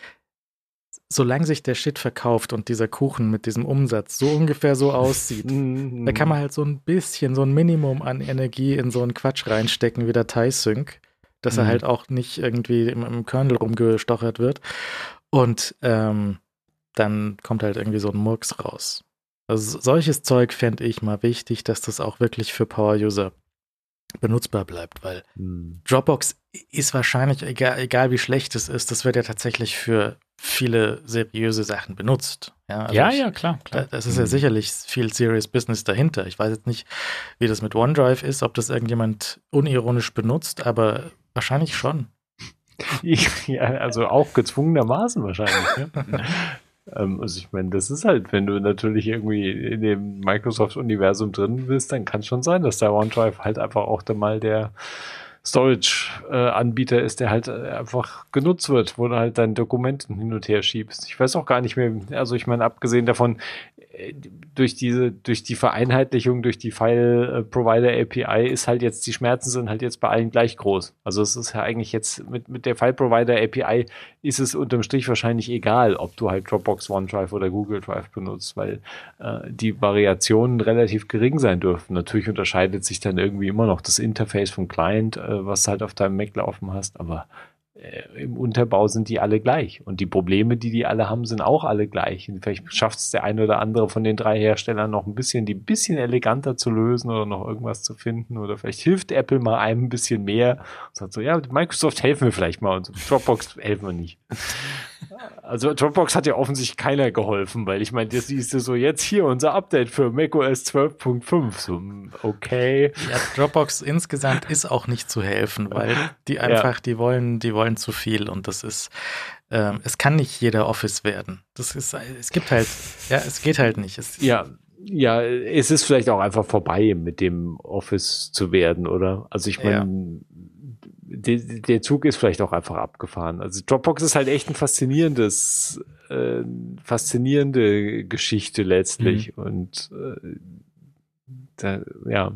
B: solange sich der Shit verkauft und dieser Kuchen mit diesem Umsatz so ungefähr so aussieht, Da kann man halt so ein bisschen, so ein Minimum an Energie in so einen Quatsch reinstecken wie Dateisync, dass er
D: Mhm.
B: halt auch nicht irgendwie im, im Kernel rumgestochert wird. Und ähm, dann kommt halt irgendwie so ein Murks raus. Also solches Zeug fände ich mal wichtig, dass das auch wirklich für Power-User benutzbar bleibt, weil
D: Hm.
B: Dropbox ist wahrscheinlich, egal, egal wie schlecht es ist, das wird ja tatsächlich für viele seriöse Sachen benutzt. Ja, also
C: ja,
B: ich-
C: ja, klar,
B: da,
C: klar.
B: das ist ja
D: Mhm.
B: sicherlich viel Serious Business dahinter. Ich weiß jetzt nicht, wie das mit OneDrive ist, ob das irgendjemand unironisch benutzt, aber wahrscheinlich schon.
D: ja, also auch gezwungenermaßen wahrscheinlich. Ne? ähm, also ich meine, das ist halt, wenn du natürlich irgendwie in dem Microsoft-Universum drin bist, dann kann es schon sein, dass der OneDrive halt einfach auch dann mal der Storage-Anbieter ist, der halt äh, einfach genutzt wird, wo du halt deine Dokumenten hin und her schiebst. Ich weiß auch gar nicht mehr, also ich meine, abgesehen davon, durch diese, durch die Vereinheitlichung, durch die File-Provider-API ist halt jetzt, die Schmerzen sind halt jetzt bei allen gleich groß. Also es ist ja eigentlich jetzt mit, mit der File-Provider-API ist es unterm Strich wahrscheinlich egal, ob du halt Dropbox, OneDrive oder Google Drive benutzt, weil äh, die Variationen relativ gering sein dürfen. Natürlich unterscheidet sich dann irgendwie immer noch das Interface vom Client, äh, was halt auf deinem Mac laufen hast, aber äh, im Unterbau sind die alle gleich. Und die Probleme, die die alle haben, sind auch alle gleich. Und vielleicht schafft es der eine oder andere von den drei Herstellern noch ein bisschen, die ein bisschen eleganter zu lösen oder noch irgendwas zu finden. Oder vielleicht hilft Apple mal einem ein bisschen mehr und sagt so, ja, Microsoft helfen wir vielleicht mal und Dropbox helfen wir nicht. Also Dropbox hat ja offensichtlich keiner geholfen, weil ich meine, das siehst du so jetzt hier unser Update für macOS 12.5. So, okay.
B: Ja, Dropbox insgesamt ist auch nicht zu helfen, weil die einfach, ja. die wollen, die wollen zu viel und das ist, ähm, es kann nicht jeder Office werden. Das ist, es gibt halt, ja, es geht halt nicht. Es,
D: ja, ja, es ist vielleicht auch einfach vorbei, mit dem Office zu werden, oder? Also ich meine, ja der, der Zug ist vielleicht auch einfach abgefahren. Also Dropbox ist halt echt ein faszinierendes, äh, faszinierende Geschichte letztlich. Mhm. Und äh, da, ja,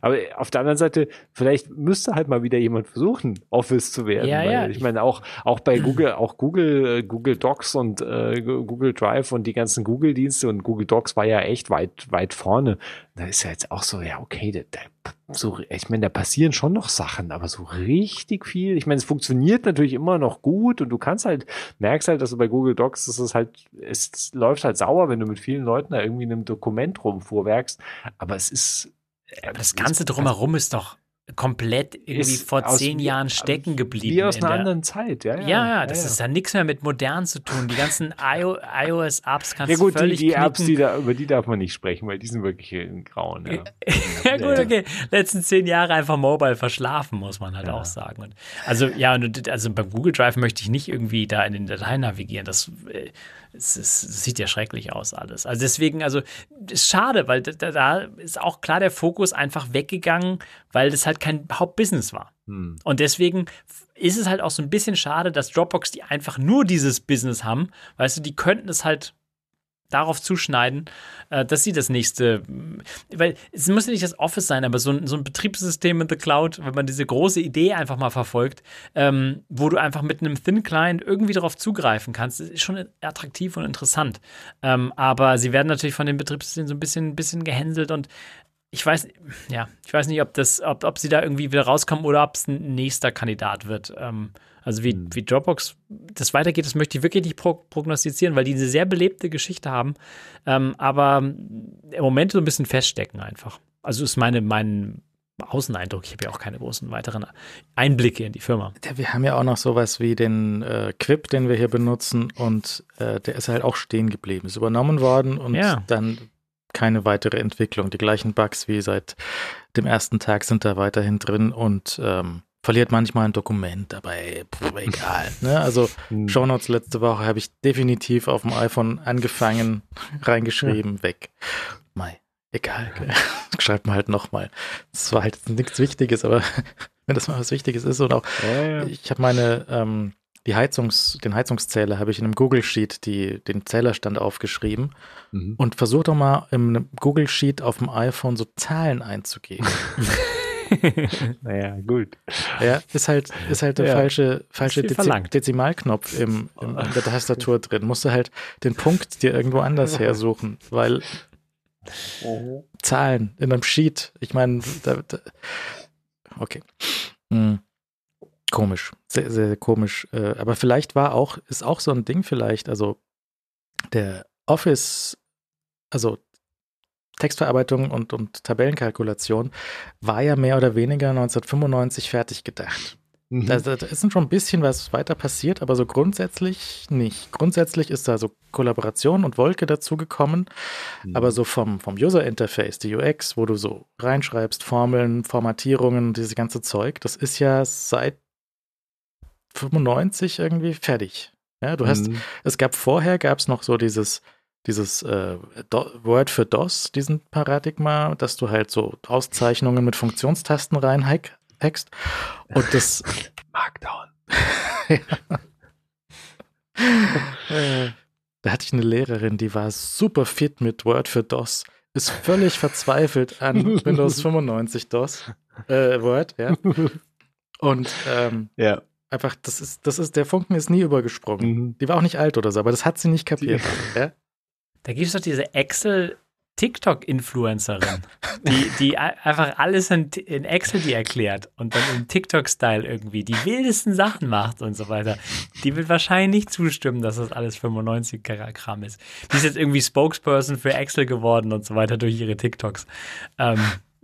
D: aber auf der anderen Seite, vielleicht müsste halt mal wieder jemand versuchen, Office zu werden.
C: Ja, ja.
D: Ich meine, auch, auch bei Google, auch Google, äh, Google Docs und äh, Google Drive und die ganzen Google-Dienste und Google Docs war ja echt weit, weit vorne. Da ist ja jetzt auch so, ja, okay, da, da, so, ich meine, da passieren schon noch Sachen, aber so richtig viel. Ich meine, es funktioniert natürlich immer noch gut und du kannst halt, merkst halt, dass du bei Google Docs, dass es halt, es läuft halt sauer, wenn du mit vielen Leuten da irgendwie in einem Dokument rumfuhrwerkst. Aber es ist,
C: aber das Ganze drumherum ist doch komplett irgendwie vor zehn Jahren stecken geblieben.
D: Wie aus einer anderen Zeit, ja.
C: Ja, ja, ja das ja, ist ja nichts mehr mit modern zu tun. Die ganzen iOS-Apps kannst
D: ja, gut,
C: du völlig
D: die, die Apps, die da, über die darf man nicht sprechen, weil die sind wirklich in Grauen. Ja,
C: ja gut, okay. Letzten zehn Jahre einfach Mobile verschlafen, muss man halt auch sagen. Und also ja, also beim Google Drive möchte ich nicht irgendwie da in den Dateien navigieren. Das äh, es, es, sieht ja schrecklich aus alles. Also deswegen, also ist schade, weil da, da, ist auch klar der Fokus einfach weggegangen, weil das halt kein Hauptbusiness war. Hm. Und deswegen ist es halt auch so ein bisschen schade, dass Dropbox die einfach nur dieses Business haben. Weißt du, die könnten es halt darauf zuschneiden, äh, dass sie das nächste, weil es muss ja nicht das Office sein, aber so ein, so ein Betriebssystem in the Cloud, wenn man diese große Idee einfach mal verfolgt, ähm, wo du einfach mit einem Thin Client irgendwie darauf zugreifen kannst, ist schon attraktiv und interessant. Ähm, aber sie werden natürlich von dem Betriebssystem so ein bisschen, bisschen gehänselt und ich weiß, ja, ich weiß nicht, ob das, ob, ob sie da irgendwie wieder rauskommen oder ob es ein nächster Kandidat wird. Ähm, also wie, hm. wie Dropbox das weitergeht, das möchte ich wirklich nicht pro prognostizieren, weil die eine sehr belebte Geschichte haben, ähm, aber im Moment so ein bisschen feststecken einfach. Also ist meine, mein Außeneindruck. Ich habe ja auch keine großen weiteren Einblicke in die Firma.
B: Ja, wir haben ja auch noch sowas wie den äh, Quip, den wir hier benutzen und äh, der ist halt auch stehen geblieben. Ist übernommen worden und ja. dann keine weitere Entwicklung. Die gleichen Bugs wie seit dem ersten Tag sind da weiterhin drin und ähm, verliert manchmal ein Dokument, dabei egal. Ne? Also hm. Shownotes letzte Woche habe ich definitiv auf dem iPhone angefangen, reingeschrieben, ja. weg. Mai, egal. Schreibt man halt nochmal. Das war halt nichts Wichtiges, aber wenn das mal was Wichtiges ist und auch ja, ja. ich habe meine ähm, die Heizungs, den Heizungszähler habe ich in einem Google Sheet die, den Zählerstand aufgeschrieben mhm. und versuch doch mal im Google Sheet auf dem iPhone so Zahlen einzugeben.
D: naja, gut.
B: Ja, ist halt, ist halt der ja, falsche, falsche Dezi Dezimalknopf im, im, in der Tastatur drin. Musst du halt den Punkt dir irgendwo anders hersuchen, weil oh. Zahlen in einem Sheet, ich meine, okay. Hm. Komisch, sehr, sehr komisch. Äh, aber vielleicht war auch, ist auch so ein Ding vielleicht, also der Office, also Textverarbeitung und, und Tabellenkalkulation war ja mehr oder weniger 1995 fertig gedacht. Mhm. Da, da, ist schon ein bisschen was weiter passiert, aber so grundsätzlich nicht. Grundsätzlich ist da so Kollaboration und Wolke dazugekommen, mhm. aber so vom, vom User-Interface, die UX, wo du so reinschreibst, Formeln, Formatierungen, dieses ganze Zeug, das ist ja seit 95 irgendwie fertig. Ja, du hast, mhm. es gab vorher, gab es noch so dieses dieses äh, Word für DOS, diesen Paradigma, dass du halt so Auszeichnungen mit Funktionstasten reinhackst. Und das.
D: Markdown.
B: da hatte ich eine Lehrerin, die war super fit mit Word für DOS, ist völlig verzweifelt an Windows 95 DOS, äh, Word, ja. Und ähm,
D: ja.
B: einfach, das ist, das ist, der Funken ist nie übergesprungen. Mhm. Die war auch nicht alt oder so, aber das hat sie nicht kapiert. Ja?
C: Da gibt es doch diese Excel TikTok-Influencerin, die, die einfach alles in, in, Excel die erklärt und dann im TikTok-Style irgendwie die wildesten Sachen macht und so weiter. Die wird wahrscheinlich nicht zustimmen, dass das alles 95 Kram ist. Die ist jetzt irgendwie Spokesperson für Excel geworden und so weiter durch ihre TikToks. Ähm,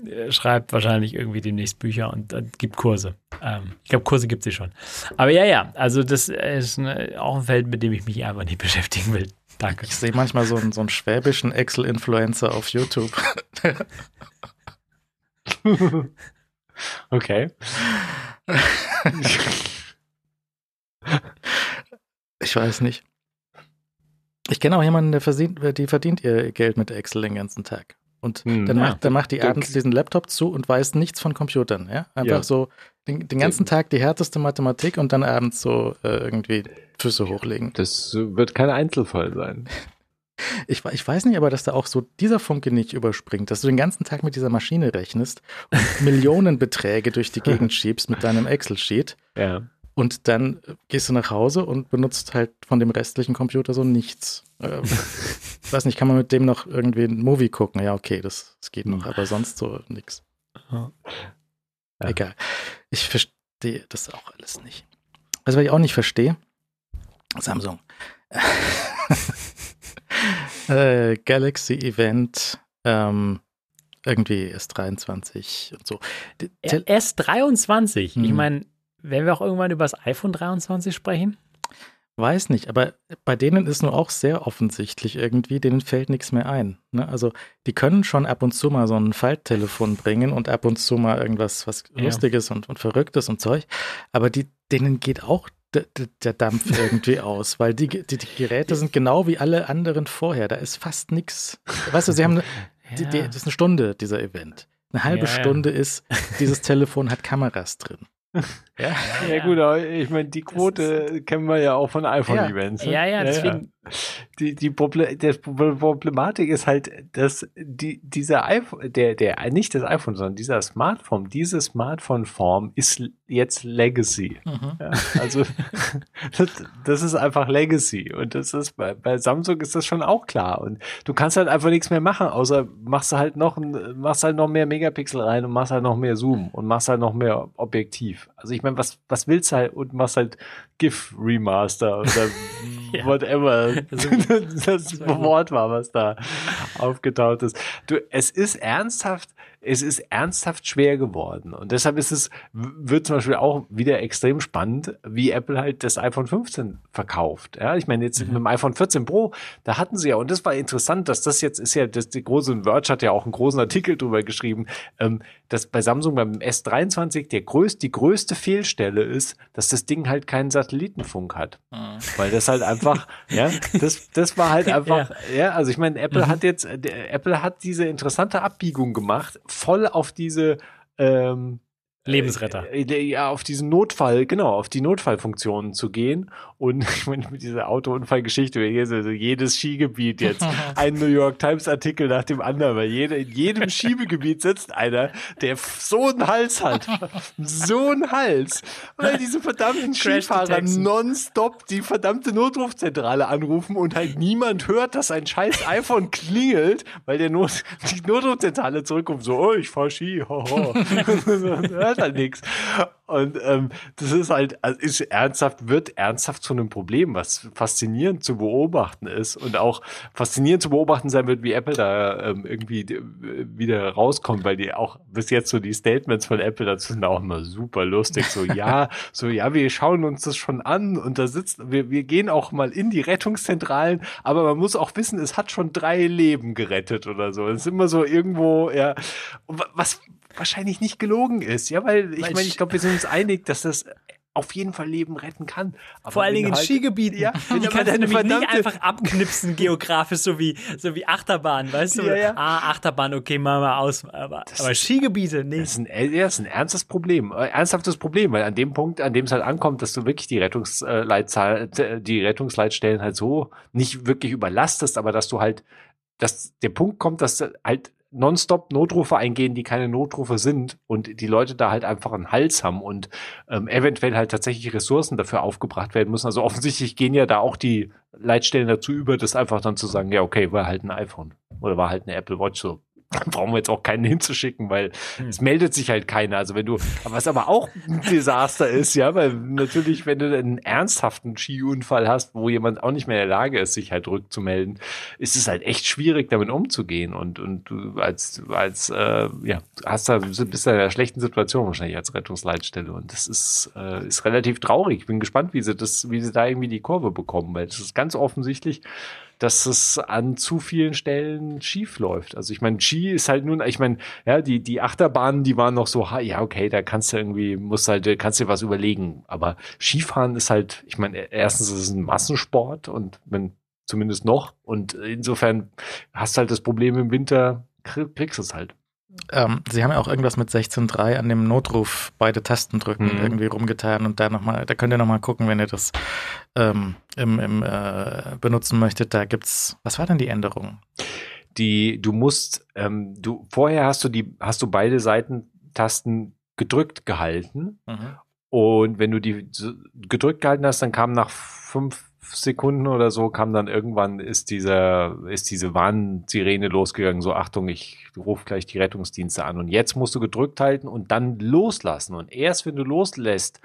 C: äh, schreibt wahrscheinlich irgendwie demnächst Bücher und äh, gibt Kurse. Ähm, ich glaube, Kurse gibt sie schon. Aber ja, ja, also das ist eine, auch ein Feld, mit dem ich mich einfach nicht beschäftigen will. Danke.
B: Ich sehe manchmal so einen, so einen schwäbischen Excel-Influencer auf YouTube.
D: okay.
B: ich weiß nicht. Ich kenne auch jemanden, der verdient, die verdient ihr Geld mit Excel den ganzen Tag. Und hm, dann, ja. macht, dann macht die abends diesen Laptop zu und weiß nichts von Computern. Ja? Einfach ja. so den, den, ganzen Tag die härteste Mathematik und dann abends so äh, irgendwie Füße hochlegen.
D: Das wird kein Einzelfall sein.
B: Ich, ich, weiß nicht, aber dass da auch so dieser Funke nicht überspringt, dass du den ganzen Tag mit dieser Maschine rechnest und Millionenbeträge durch die Gegend schiebst mit deinem Excel-Sheet.
D: Ja.
B: Und dann gehst du nach Hause und benutzt halt von dem restlichen Computer so nichts. Äh, weiß nicht, kann man mit dem noch irgendwie ein Movie gucken? Ja, okay, das, das geht noch, aber sonst so nichts. Ja. Egal. Ich verstehe das auch alles nicht. Also, was ich auch nicht verstehe, Samsung. äh, Galaxy Event, ähm, irgendwie S23 und so.
C: S23? Hm. Ich meine, werden wir auch irgendwann über das iPhone 23 sprechen?
B: Weiß nicht, aber bei denen ist nur auch sehr offensichtlich irgendwie, denen fällt nichts mehr ein. Ne? Also die können schon ab und zu mal so ein Falttelefon bringen und ab und zu mal irgendwas was ja. Lustiges und, und Verrücktes und Zeug, aber die, denen geht auch der, Dampf irgendwie aus, weil die, die, die, Geräte sind genau wie alle anderen vorher. Da ist fast nichts. Weißt du, sie haben, ja. die, die, das ist eine Stunde, dieser Event. Eine halbe ja, Stunde ist, dieses Telefon hat Kameras drin.
D: Ja, ja, gut, aber ich meine, die Quote kennen wir ja auch von iPhone-Events.
C: Ne? Ja, ja, deswegen.
D: Die, die Proble der Problematik ist halt, dass die, dieser iPhone, der, der, nicht das iPhone, sondern dieser Smartphone, diese Smartphone-Form ist jetzt Legacy. Mhm. Ja, also, das, das, ist einfach Legacy. Und das ist, bei, bei Samsung ist das schon auch klar. Und du kannst halt einfach nichts mehr machen, außer machst halt noch, machst halt noch mehr Megapixel rein und machst halt noch mehr Zoom und machst halt noch mehr Objektiv. Also ich meine, was, was willst du halt und machst halt GIF Remaster oder ja. whatever das, das Wort war, was da aufgetaucht ist. Du, es ist ernsthaft, es ist ernsthaft schwer geworden. Und deshalb ist es, wird zum Beispiel auch wieder extrem spannend, wie Apple halt das iPhone 15 verkauft. Ja, ich meine, jetzt mhm. mit dem iPhone 14 Pro, da hatten sie ja, und das war interessant, dass das jetzt ist ja, das, die große Verge hat ja auch einen großen Artikel drüber geschrieben, ähm, dass bei Samsung beim S23 der größte, die größte Fehlstelle ist, dass das Ding halt keinen Satellitenfunk hat. Mhm. Weil das halt einfach, ja, das, das war halt einfach, ja, ja also ich meine, Apple mhm. hat jetzt, Apple hat diese interessante Abbiegung gemacht, voll auf diese ähm,
C: Lebensretter.
D: Äh, äh, ja, auf diesen Notfall, genau, auf die Notfallfunktionen zu gehen. Und ich meine, mit dieser Autounfallgeschichte, jedes Skigebiet jetzt, ein New York Times Artikel nach dem anderen, weil jede, in jedem Skigebiet sitzt einer, der so einen Hals hat. so einen Hals. Weil diese verdammten Skifahrer nonstop die verdammte Notrufzentrale anrufen und halt niemand hört, dass ein scheiß iPhone klingelt, weil der Not, die Notrufzentrale zurückkommt, so, oh, ich fahr Ski, hoho. halt nichts. Und ähm, das ist halt, also ist ernsthaft, wird ernsthaft zu einem Problem, was faszinierend zu beobachten ist und auch faszinierend zu beobachten sein wird, wie Apple da ähm, irgendwie wieder rauskommt, weil die auch bis jetzt so die Statements von Apple dazu sind auch immer super lustig. So, ja, so, ja, wir schauen uns das schon an und da sitzt, wir, wir gehen auch mal in die Rettungszentralen, aber man muss auch wissen, es hat schon drei Leben gerettet oder so. Es ist immer so irgendwo, ja, was, wahrscheinlich nicht gelogen ist. Ja, weil ich meine, ich glaube, wir sind uns einig, dass das auf jeden Fall Leben retten kann.
C: Aber Vor allen Dingen in halt, Skigebieten. Ja, die kann deine nicht einfach abknipsen geografisch, so wie, so wie Achterbahn, weißt du? Ja, ja. Ah, Achterbahn, okay, machen wir aus. Aber, aber Skigebiete nicht.
D: Das ist, ein, ja, das ist ein ernstes Problem, äh, ernsthaftes Problem, weil an dem Punkt, an dem es halt ankommt, dass du wirklich die Rettungsleitzahl, die Rettungsleitstellen halt so nicht wirklich überlastest, aber dass du halt, dass der Punkt kommt, dass halt nonstop Notrufe eingehen, die keine Notrufe sind und die Leute da halt einfach einen Hals haben und ähm, eventuell halt tatsächlich Ressourcen dafür aufgebracht werden müssen. Also offensichtlich gehen ja da auch die Leitstellen dazu über, das einfach dann zu sagen, ja, okay, war halt ein iPhone oder war halt eine Apple Watch so. Brauchen wir jetzt auch keinen hinzuschicken, weil
C: Hm.
D: es meldet sich halt keiner. Also wenn du, was aber auch ein Desaster ist, ja, weil natürlich, wenn du einen ernsthaften Skiunfall hast, wo jemand auch nicht mehr in der Lage ist, sich halt rückzumelden, ist es halt echt schwierig, damit umzugehen. Und, und du als, als, äh, ja, hast da, bist da in einer schlechten Situation wahrscheinlich als Rettungsleitstelle. Und das ist, äh, ist relativ traurig. Ich bin gespannt, wie sie das, wie sie da irgendwie die Kurve bekommen, weil es ist ganz offensichtlich, dass es an zu vielen Stellen schief läuft. Also ich meine, Ski ist halt nun, ich meine, ja, die, die Achterbahnen, die waren noch so, ha, ja, okay, da kannst du irgendwie, musst halt, kannst dir was überlegen. Aber Skifahren ist halt, ich meine, erstens ist es ein Massensport und wenn, zumindest noch. Und insofern hast du halt das Problem im Winter, krieg- kriegst du es halt.
B: Ähm, Sie haben ja auch irgendwas mit 16.3 an dem Notruf beide Tasten drücken
D: Mhm.
B: irgendwie rumgetan und da nochmal, da könnt ihr nochmal gucken, wenn ihr das ähm, im, im, äh, benutzen möchtet. Da gibt's, was war denn die Änderung?
D: die, du musst, ähm, du, vorher hast du die, hast du beide Seitentasten gedrückt gehalten
B: Mhm.
D: und wenn du die gedrückt gehalten hast, dann kam nach fünf Sekunden oder so, kam dann irgendwann ist dieser, ist diese Warnsirene losgegangen, so Achtung, ich rufe gleich die Rettungsdienste an und jetzt musst du gedrückt halten und dann loslassen und erst wenn du loslässt,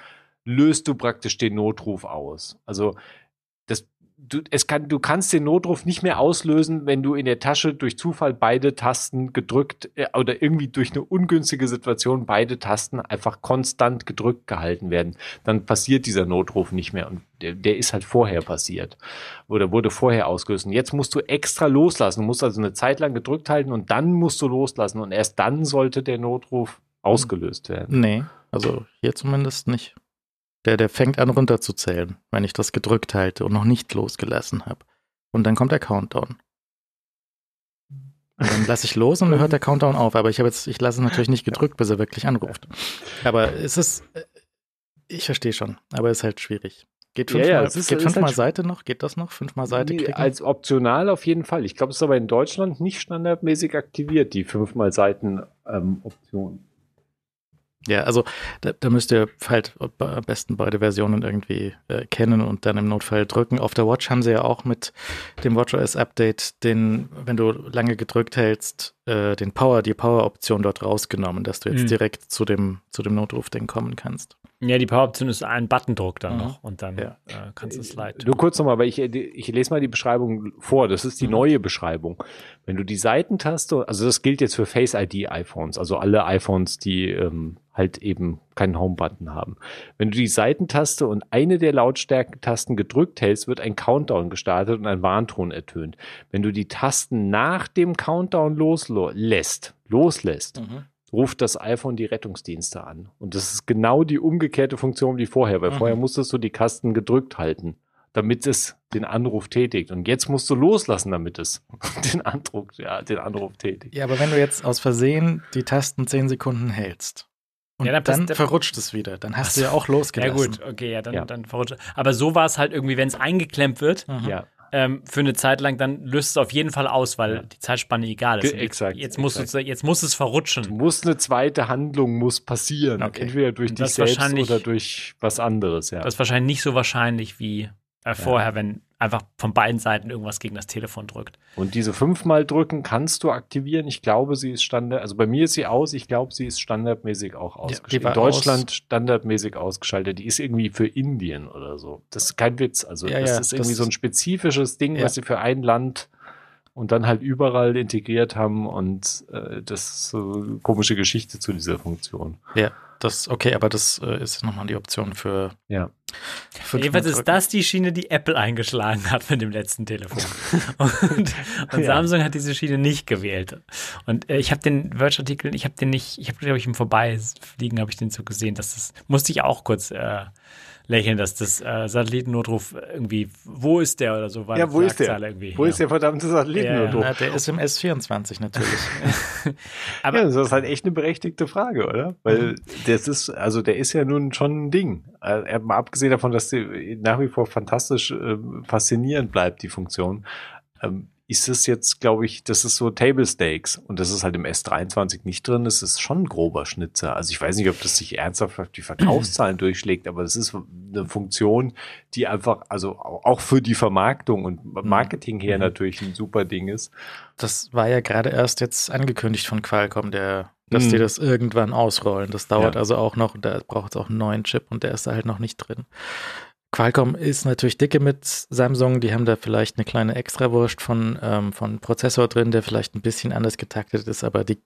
D: löst du praktisch den Notruf aus. Also du, es kann, du kannst den Notruf nicht mehr auslösen, wenn du in der Tasche durch Zufall beide Tasten gedrückt äh, oder irgendwie durch eine ungünstige Situation beide Tasten einfach konstant gedrückt gehalten werden. Dann passiert dieser Notruf nicht mehr und der, der ist halt vorher passiert oder wurde vorher ausgelöst. Und jetzt musst du extra loslassen. Du musst also eine Zeit lang gedrückt halten und dann musst du loslassen und erst dann sollte der Notruf ausgelöst werden.
B: Nee, also hier zumindest nicht. Der, der fängt an runterzuzählen, wenn ich das gedrückt halte und noch nicht losgelassen habe. Und dann kommt der Countdown. Und dann lasse ich los und dann hört der Countdown auf. Aber ich habe jetzt, ich lasse es natürlich nicht gedrückt, bis er wirklich anruft. Aber es ist, äh, ich verstehe schon, aber es ist halt schwierig. Geht
D: Ja,
B: fünfmal,
D: ja, es ist-
B: geht
D: ist
B: fünfmal
D: halt-
B: Seite noch? Geht das noch? Fünfmal Seite
D: Nee,
B: klicken?
D: Als optional auf jeden Fall. Ich glaube, es ist aber in Deutschland nicht standardmäßig aktiviert, die fünfmal Seiten ähm, Option.
B: Ja, also da, da müsst ihr halt am besten beide Versionen irgendwie äh, kennen und dann im Notfall drücken. Auf der Watch haben sie ja auch mit dem WatchOS Update den, wenn du lange gedrückt hältst, äh, den Power, die Power-Option dort rausgenommen, dass du jetzt
C: Mhm.
B: direkt zu dem, zu dem Notruf-Ding kommen kannst.
C: Ja, die Power-Option ist ein Buttondruck dann
B: Mhm.
C: noch und dann
B: Ja.
C: äh, kannst du es leiten.
D: Nur kurz nochmal, weil ich, ich lese mal die Beschreibung vor. Das ist die
B: Mhm.
D: neue Beschreibung. Wenn du die Seitentaste, also das gilt jetzt für Face ID iPhones, also alle iPhones, die ähm, halt eben keinen Home-Button haben. Wenn du die Seitentaste und eine der Lautstärkentasten gedrückt hältst, wird ein Countdown gestartet und ein Warnton ertönt. Wenn du die Tasten nach dem Countdown loslässt, loslässt, ruft das iPhone die Rettungsdienste an. Und das ist genau die umgekehrte Funktion wie vorher, weil
B: Mhm.
D: vorher musstest du die Tasten gedrückt halten, damit es den Anruf tätigt. Und jetzt musst du loslassen, damit es den Anruf, ja, den Anruf tätigt.
B: Ja, aber wenn du jetzt aus Versehen die Tasten 10 Sekunden hältst und
C: Ja, dann
B: dann, verrutscht es wieder, dann hast du ja auch
C: Ja
B: losgelassen.
C: gut, okay, ja, dann,
D: Ja.
C: dann verrutscht. Aber so war es halt irgendwie, wenn es eingeklemmt wird,
B: Mhm.
D: Ja,
C: ähm, für eine Zeit lang, dann löst es auf jeden Fall aus, weil
D: Ja.
C: die Zeitspanne egal ist.
D: Ge-
C: jetzt,
D: exakt,
C: Jetzt, muss
D: exakt.
C: Es, jetzt muss es
D: du
C: verrutschen.
D: musst eine zweite Handlung muss passieren.
B: Okay.
D: Entweder durch dich selbst
C: wahrscheinlich-
D: oder durch was anderes, ja.
C: Das ist wahrscheinlich nicht so wahrscheinlich wie äh, vorher, wenn einfach von beiden Seiten irgendwas gegen das Telefon drückt.
D: Und diese fünfmal drücken kannst du aktivieren. Ich glaube, sie ist Standard, also bei mir ist sie aus. Ich glaube, sie ist standardmäßig auch ausgeschaltet. In Deutschland standardmäßig ausgeschaltet. Die ist irgendwie für Indien oder so. Das ist kein Witz. Also
B: Ja,
D: das
B: ja,
D: ist
B: das
D: irgendwie so ein spezifisches Ding,
B: Ja.
D: was sie für ein Land und dann halt überall integriert haben. Und äh, das ist so eine komische Geschichte zu dieser Funktion.
B: Ja, das, okay, aber das äh, ist nochmal die Option für.
D: Ja.
B: für
C: Jedenfalls ist das die Schiene, die Apple eingeschlagen hat mit dem letzten Telefon. und und
D: Ja.
C: Samsung hat diese Schiene nicht gewählt. Und äh, ich habe den Verge-Artikel, ich habe den nicht, ich habe, glaube ich, im Vorbeifliegen habe ich den so gesehen, dass das, musste ich auch kurz äh, lächeln, dass das äh, Satellitennotruf irgendwie, wo ist der oder so war.
D: Ja, wo ist der?
C: Irgendwie,
D: Wo
C: ja.
D: ist der verdammte Satelliten?
C: Ja.
B: Na, der ist im S24 natürlich.
C: Aber
D: ja, das ist halt echt eine berechtigte Frage, oder? Weil
B: Mhm.
D: das ist, also der ist ja nun schon ein Ding. Äh, mal abgesehen davon, dass die nach wie vor fantastisch äh, faszinierend bleibt, die Funktion. Ähm, ist es jetzt, glaube ich, das ist so Table Stakes und das ist halt im S23 nicht drin. Das ist schon ein grober Schnitzer. Also ich weiß nicht, ob das sich ernsthaft auf die Verkaufszahlen durchschlägt, aber das ist eine Funktion, die einfach, also auch für die Vermarktung und mhm. Marketing her mhm. natürlich ein super Ding ist.
B: Das war ja gerade erst jetzt angekündigt von Qualcomm, der dass mhm. die das irgendwann ausrollen. Das dauert ja. also auch noch, da braucht es auch einen neuen Chip und der ist da halt noch nicht drin. Qualcomm ist natürlich dicke mit Samsung. Die haben da vielleicht eine kleine Extrawurst von, ähm, von Prozessor drin, der vielleicht ein bisschen anders getaktet ist, aber die,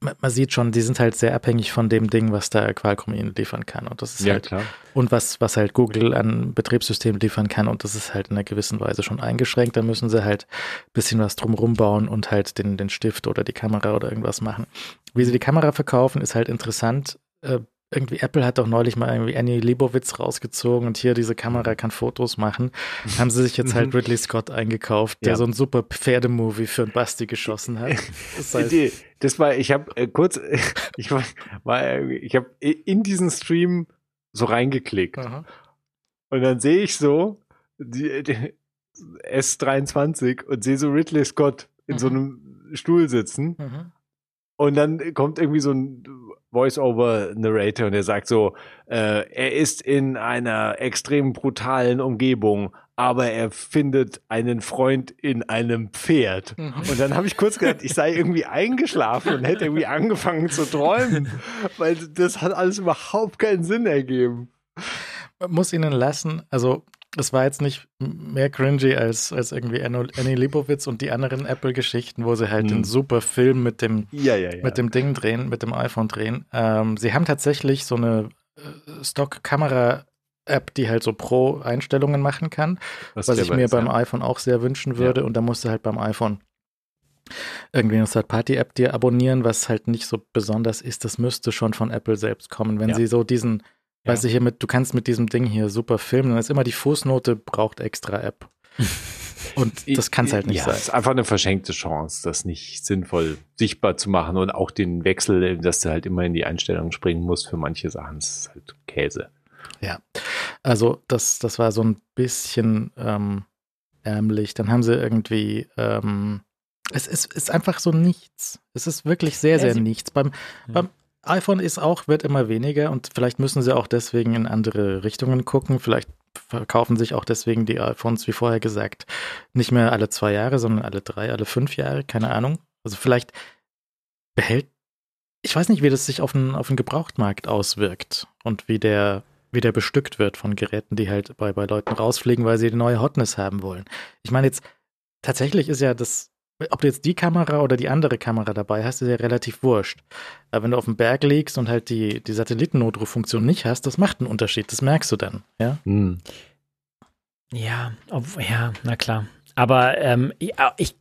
B: man sieht schon, die sind halt sehr abhängig von dem Ding, was da Qualcomm ihnen liefern kann. Und das ist ja, halt, klar. und was, was halt Google an Betriebssystemen liefern kann. Und das ist halt in einer gewissen Weise schon eingeschränkt. Da müssen sie halt ein bisschen was drumrum bauen und halt den, den Stift oder die Kamera oder irgendwas machen. Wie sie die Kamera verkaufen, ist halt interessant. Äh, irgendwie Apple hat doch neulich mal irgendwie Annie Leibovitz rausgezogen und hier diese Kamera kann Fotos machen. Haben sie sich jetzt halt mhm. Ridley Scott eingekauft, der ja. so ein super Pferdemovie für ein Basti geschossen hat.
D: Das, heißt, das war, ich habe äh, kurz, ich war, war ich habe in diesen Stream so reingeklickt Aha. und dann sehe ich so die, die S23 und sehe so Ridley Scott in mhm. so einem Stuhl sitzen. Mhm. Und dann kommt irgendwie so ein Voice-over-Narrator und er sagt so, äh, er ist in einer extrem brutalen Umgebung, aber er findet einen Freund in einem Pferd. Mhm. Und dann habe ich kurz gedacht, ich sei irgendwie eingeschlafen und hätte irgendwie angefangen zu träumen, weil das hat alles überhaupt keinen Sinn ergeben.
B: Man muss ihnen lassen, also es war jetzt nicht mehr cringy als, als irgendwie Annie Leibovitz und die anderen Apple-Geschichten, wo sie halt hm. den super Film mit dem,
D: ja, ja, ja.
B: mit dem Ding drehen, mit dem iPhone drehen. Ähm, sie haben tatsächlich so eine äh, Stock-Kamera-App, die halt so Pro-Einstellungen machen kann, was, was ich mir beim iPhone auch sehr wünschen würde. Und da musst du halt beim iPhone irgendwie eine Third-Party-App dir abonnieren, was halt nicht so besonders ist. Das müsste schon von Apple selbst kommen. Wenn sie so diesen ja. Weißt du, hier mit, du kannst mit diesem Ding hier super filmen, dann ist immer die Fußnote, braucht extra App. Und das kann es halt nicht ja, sein. Es
D: ist einfach eine verschenkte Chance, das nicht sinnvoll sichtbar zu machen und auch den Wechsel, dass du halt immer in die Einstellungen springen musst für manche Sachen, das ist halt Käse.
B: Ja, also das, das war so ein bisschen ähm, ärmlich. Dann haben sie irgendwie, ähm, es ist, ist einfach so nichts. Es ist wirklich sehr, sehr ja, nichts. Beim, ja. beim iPhone ist auch, wird immer weniger und vielleicht müssen sie auch deswegen in andere Richtungen gucken. Vielleicht verkaufen sich auch deswegen die iPhones, wie vorher gesagt, nicht mehr alle zwei Jahre, sondern alle drei, alle fünf Jahre, keine Ahnung. Also vielleicht behält, ich weiß nicht, wie das sich auf den, auf den Gebrauchtmarkt auswirkt und wie der, wie der bestückt wird von Geräten, die halt bei, bei Leuten rausfliegen, weil sie die neue Hotness haben wollen. Ich meine jetzt, tatsächlich ist ja das ob du jetzt die Kamera oder die andere Kamera dabei hast, ist ja relativ wurscht. Aber wenn du auf dem Berg liegst und halt die, die Satellitennotruffunktion nicht hast, das macht einen Unterschied. Das merkst du dann, ja? Hm.
C: Ja, ob, ja, na klar. Aber ähm, ich, ich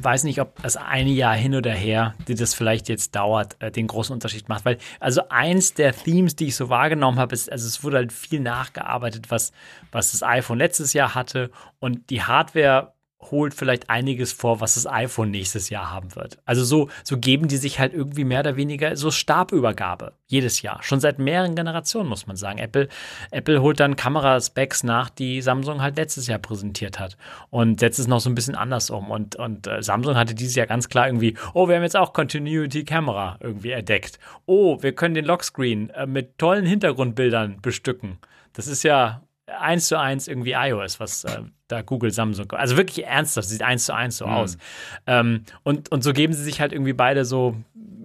C: weiß nicht, ob das eine Jahr hin oder her, die das vielleicht jetzt dauert, äh, den großen Unterschied macht. Weil, also eins der Themes, die ich so wahrgenommen habe, ist, also es wurde halt viel nachgearbeitet, was, was das iPhone letztes Jahr hatte und die Hardware holt vielleicht einiges vor, was das iPhone nächstes Jahr haben wird. Also so, so geben die sich halt irgendwie mehr oder weniger so Stabübergabe jedes Jahr. Schon seit mehreren Generationen, muss man sagen. Apple, Apple holt dann Kameraspecs nach, die Samsung halt letztes Jahr präsentiert hat und setzt es noch so ein bisschen anders um. Und, und äh, Samsung hatte dieses Jahr ganz klar irgendwie, oh, wir haben jetzt auch Continuity Camera irgendwie entdeckt. Oh, wir können den Lockscreen äh, mit tollen Hintergrundbildern bestücken. Das ist ja eins zu eins irgendwie iOS, was äh, da Google, Samsung, also wirklich ernsthaft, sieht eins zu eins so mhm. aus. Ähm, und, und so geben sie sich halt irgendwie beide so,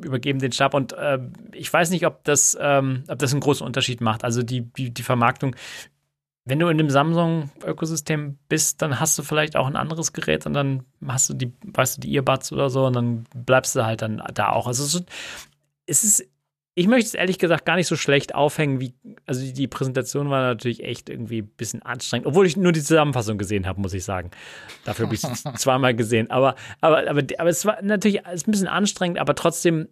C: übergeben den Stab und äh, ich weiß nicht, ob das, ähm, ob das einen großen Unterschied macht. Also die, die, die Vermarktung, wenn du in dem Samsung-Ökosystem bist, dann hast du vielleicht auch ein anderes Gerät und dann hast du die, weißt du, die Earbuds oder so und dann bleibst du halt dann da auch. Also es ist ich möchte es ehrlich gesagt gar nicht so schlecht aufhängen, wie, also die, Präsentation war natürlich echt irgendwie ein bisschen anstrengend, obwohl ich nur die Zusammenfassung gesehen habe, muss ich sagen. Dafür habe ich es zweimal gesehen. Aber, aber, aber, aber es war natürlich es ist ein bisschen anstrengend, aber trotzdem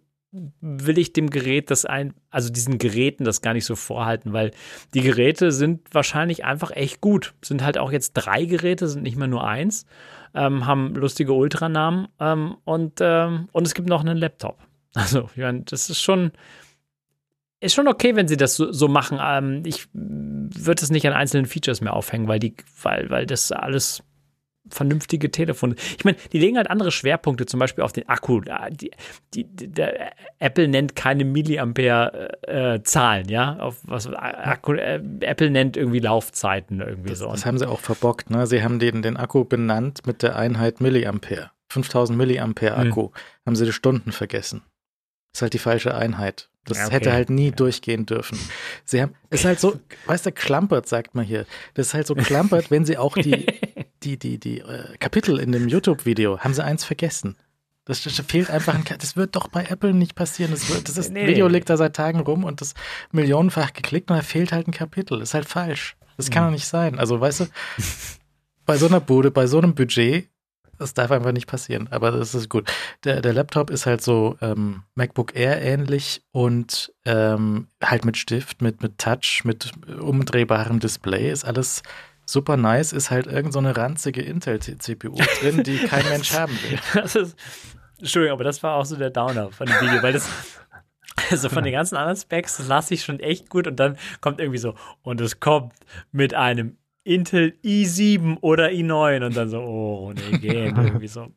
C: will ich dem Gerät das ein, also diesen Geräten das gar nicht so vorhalten, weil die Geräte sind wahrscheinlich einfach echt gut. Sind halt auch jetzt drei Geräte, sind nicht mehr nur eins, ähm, haben lustige Ultranamen ähm, und, ähm, und es gibt noch einen Laptop. Also, ich meine, das ist schon, ist schon okay, wenn sie das so, so machen. Ähm, ich würde es nicht an einzelnen Features mehr aufhängen, weil die, weil, weil das alles vernünftige Telefone. Ich meine, die legen halt andere Schwerpunkte, zum Beispiel auf den Akku. Die, die, der, Apple nennt keine Milliampere-Zahlen, äh, ja. Auf was Akku, äh, Apple nennt irgendwie Laufzeiten irgendwie
B: das,
C: so.
B: Das haben sie auch verbockt, ne? Sie haben den, den Akku benannt mit der Einheit Milliampere. 5000 Milliampere hm. Akku. Hm. Haben sie die Stunden vergessen. Das ist halt die falsche Einheit. Das ja, okay. hätte halt nie ja. durchgehen dürfen. Sie haben, ist halt so, weißt du, klampert, sagt man hier. Das ist halt so klampert, wenn sie auch die, die, die, die äh, Kapitel in dem YouTube-Video, haben sie eins vergessen. Das, das, fehlt einfach ein, das wird doch bei Apple nicht passieren. Das, wird, das ist, nee. Video liegt da seit Tagen rum und das millionenfach geklickt und da fehlt halt ein Kapitel. Das ist halt falsch. Das kann hm. doch nicht sein. Also, weißt du, bei so einer Bude, bei so einem Budget das darf einfach nicht passieren, aber das ist gut. Der, der Laptop ist halt so ähm, MacBook Air ähnlich und ähm, halt mit Stift, mit, mit Touch, mit umdrehbarem Display, ist alles super nice, ist halt irgend so eine ranzige Intel-CPU drin, die kein Mensch haben will.
C: Das ist, Entschuldigung, aber das war auch so der Downer von dem Video, weil das also von den ganzen anderen Specs, das lasse ich schon echt gut und dann kommt irgendwie so, und es kommt mit einem Intel i7 oder i9 und dann so, oh, nee, gehen, irgendwie so.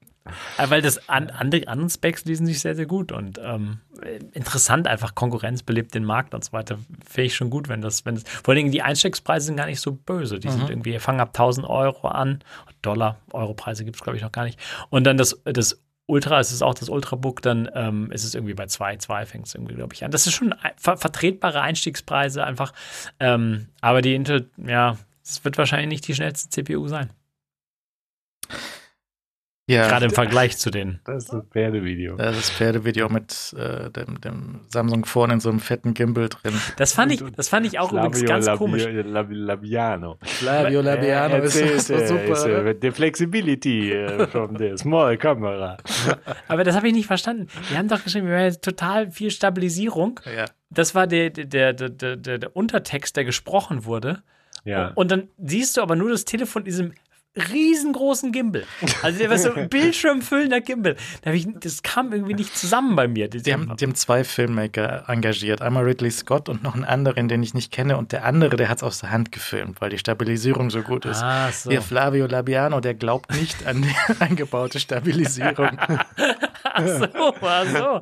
C: Weil das an, andere anderen Specs lesen sich sehr, sehr gut und ähm, interessant, einfach Konkurrenz belebt den Markt und so weiter. Finde ich schon gut, wenn das, wenn das, vor allen Dingen die Einstiegspreise sind gar nicht so böse. Die mhm. sind irgendwie, fangen ab 1000 Euro an, Dollar, Euro-Preise gibt es glaube ich noch gar nicht. Und dann das, das Ultra, es ist auch das Ultrabook, dann ähm, ist es irgendwie bei 2, 2 fängt es irgendwie, glaube ich, an. Das ist schon ver vertretbare Einstiegspreise einfach. Ähm, aber die Intel, ja, es wird wahrscheinlich nicht die schnellste CPU sein. Ja. Gerade im Vergleich zu den.
D: Das ist das Pferdevideo.
B: Das ist das Pferdevideo mit äh, dem, dem, Samsung vorne in so einem fetten Gimbal drin.
C: Das fand ich, das fand ich auch Flavio übrigens ganz
D: Labio,
C: komisch.
D: Labiano.
B: Flavio Labiano äh, ist, ist, ist super.
D: Ist, the flexibility uh, from the small camera.
C: Aber das habe ich nicht verstanden. Die haben doch geschrieben, wir haben total viel Stabilisierung.
B: Ja.
C: Das war der, der, der, der, der Untertext, der gesprochen wurde.
D: Ja.
C: Und dann siehst du aber nur das Telefon in diesem riesengroßen Gimbal. Also der war so ein bildschirmfüllender Gimbal. Da ich, das kam irgendwie nicht zusammen bei mir.
B: Die, die, haben, die haben zwei Filmmaker engagiert. Einmal Ridley Scott und noch einen anderen, den ich nicht kenne. Und der andere, der hat es aus der Hand gefilmt, weil die Stabilisierung so gut ist.
C: Ah, so.
B: Der Flavio Labiano, der glaubt nicht an die eingebaute Stabilisierung.
C: ach so, ach so.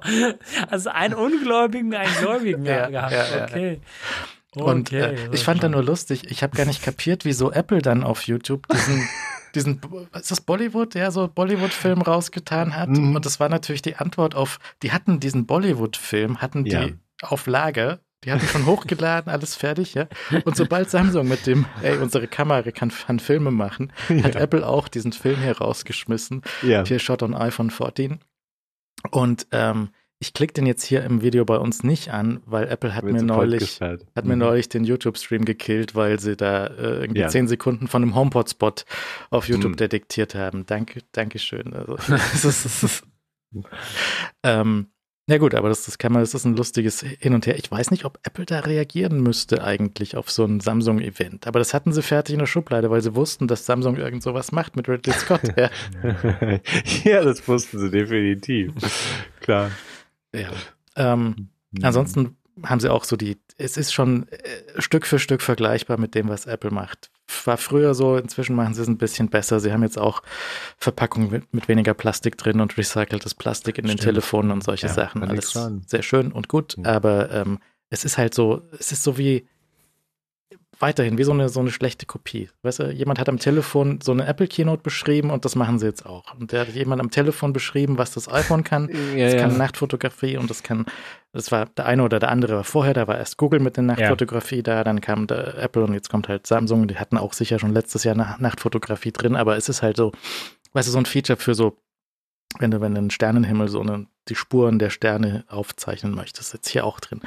C: Also einen Ungläubigen, einen Gläubigen ja, gehabt. Ja, okay. Ja.
B: Und äh, ich fand da nur lustig, ich habe gar nicht kapiert, wieso Apple dann auf YouTube diesen, diesen ist das Bollywood, ja, so Bollywood-Film rausgetan hat. Mhm. Und das war natürlich die Antwort auf, die hatten diesen Bollywood-Film, hatten ja. die auf Lager. Die hatten schon hochgeladen, alles fertig, ja. Und sobald Samsung mit dem, ey, unsere Kamera kann, kann Filme machen, hat ja. Apple auch diesen Film hier rausgeschmissen. Ja. Hier Shot on iPhone 14. Und ähm, ich klicke den jetzt hier im Video bei uns nicht an, weil Apple hat mir neulich hat mhm. mir neulich den YouTube-Stream gekillt, weil sie da äh, irgendwie ja. zehn Sekunden von einem HomePod-Spot auf YouTube mhm. detektiert haben. Danke, danke schön. Also, ähm, ja gut, aber das, das kann man, das ist ein lustiges Hin und Her. Ich weiß nicht, ob Apple da reagieren müsste eigentlich auf so ein Samsung-Event. Aber das hatten sie fertig in der Schublade, weil sie wussten, dass Samsung irgend sowas macht mit Ridley Scott. Ja,
D: ja das wussten sie definitiv. Klar.
B: Ja. Ähm, mhm. Ansonsten haben sie auch so die, es ist schon äh, Stück für Stück vergleichbar mit dem, was Apple macht. War früher so, inzwischen machen sie es ein bisschen besser. Sie haben jetzt auch Verpackungen mit, mit weniger Plastik drin und recyceltes Plastik in Stimmt. den Telefonen und solche ja, Sachen. Alles sehr schön und gut, mhm. aber ähm, es ist halt so, es ist so wie, weiterhin wie so eine, so eine schlechte Kopie. Weißt du, jemand hat am Telefon so eine Apple Keynote beschrieben und das machen sie jetzt auch. Und der hat jemand am Telefon beschrieben, was das iPhone kann. Ja, das ja. kann Nachtfotografie und das kann, das war der eine oder der andere war vorher, da war erst Google mit der Nachtfotografie ja. da, dann kam der Apple und jetzt kommt halt Samsung. Die hatten auch sicher schon letztes Jahr Nachtfotografie drin, aber es ist halt so, weißt du, so ein Feature für so, wenn du, wenn du einen Sternenhimmel so eine, die Spuren der Sterne aufzeichnen möchtest, ist jetzt hier auch drin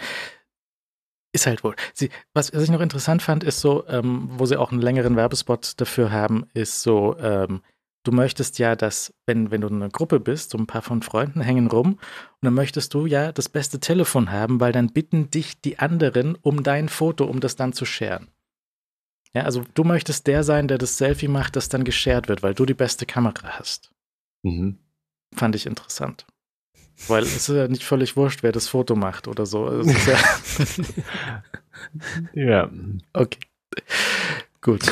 B: ist halt wohl. Sie, was, was ich noch interessant fand, ist so, ähm, wo sie auch einen längeren Werbespot dafür haben, ist so, ähm, du möchtest ja, dass, wenn, wenn du eine Gruppe bist, so ein paar von Freunden hängen rum, und dann möchtest du ja das beste Telefon haben, weil dann bitten dich die anderen um dein Foto, um das dann zu sharen. Ja, also du möchtest der sein, der das Selfie macht, das dann geshared wird, weil du die beste Kamera hast. Mhm. Fand ich interessant. Weil es ist ja nicht völlig wurscht, wer das Foto macht oder so. Ja,
D: ja,
B: Okay. Gut.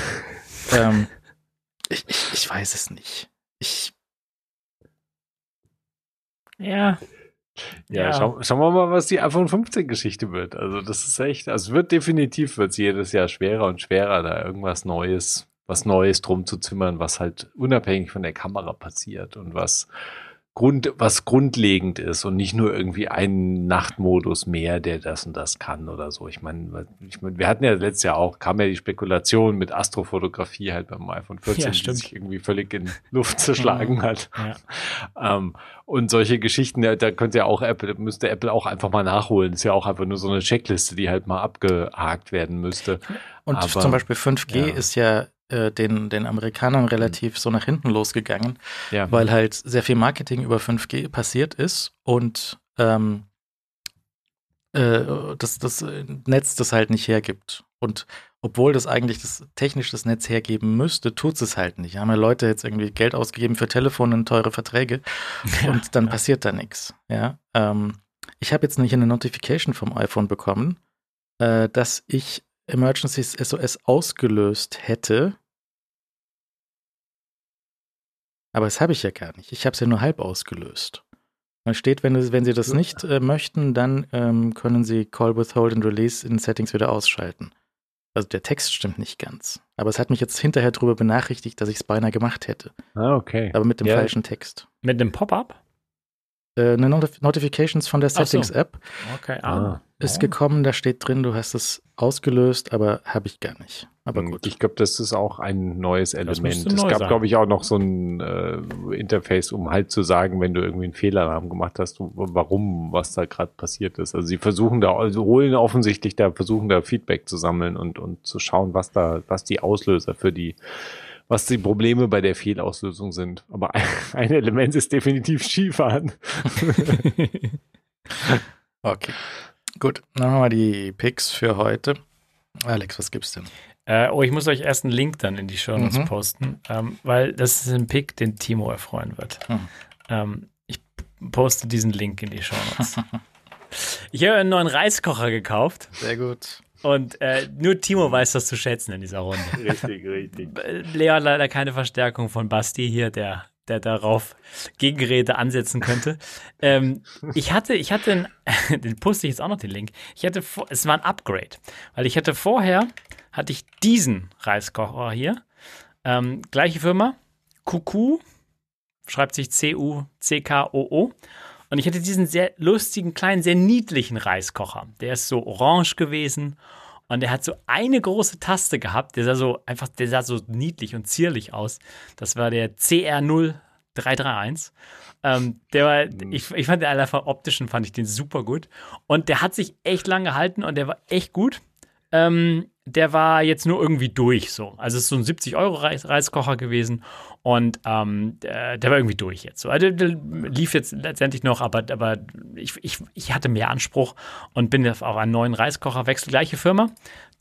B: Ähm, Ich, ich, ich weiß es nicht. Ich.
C: Ja.
D: Ja,
C: Ja.
D: Schau, schauen wir mal, was die iPhone 15 Geschichte wird. Also das ist echt, also es wird definitiv, wird jedes Jahr schwerer und schwerer, da irgendwas Neues, was Neues drum zu zimmern, was halt unabhängig von der Kamera passiert und was Grund, was grundlegend ist und nicht nur irgendwie ein Nachtmodus mehr, der das und das kann oder so. Ich meine, ich meine, wir hatten ja letztes Jahr auch, kam ja die Spekulation mit Astrofotografie halt beim iPhone 14,
C: Ja,
D: die sich irgendwie völlig in Luft zerschlagen hat.
C: Ja.
D: Ähm, und solche Geschichten, da, da könnte ja auch Apple, müsste Apple auch einfach mal nachholen. ist ja auch einfach nur so eine Checkliste, die halt mal abgehakt werden müsste.
B: Und
D: Aber-
B: zum Beispiel 5G
D: ja.
B: ist ja äh, den, den Amerikanern relativ so nach hinten losgegangen,
D: Ja.
B: weil halt sehr viel Marketing über 5G passiert ist und ähm, äh, das, das Netz das halt nicht hergibt. Und obwohl das eigentlich das technisch das Netz hergeben müsste, tut es halt nicht. Haben ja Leute jetzt irgendwie Geld ausgegeben für Telefone und teure Verträge und dann passiert da nichts. Ja, ähm, ich habe jetzt nicht eine Notification vom iPhone bekommen, äh, dass ich Emergency SOS ausgelöst hätte. Aber das habe ich ja gar nicht. Ich habe es ja nur halb ausgelöst. Da steht, wenn, es- wenn Sie das nicht äh, möchten, dann ähm, können Sie Call Withhold and Release in Settings wieder ausschalten. Also der Text stimmt nicht ganz. Aber es hat mich jetzt hinterher darüber benachrichtigt, dass ich es beinahe gemacht hätte.
D: Ah, okay.
B: Aber mit dem
D: Ja.
B: falschen Text.
C: Mit dem Pop-up?
B: Äh, eine Notif Notifications von der
C: Ach so.
B: Settings-App
C: Okay.
D: Ah.
B: Ist gekommen, da steht drin, du hast es ausgelöst, aber habe ich gar nicht. Aber
D: Hm,
B: gut.
D: Ich glaube, das ist auch ein neues Element. Es
C: neu
D: gab, glaube ich, auch noch so ein äh, Interface, um halt zu sagen, wenn du irgendwie einen Fehlalarm gemacht hast, warum, was da gerade passiert ist. Also sie versuchen da, also holen offensichtlich da, versuchen da Feedback zu sammeln und, und zu schauen, was da, was die Auslöser für die, was die Probleme bei der Fehlauslösung sind. Aber ein, ein Element ist definitiv Skifahren.
B: Okay. Gut, dann haben wir die Picks für heute. Alex, was gibt's denn?
C: Äh, oh, ich muss euch erst einen Link dann in die Show Notes
B: Mhm.
C: posten, ähm, weil das ist ein Pick, den Timo erfreuen wird.
B: Hm.
C: Ähm, ich poste diesen Link in die Show Notes. ich habe einen neuen Reiskocher gekauft
B: Sehr gut.
C: und äh, nur Timo weiß das zu schätzen in dieser Runde.
D: richtig, richtig.
C: Leo hat leider keine Verstärkung von Basti hier, der, der darauf Gegenrede ansetzen könnte. ähm, ich hatte, ich hatte, einen, den poste ich jetzt auch noch den Link. Ich hatte, es war ein Upgrade, weil ich hatte vorher, hatte ich diesen Reiskocher hier, ähm, gleiche Firma, QQ, schreibt sich C-U-C-K-O-O. Und ich hatte diesen sehr lustigen, kleinen, sehr niedlichen Reiskocher. Der ist so orange gewesen und der hat so eine große Taste gehabt, der sah so einfach, der sah so niedlich und zierlich aus. Das war der CR0331. Ähm, der war, ich, ich fand den einfach optischen fand ich den super gut. Und der hat sich echt lang gehalten und der war echt gut. Ähm, der war jetzt nur irgendwie durch so. Also es ist so ein 70-Euro-Reiskocher gewesen und ähm, der, war irgendwie durch jetzt. So. Also, der lief jetzt letztendlich noch, aber, aber ich, ich, ich hatte mehr Anspruch und bin auf einen neuen Reiskocher wechsel. Gleiche Firma.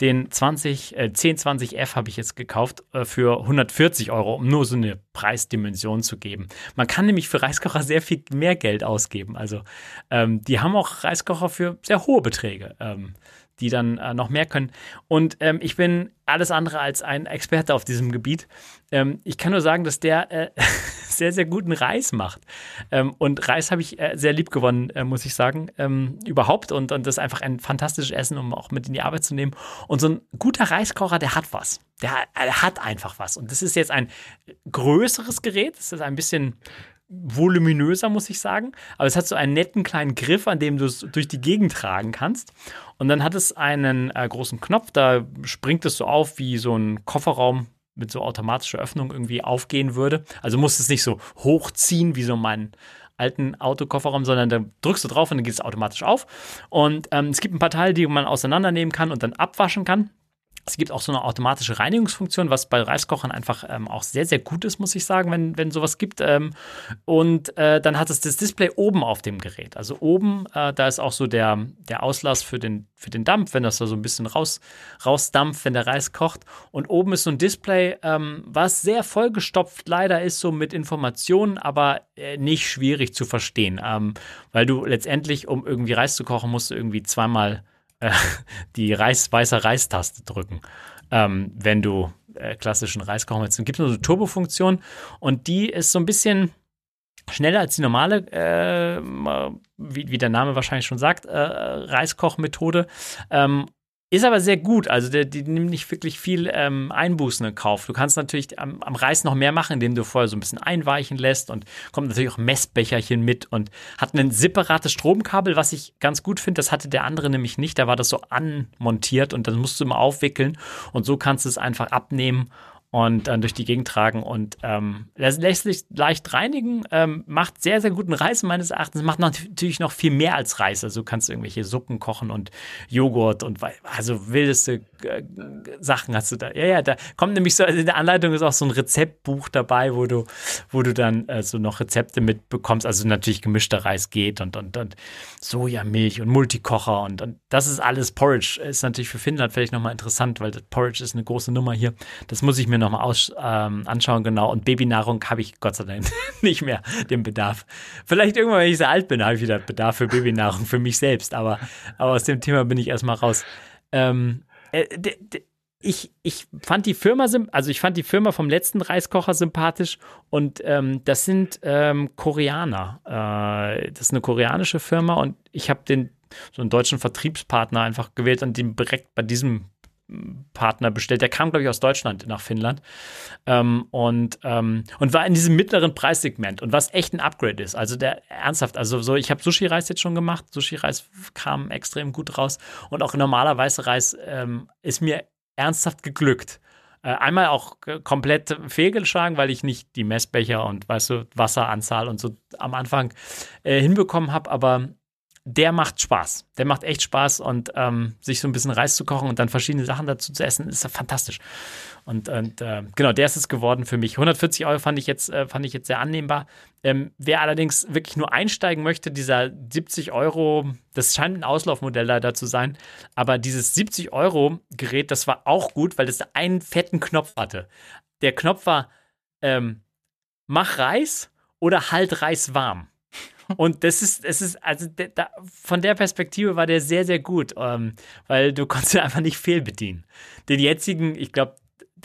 C: Den 20, äh, 1020F habe ich jetzt gekauft äh, für 140 Euro, um nur so eine Preisdimension zu geben. Man kann nämlich für Reiskocher sehr viel mehr Geld ausgeben. Also ähm, die haben auch Reiskocher für sehr hohe Beträge. Ähm, die dann äh, noch mehr können. Und ähm, ich bin alles andere als ein Experte auf diesem Gebiet. Ähm, ich kann nur sagen, dass der äh, sehr, sehr guten Reis macht. Ähm, und Reis habe ich äh, sehr lieb gewonnen, äh, muss ich sagen, ähm, überhaupt. Und, und das ist einfach ein fantastisches Essen, um auch mit in die Arbeit zu nehmen. Und so ein guter Reiskocher, der hat was. Der, der hat einfach was. Und das ist jetzt ein größeres Gerät. Das ist ein bisschen voluminöser, muss ich sagen. Aber es hat so einen netten kleinen Griff, an dem du es durch die Gegend tragen kannst. Und dann hat es einen äh, großen Knopf, da springt es so auf, wie so ein Kofferraum mit so automatischer Öffnung irgendwie aufgehen würde. Also musst es nicht so hochziehen wie so mein alten Autokofferraum, sondern da drückst du drauf und dann geht es automatisch auf. Und ähm, es gibt ein paar Teile, die man auseinandernehmen kann und dann abwaschen kann. Es gibt auch so eine automatische Reinigungsfunktion, was bei Reiskochern einfach ähm, auch sehr, sehr gut ist, muss ich sagen, wenn, wenn sowas gibt. Ähm, und äh, dann hat es das Display oben auf dem Gerät. Also oben, äh, da ist auch so der, der Auslass für den, für den Dampf, wenn das da so ein bisschen raus, rausdampft, wenn der Reis kocht. Und oben ist so ein Display, ähm, was sehr vollgestopft leider ist, so mit Informationen, aber äh, nicht schwierig zu verstehen. Ähm, weil du letztendlich, um irgendwie Reis zu kochen, musst du irgendwie zweimal äh, die Reis, weiße Reistaste drücken, ähm, wenn du äh, klassischen Reiskochermethoden. Es gibt so eine Turbofunktion und die ist so ein bisschen schneller als die normale, äh, wie, wie, der Name wahrscheinlich schon sagt, äh, Reiskochmethode. Ähm, ist aber sehr gut, also der, die nimmt nicht wirklich viel ähm, Einbußen in Kauf. Du kannst natürlich am, am, Reis noch mehr machen, indem du vorher so ein bisschen einweichen lässt und kommt natürlich auch Messbecherchen mit und hat ein separates Stromkabel, was ich ganz gut finde. Das hatte der andere nämlich nicht. Da war das so anmontiert und dann musst du immer aufwickeln und so kannst du es einfach abnehmen und dann durch die Gegend tragen. Und ähm, das lässt sich leicht reinigen, ähm, macht sehr, sehr guten Reis meines Erachtens, macht natürlich noch viel mehr als Reis. Also du kannst irgendwelche Suppen kochen und Joghurt und also wildeste äh, Sachen hast du da. Ja, ja, da kommt nämlich so, also in der Anleitung ist auch so ein Rezeptbuch dabei, wo du, wo du dann äh, so noch Rezepte mitbekommst. Also natürlich gemischter Reis geht und, und, und Sojamilch und Multikocher und, und das ist alles Porridge. Ist natürlich für Finnland vielleicht nochmal interessant, weil Porridge ist eine große Nummer hier. Das muss ich mir noch nochmal ähm, anschauen, genau. Und Babynahrung habe ich Gott sei Dank nicht mehr den Bedarf. Vielleicht irgendwann, wenn ich sehr alt bin, habe ich wieder Bedarf für Babynahrung für mich selbst. Aber, aber aus dem Thema bin ich erstmal raus. Ähm, äh, ich, ich fand die Firma, also ich fand die Firma vom letzten Reiskocher sympathisch und ähm, das sind ähm, Koreaner. Äh, das ist eine koreanische Firma und ich habe den so einen deutschen Vertriebspartner einfach gewählt und den direkt bei diesem Partner bestellt. Der kam, glaube ich, aus Deutschland nach Finnland ähm, und, ähm, und war in diesem mittleren Preissegment und was echt ein Upgrade ist. Also der ernsthaft, also so, ich habe Sushi-Reis jetzt schon gemacht. Sushi-Reis kam extrem gut raus und auch normaler weißer Reis ähm, ist mir ernsthaft geglückt. Äh, einmal auch komplett fehlgeschlagen, weil ich nicht die Messbecher und weißt du, Wasseranzahl und so am Anfang äh, hinbekommen habe, aber der macht Spaß. Der macht echt Spaß und ähm, sich so ein bisschen Reis zu kochen und dann verschiedene Sachen dazu zu essen, ist fantastisch. Und, und äh, genau, der ist es geworden für mich. 140 Euro fand ich jetzt, äh, fand ich jetzt sehr annehmbar. Ähm, wer allerdings wirklich nur einsteigen möchte, dieser 70 Euro, das scheint ein Auslaufmodell leider zu sein, aber dieses 70 Euro Gerät, das war auch gut, weil das einen fetten Knopf hatte. Der Knopf war, ähm, mach Reis oder halt Reis warm. Und das ist, es ist, also de, da, von der Perspektive war der sehr, sehr gut, ähm, weil du konntest einfach nicht fehlbedienen. Den jetzigen, ich glaube,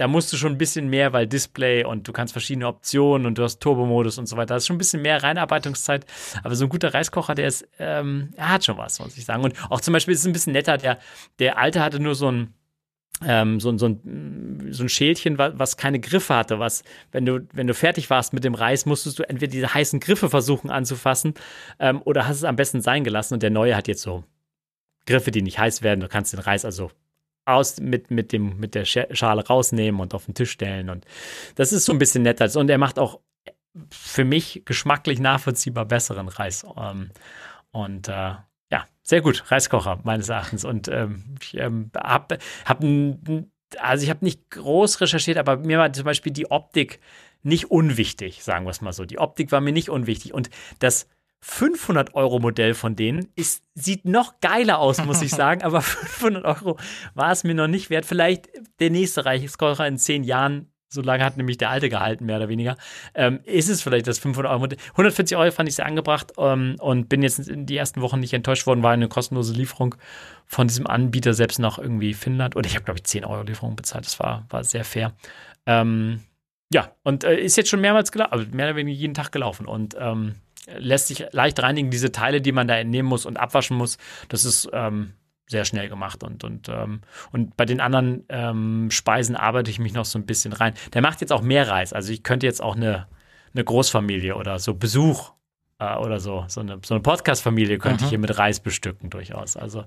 C: da musst du schon ein bisschen mehr, weil Display und du kannst verschiedene Optionen und du hast Turbomodus und so weiter. Da ist schon ein bisschen mehr Reinarbeitungszeit. Aber so ein guter Reiskocher, der ist, ähm, er hat schon was, muss ich sagen. Und auch zum Beispiel ist es ein bisschen netter. Der, der alte hatte nur so ein, ähm, so, so, ein, so ein Schälchen, was keine Griffe hatte, was, wenn du, wenn du fertig warst mit dem Reis, musstest du entweder diese heißen Griffe versuchen anzufassen ähm, oder hast es am besten sein gelassen und der neue hat jetzt so Griffe, die nicht heiß werden. Du kannst den Reis also aus mit, mit, dem, mit der Schale rausnehmen und auf den Tisch stellen und das ist so ein bisschen netter. Und er macht auch für mich geschmacklich nachvollziehbar besseren Reis. Ähm, und äh, ja, sehr gut, Reiskocher meines Erachtens. Und ähm, ich ähm, habe hab, also ich habe nicht groß recherchiert, aber mir war zum Beispiel die Optik nicht unwichtig, sagen wir es mal so. Die Optik war mir nicht unwichtig. Und das 500-Euro-Modell von denen ist, sieht noch geiler aus, muss ich sagen, aber 500 Euro war es mir noch nicht wert. Vielleicht der nächste Reichskocher in zehn Jahren so lange hat nämlich der alte gehalten, mehr oder weniger. Ähm, ist es vielleicht das 500 Euro? 140 Euro fand ich sehr angebracht ähm, und bin jetzt in die ersten Wochen nicht enttäuscht worden. War eine kostenlose Lieferung von diesem Anbieter selbst nach irgendwie Finnland. Und ich habe, glaube ich, 10 Euro Lieferung bezahlt. Das war, war sehr fair. Ähm, ja, und äh, ist jetzt schon mehrmals gelaufen, also mehr oder weniger jeden Tag gelaufen und ähm, lässt sich leicht reinigen. Diese Teile, die man da entnehmen muss und abwaschen muss, das ist ähm, sehr schnell gemacht und, und, ähm, und bei den anderen ähm, Speisen arbeite ich mich noch so ein bisschen rein. Der macht jetzt auch mehr Reis. Also ich könnte jetzt auch eine, eine Großfamilie oder so Besuch äh, oder so, so eine, so eine Podcast-Familie könnte Aha. ich hier mit Reis bestücken durchaus. Also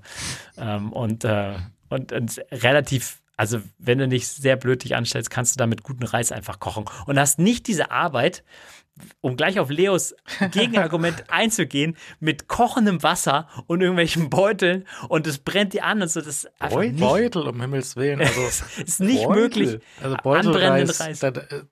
C: ähm, und, äh, und, und relativ also, wenn du nicht sehr blöd dich anstellst, kannst du damit guten Reis einfach kochen und hast nicht diese Arbeit, um gleich auf Leos Gegenargument einzugehen, mit kochendem Wasser und irgendwelchen Beuteln und es brennt dir an und so. Das
B: Beutel, nicht, Beutel um Himmels Willen. Also,
C: ist nicht Beutel. möglich.
B: Also Beutelreis, Reis. Da, äh,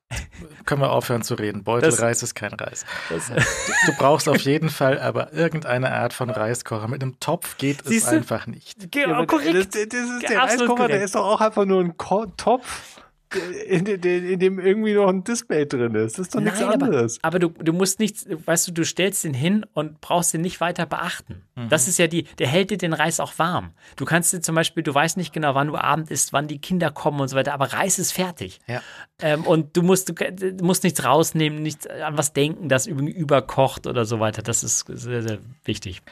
B: können wir aufhören zu reden. Beutelreis das, ist kein Reis. Das, du, du, brauchst auf jeden Fall aber irgendeine Art von Reiskocher. Mit einem Topf geht es einfach nicht.
C: Genau, korrekt.
D: Das, das ist der Reiskocher, korrekt. der ist doch auch einfach nur ein Ko Topf in, in, in, dem irgendwie noch ein Display drin ist. Das ist doch nichts
C: Nein,
D: anderes.
C: Aber, aber du, du musst nichts, weißt du, du stellst den hin und brauchst den nicht weiter beachten.
B: Mhm.
C: Das ist ja die, der hält dir den Reis auch warm. Du kannst dir zum Beispiel, du weißt nicht genau, wann du Abend isst, wann die Kinder kommen und so weiter, aber Reis ist fertig.
B: Ja.
C: Ähm, und du musst, du, du musst nichts rausnehmen, nichts an was denken, das irgendwie überkocht oder so weiter. Das ist sehr, sehr wichtig.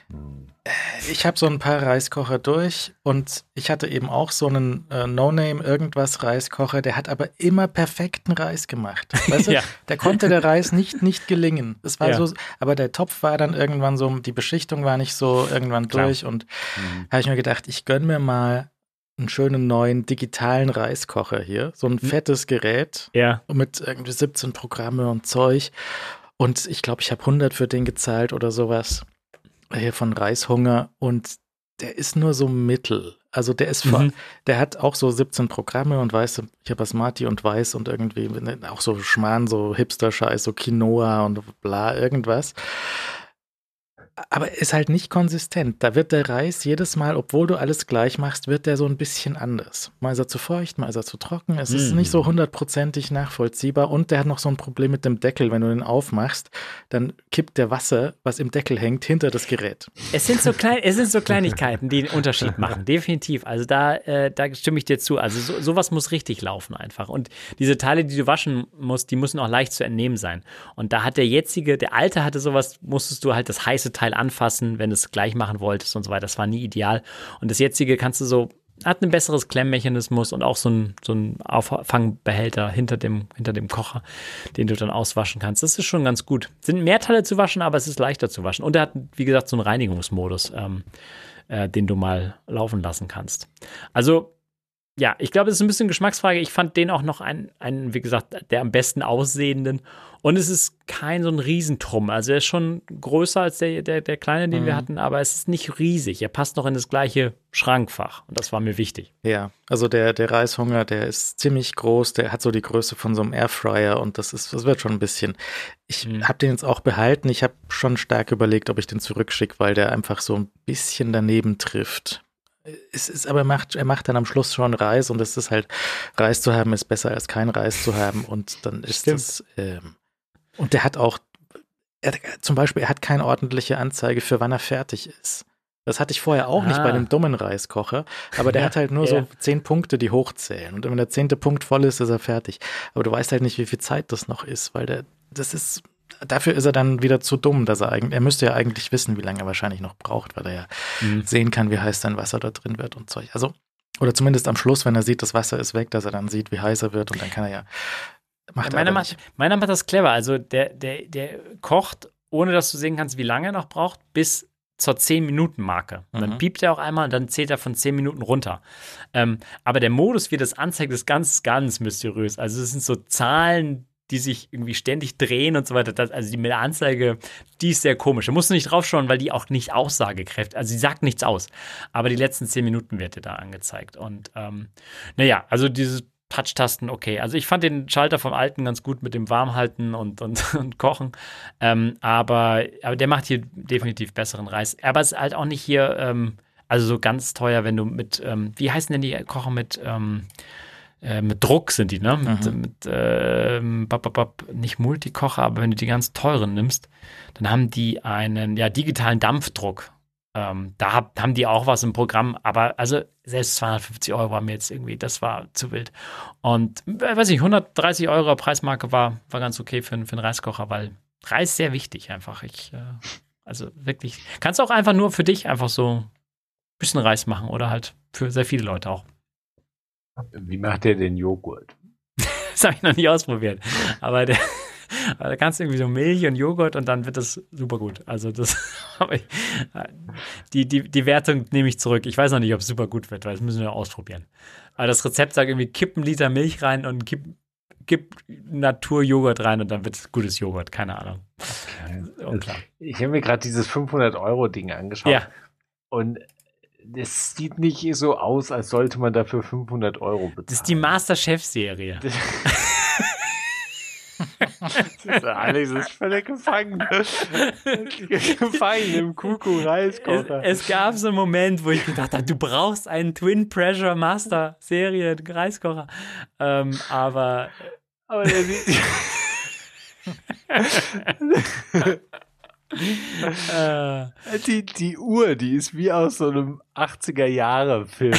B: Ich habe so ein paar Reiskocher durch und ich hatte eben auch so einen äh, No-Name irgendwas Reiskocher, der hat aber immer perfekten Reis gemacht. Weißt du?
C: Ja.
B: Der konnte der Reis nicht nicht gelingen. Es war
C: Ja.
B: so, aber der Topf war dann irgendwann so, die Beschichtung war nicht so irgendwann
C: Klar.
B: durch und
D: Mhm.
B: habe ich mir gedacht, ich gönn mir mal einen schönen neuen digitalen Reiskocher hier, so ein fettes Gerät
C: Ja.
B: mit irgendwie 17 Programme und Zeug. Und ich glaube, ich habe 100 für den gezahlt oder sowas. Hier von Reishunger. Und der ist nur so mittel. Also der ist vor,
C: Mhm.
B: der hat auch so 17 Programme und weißt du, ich habe Basmati und Weiß und irgendwie ne, auch so Schmarrn, so Hipster-Scheiß, so Quinoa und bla, irgendwas. Aber ist halt nicht konsistent. Da wird der Reis jedes Mal, obwohl du alles gleich machst, wird der so ein bisschen anders. Mal ist er zu feucht, mal ist er zu trocken. Es ist
C: Mm.
B: nicht so hundertprozentig nachvollziehbar. Und der hat noch so ein Problem mit dem Deckel. Wenn du den aufmachst, dann kippt der Wasser, was im Deckel hängt, hinter das Gerät.
C: Es sind so klein, es sind so Kleinigkeiten, die den Unterschied machen. Definitiv. Also da, äh, da stimme ich dir zu. Also so, sowas muss richtig laufen einfach. Und diese Teile, die du waschen musst, die müssen auch leicht zu entnehmen sein. Und da hat der jetzige, der alte hatte sowas, musstest du halt das heiße Teil anfassen, wenn du es gleich machen wolltest und so weiter. Das war nie ideal. Und das jetzige kannst du so hat ein besseres Klemmmechanismus und auch so ein, so ein Auffangbehälter hinter dem, hinter dem Kocher, den du dann auswaschen kannst. Das ist schon ganz gut. Sind mehr Teile zu waschen, aber es ist leichter zu waschen. Und er hat, wie gesagt, so einen Reinigungsmodus, ähm, äh, den du mal laufen lassen kannst. Also, ja, ich glaube, es ist ein bisschen Geschmacksfrage. Ich fand den auch noch einen, einen, wie gesagt, der am besten aussehenden. Und es ist kein so ein Riesentrumm. Also er ist schon größer als der, der, der kleine, den wir hatten, aber es ist nicht riesig. Er passt noch in das gleiche Schrankfach. Und das war mir wichtig.
B: Ja, also der, der Reishunger, der ist ziemlich groß, der hat so die Größe von so einem Airfryer und das ist, das wird schon ein bisschen. Ich
C: Mhm.
B: habe den jetzt auch behalten. Ich habe schon stark überlegt, ob ich den zurückschicke, weil der einfach so ein bisschen daneben trifft. Es ist, aber er macht, er macht dann am Schluss schon Reis und es ist halt, Reis zu haben ist besser als kein Reis zu haben und dann ist
C: Stimmt.
B: es, ähm, und der hat auch, er, zum Beispiel, er hat keine ordentliche Anzeige für wann er fertig ist. Das hatte ich vorher auch nicht bei
C: Ah.
B: dem dummen Reiskocher, aber der
C: Ja,
B: hat halt nur
C: ja.
B: so zehn Punkte, die hochzählen. Und wenn der zehnte Punkt voll ist, ist er fertig. Aber du weißt halt nicht, wie viel Zeit das noch ist, weil der, das ist, dafür ist er dann wieder zu dumm, dass er eigentlich, er müsste ja eigentlich wissen, wie lange er wahrscheinlich noch braucht, weil er ja
C: Mhm.
B: sehen kann, wie heiß sein Wasser da drin wird und Zeug. Also, oder zumindest am Schluss, wenn er sieht, das Wasser ist weg, dass er dann sieht, wie heiß er wird und dann kann er ja, macht er
C: Meiner macht, meiner macht das clever. Also der, der, der kocht, ohne dass du sehen kannst, wie lange er noch braucht, bis zur 10-Minuten-Marke. Und Dann
B: Mhm.
C: piept er auch einmal und dann zählt er von 10 Minuten runter. Ähm, aber der Modus, wie das anzeigt, ist ganz, ganz mysteriös. Also es sind so Zahlen, die sich irgendwie ständig drehen und so weiter. Das, also die mit der Anzeige, die ist sehr komisch. Da musst du nicht draufschauen, weil die auch nicht aussagekräftig, also sie sagt nichts aus. Aber die letzten 10 Minuten wird dir da angezeigt. Und ähm, naja, also diese Touch-Tasten, okay. Also ich fand den Schalter vom alten ganz gut mit dem Warmhalten und, und, und Kochen. Ähm, aber, aber der macht hier definitiv besseren Reis. Aber es ist halt auch nicht hier, ähm, also so ganz teuer, wenn du mit, ähm, wie heißen denn die Kocher mit, ähm, äh, mit Druck sind die, ne? Mit,
B: Mhm.
C: mit ähm, bap, bap, bap, nicht Multikocher, aber wenn du die ganz teuren nimmst, dann haben die einen ja, digitalen Dampfdruck. Ähm, da hab, haben die auch was im Programm, aber also selbst 250 Euro war mir jetzt irgendwie, das war zu wild. Und äh, weiß ich, 130 Euro Preismarke war, war ganz okay für, einen- für einen Reiskocher, weil Reis sehr wichtig einfach. Ich, äh, also wirklich, kannst auch einfach nur für dich einfach so ein bisschen Reis machen oder halt für sehr viele Leute auch.
D: Wie macht der den Joghurt?
C: Das habe ich noch nie ausprobiert. Aber, der, da kannst du irgendwie so Milch und Joghurt und dann wird das super gut. Also das ich, die, die, die Wertung nehme ich zurück. Ich weiß noch nicht, ob es super gut wird, weil das müssen wir ausprobieren. Aber das Rezept sagt irgendwie, kipp einen Liter Milch rein und kipp, kipp Naturjoghurt rein und dann wird es gutes Joghurt. Keine Ahnung. Unklar.
D: Ich habe mir gerade dieses 500-Euro-Ding angeschaut.
C: Ja,
D: Und es sieht nicht so aus, als sollte man dafür 500 Euro bezahlen.
C: das ist die Masterchef-Serie.
D: Alex ist völlig gefangen. gefangen im Kuku-Reiskocher.
C: Es, es, gab so einen Moment, wo ich gedacht habe, du brauchst einen Twin Pressure Master Serie Reiskocher. Ähm, aber. Aber der sieht.
D: äh, die, die Uhr, die ist wie aus so einem 80er-Jahre-Film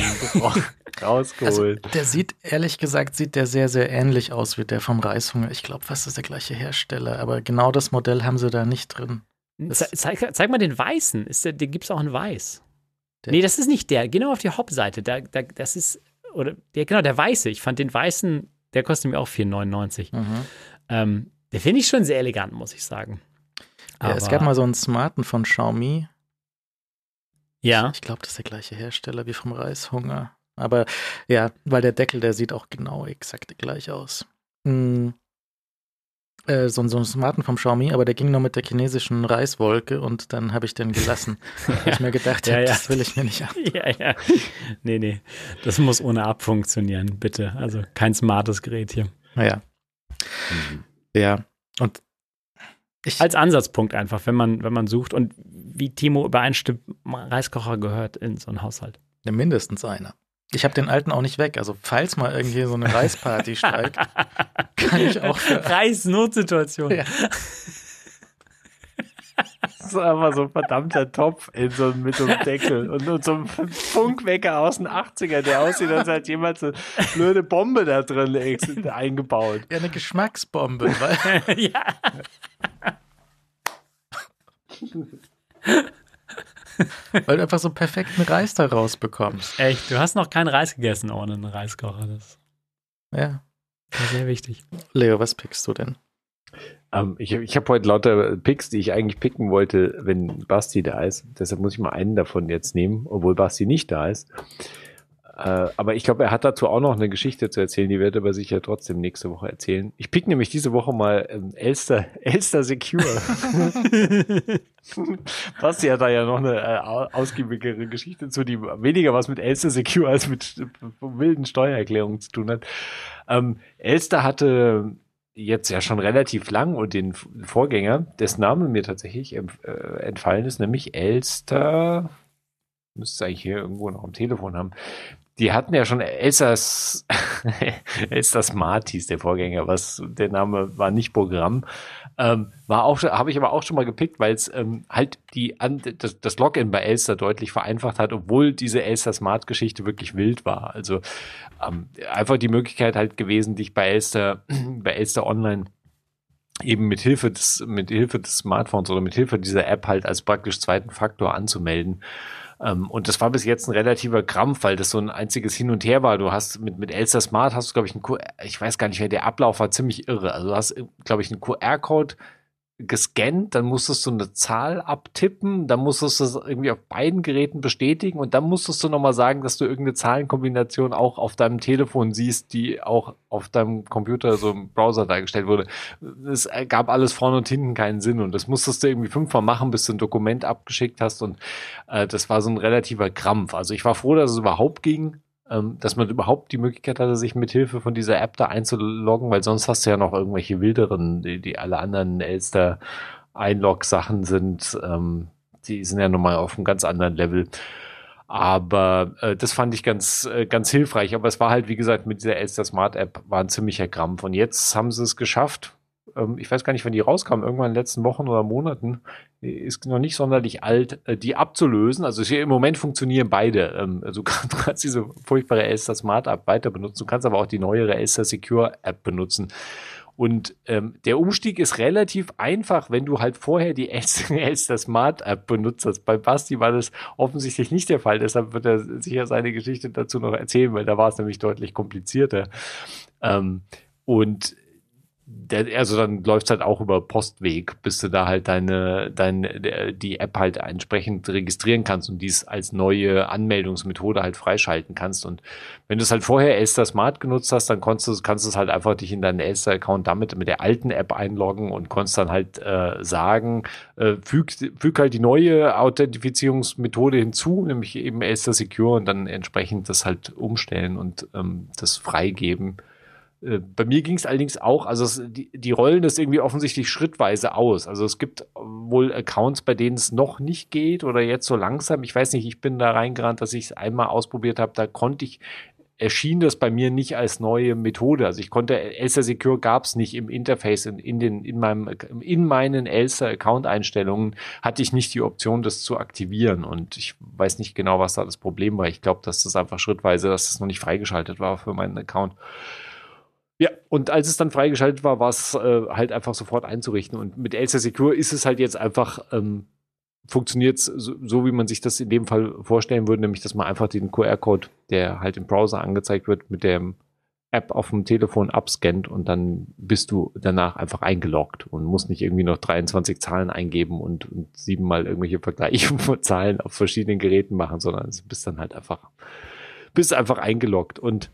D: rausgeholt.
B: Also, der sieht, ehrlich gesagt, sieht der sehr, sehr ähnlich aus wie der vom Reishunger. Ich glaube fast, das ist der gleiche Hersteller, aber genau das Modell haben sie da nicht drin.
C: Ze zeig, zeig, mal den weißen. Ist der, den gibt es auch in weiß. Der nee, das ist nicht der. Genau auf die Hauptseite. Da, da, das ist, oder der, genau, der weiße. Ich fand den weißen, der kostet mir auch 4,99. Mhm. Ähm, der finde ich schon sehr elegant, muss ich sagen.
B: Ja, es gab mal so einen Smarten von Xiaomi.
C: Ja.
B: Ich glaube, das ist der gleiche Hersteller wie vom Reishunger. Aber ja, weil der Deckel, der sieht auch genau exakt gleich aus. Hm. Äh, so, so ein Smarten vom Xiaomi, aber der ging nur mit der chinesischen Reiswolke und dann habe ich den gelassen. Weil ich mir gedacht ja, ja. das will ich mir nicht ab.
C: Ja, ja. Nee, nee. Das muss ohne Ab funktionieren, bitte. Also kein smartes Gerät hier.
B: Naja. Mhm. Ja. Und
C: ich Als Ansatzpunkt einfach, wenn man, wenn man sucht. Und wie Timo übereinstimmt, Reiskocher gehört in so einen Haushalt.
B: Ja, mindestens einer. Ich habe den alten auch nicht weg. Also falls mal irgendwie so eine Reisparty steigt, kann ich auch für
C: Reisnotsituation. Ja.
D: Das ist einfach so ein verdammter Topf in so, mit so einem Deckel und, und so ein Funkwecker aus den 80er, der aussieht, als hätte jemand so eine blöde Bombe da drin eingebaut.
B: Ja, eine Geschmacksbombe. Weil ja. Weil du einfach so perfekten Reis da rausbekommst.
C: Echt, du hast noch keinen Reis gegessen ohne einen Reiskocher. Das
B: ja.
C: sehr wichtig.
B: Leo, was pickst du denn?
D: Um, ähm, ich ich habe heute lauter Picks, die ich eigentlich picken wollte, wenn Basti da ist. Deshalb muss ich mal einen davon jetzt nehmen, obwohl Basti nicht da ist. Äh, aber ich glaube, er hat dazu auch noch eine Geschichte zu erzählen, die wird er aber sicher trotzdem nächste Woche erzählen. Ich pick nämlich diese Woche mal ähm, Elster, Elster Secure. Basti hat da ja noch eine äh, ausgiebigere Geschichte zu, die weniger was mit Elster Secure als mit äh, wilden Steuererklärungen zu tun hat. Ähm, Elster hatte jetzt ja schon relativ lang und den Vorgänger, dessen Name mir tatsächlich äh, entfallen ist, nämlich Elster, müsste es eigentlich hier irgendwo noch am Telefon haben, die hatten ja schon Elsas, Elsa Smart hieß der Vorgänger, was der Name war nicht Programm. Ähm, war auch, habe ich aber auch schon mal gepickt, weil es ähm, halt die das, das Login bei Elster deutlich vereinfacht hat, obwohl diese Elster Smart Geschichte wirklich wild war. Also ähm, einfach die Möglichkeit halt gewesen, dich bei Elster, bei Elster Online eben mit Hilfe des, mit Hilfe des Smartphones oder mit Hilfe dieser App halt als praktisch zweiten Faktor anzumelden. Ähm, und das war bis jetzt ein relativer Krampf, weil das so ein einziges Hin und Her war. Du hast mit, mit Elster Smart hast du, glaube ich, einen, ich weiß gar nicht mehr, der Ablauf war ziemlich irre. Also du hast, glaube ich, einen QR-Code gescannt, dann musstest du eine Zahl abtippen, dann musstest du es irgendwie auf beiden Geräten bestätigen und dann musstest du nochmal sagen, dass du irgendeine Zahlenkombination auch auf deinem Telefon siehst, die auch auf deinem Computer so im Browser dargestellt wurde. Es gab alles vorne und hinten keinen Sinn und das musstest du irgendwie fünfmal machen, bis du ein Dokument abgeschickt hast und äh, das war so ein relativer Krampf. Also ich war froh, dass es überhaupt ging, ähm, dass man überhaupt die Möglichkeit hatte, sich mit Hilfe von dieser App da einzuloggen, weil sonst hast du ja noch irgendwelche wilderen, die, die alle anderen Elster Einlog-Sachen sind, ähm, die sind ja nochmal auf einem ganz anderen Level. Aber äh, das fand ich ganz, äh, ganz hilfreich. Aber es war halt, wie gesagt, mit dieser Elster Smart App war ein ziemlicher Krampf. Und jetzt haben sie es geschafft, ähm, ich weiß gar nicht, wann die rauskam, irgendwann in den letzten Wochen oder Monaten, ist noch nicht sonderlich alt, äh, die abzulösen. Also im Moment funktionieren beide. Ähm, also du kannst diese furchtbare Elster Smart App weiter benutzen, du kannst aber auch die neuere Elster Secure App benutzen. Und ähm, der Umstieg ist relativ einfach, wenn du halt vorher die Elster Smart App benutzt hast. Bei Basti war das offensichtlich nicht der Fall, deshalb wird er sicher seine Geschichte dazu noch erzählen, weil da war es nämlich deutlich komplizierter. Ähm, und der, also dann läuft halt auch über Postweg, bis du da halt deine, deine, die App halt entsprechend registrieren kannst und dies als neue Anmeldungsmethode halt freischalten kannst. Und wenn du es halt vorher Elster Smart genutzt hast, dann kannst du, kannst du es halt einfach dich in deinen Elster-Account damit mit der alten App einloggen und konntest dann halt äh, sagen, äh, füg, füg halt die neue Authentifizierungsmethode hinzu, nämlich eben Elster Secure und dann entsprechend das halt umstellen und ähm, das freigeben bei mir ging es allerdings auch, also es, die, die rollen das irgendwie offensichtlich schrittweise aus. Also es gibt wohl Accounts, bei denen es noch nicht geht oder jetzt so langsam. Ich weiß nicht, ich bin da reingerannt, dass ich es einmal ausprobiert habe. Da konnte ich erschien das bei mir nicht als neue Methode. Also ich konnte Elster Secure gab es nicht im Interface in, in den in meinem in meinen Elster Account Einstellungen hatte ich nicht die Option, das zu aktivieren und ich weiß nicht genau, was da das Problem war. Ich glaube, dass das einfach schrittweise, dass das noch nicht freigeschaltet war für meinen Account. Ja, und als es dann freigeschaltet war, war es äh, halt einfach sofort einzurichten. Und mit Elster Secure ist es halt jetzt einfach ähm, funktioniert so, so, wie man sich das in dem Fall vorstellen würde, nämlich dass man einfach den QR-Code, der halt im Browser angezeigt wird, mit der App auf dem Telefon abscannt und dann bist du danach einfach eingeloggt und musst nicht irgendwie noch 23 Zahlen eingeben und, und siebenmal irgendwelche Vergleiche von Zahlen auf verschiedenen Geräten machen, sondern bist dann halt einfach, bist einfach eingeloggt und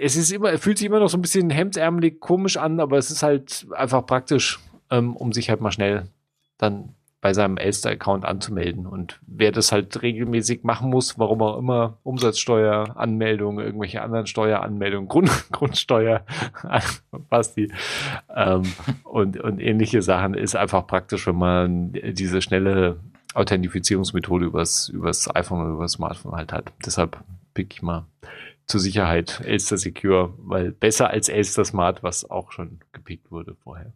D: es ist immer, fühlt sich immer noch so ein bisschen hemdsärmelig komisch an, aber es ist halt einfach praktisch, ähm, um sich halt mal schnell dann bei seinem Elster-Account anzumelden. Und wer das halt regelmäßig machen muss, warum auch immer, Umsatzsteueranmeldungen, irgendwelche anderen Steueranmeldungen, Grund, Grundsteuer, was die, ähm, und, und ähnliche Sachen, ist einfach praktisch, wenn man diese schnelle Authentifizierungsmethode übers, übers iPhone oder übers Smartphone halt hat. Deshalb pick ich mal zur Sicherheit Elster Secure, weil besser als Elster Smart, was auch schon gepickt wurde vorher.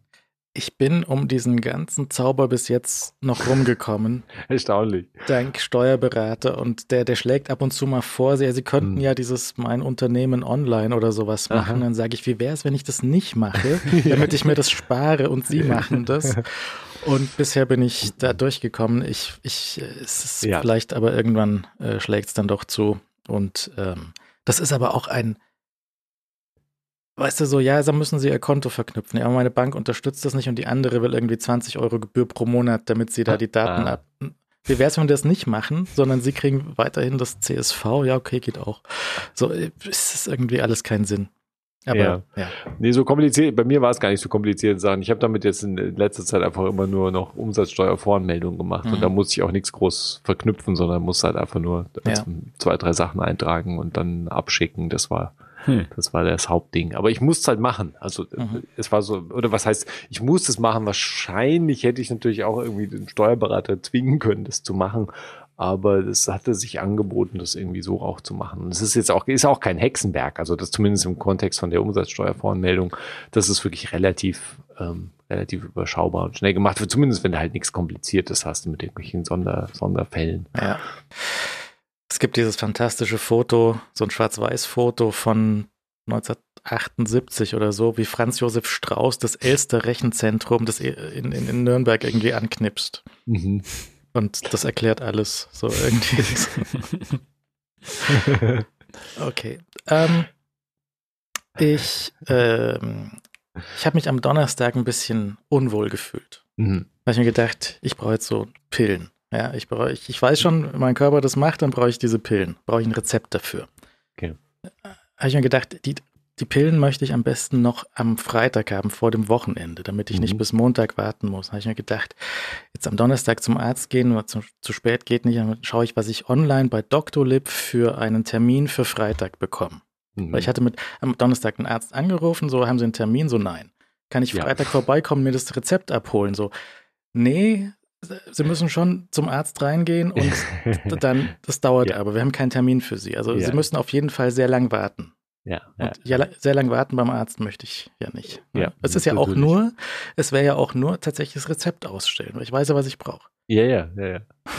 B: Ich bin um diesen ganzen Zauber bis jetzt noch rumgekommen.
D: Erstaunlich.
B: Dank Steuerberater und der, der schlägt ab und zu mal vor, sie, sie könnten hm. ja dieses mein Unternehmen online oder sowas machen. Aha. Dann sage ich, wie wäre es, wenn ich das nicht mache, damit ich mir das spare und sie machen das. Und bisher bin ich da durchgekommen. Ich, ich, es ist ja. vielleicht, aber irgendwann äh, schlägt es dann doch zu. Und ähm, das ist aber auch ein weißt du, so, ja, dann müssen sie ihr Konto verknüpfen. Ja, aber meine Bank unterstützt das nicht und die andere will irgendwie 20 Euro Gebühr pro Monat, damit sie da die Daten ah. ab. Wie wäre es, wenn wir das nicht machen, sondern sie kriegen weiterhin das CSV? Ja, okay, geht auch. So, es ist irgendwie alles keinen Sinn.
D: Aber, ja. ja. Nee, so kompliziert, bei mir war es gar nicht so kompliziert Sachen. Ich habe damit jetzt in letzter Zeit einfach immer nur noch Umsatzsteuervoranmeldungen gemacht mhm. und da muss ich auch nichts groß verknüpfen, sondern muss halt einfach nur ja. zwei, drei Sachen eintragen und dann abschicken. Das war, hm. Das war das Hauptding. Aber ich musste es halt machen. Also mhm. es war so, oder was heißt, ich musste es machen. Wahrscheinlich hätte ich natürlich auch irgendwie den Steuerberater zwingen können, das zu machen. Aber es hatte sich angeboten, das irgendwie so auch zu machen. Und es ist jetzt auch, ist auch kein Hexenwerk. Also das zumindest im Kontext von der Umsatzsteuervoranmeldung, das ist wirklich relativ, ähm, relativ überschaubar und schnell gemacht. Zumindest wenn du halt nichts Kompliziertes hast mit irgendwelchen Sonder, Sonderfällen.
B: Ja. Es gibt dieses fantastische Foto, so ein Schwarz-Weiß-Foto von 1978 oder so, wie Franz Josef Strauß das Elster Rechenzentrum das in, in, in Nürnberg irgendwie anknipst. Mhm. Und das erklärt alles so irgendwie. okay. Ähm, ich ähm, ich habe mich am Donnerstag ein bisschen unwohl gefühlt. Mhm. Da habe ich mir gedacht, ich brauche jetzt so Pillen. Ja, ich brauche, ich, ich weiß schon, wenn mein Körper das macht, dann brauche ich diese Pillen. Brauche ich ein Rezept dafür. Okay. Habe ich mir gedacht, die, die Pillen möchte ich am besten noch am Freitag haben, vor dem Wochenende, damit ich mhm. nicht bis Montag warten muss. Habe ich mir gedacht, jetzt am Donnerstag zum Arzt gehen, zu, zu spät geht nicht, dann schaue ich, was ich online bei Doctolib für einen Termin für Freitag bekomme. Mhm. Weil ich hatte mit am Donnerstag einen Arzt angerufen, so haben sie einen Termin, so nein. Kann ich Freitag ja. vorbeikommen, mir das Rezept abholen? So, nee, Sie müssen schon zum Arzt reingehen und dann, das dauert ja. aber, wir haben keinen Termin für Sie. Also ja. Sie müssen auf jeden Fall sehr lang warten. Ja, und ja, sehr lang warten beim Arzt möchte ich ja nicht. Ja, es ist ja auch nur, es wäre ja auch nur tatsächlich das Rezept ausstellen, weil ich weiß ja, was ich brauche.
D: Ja, ja, ja, ja.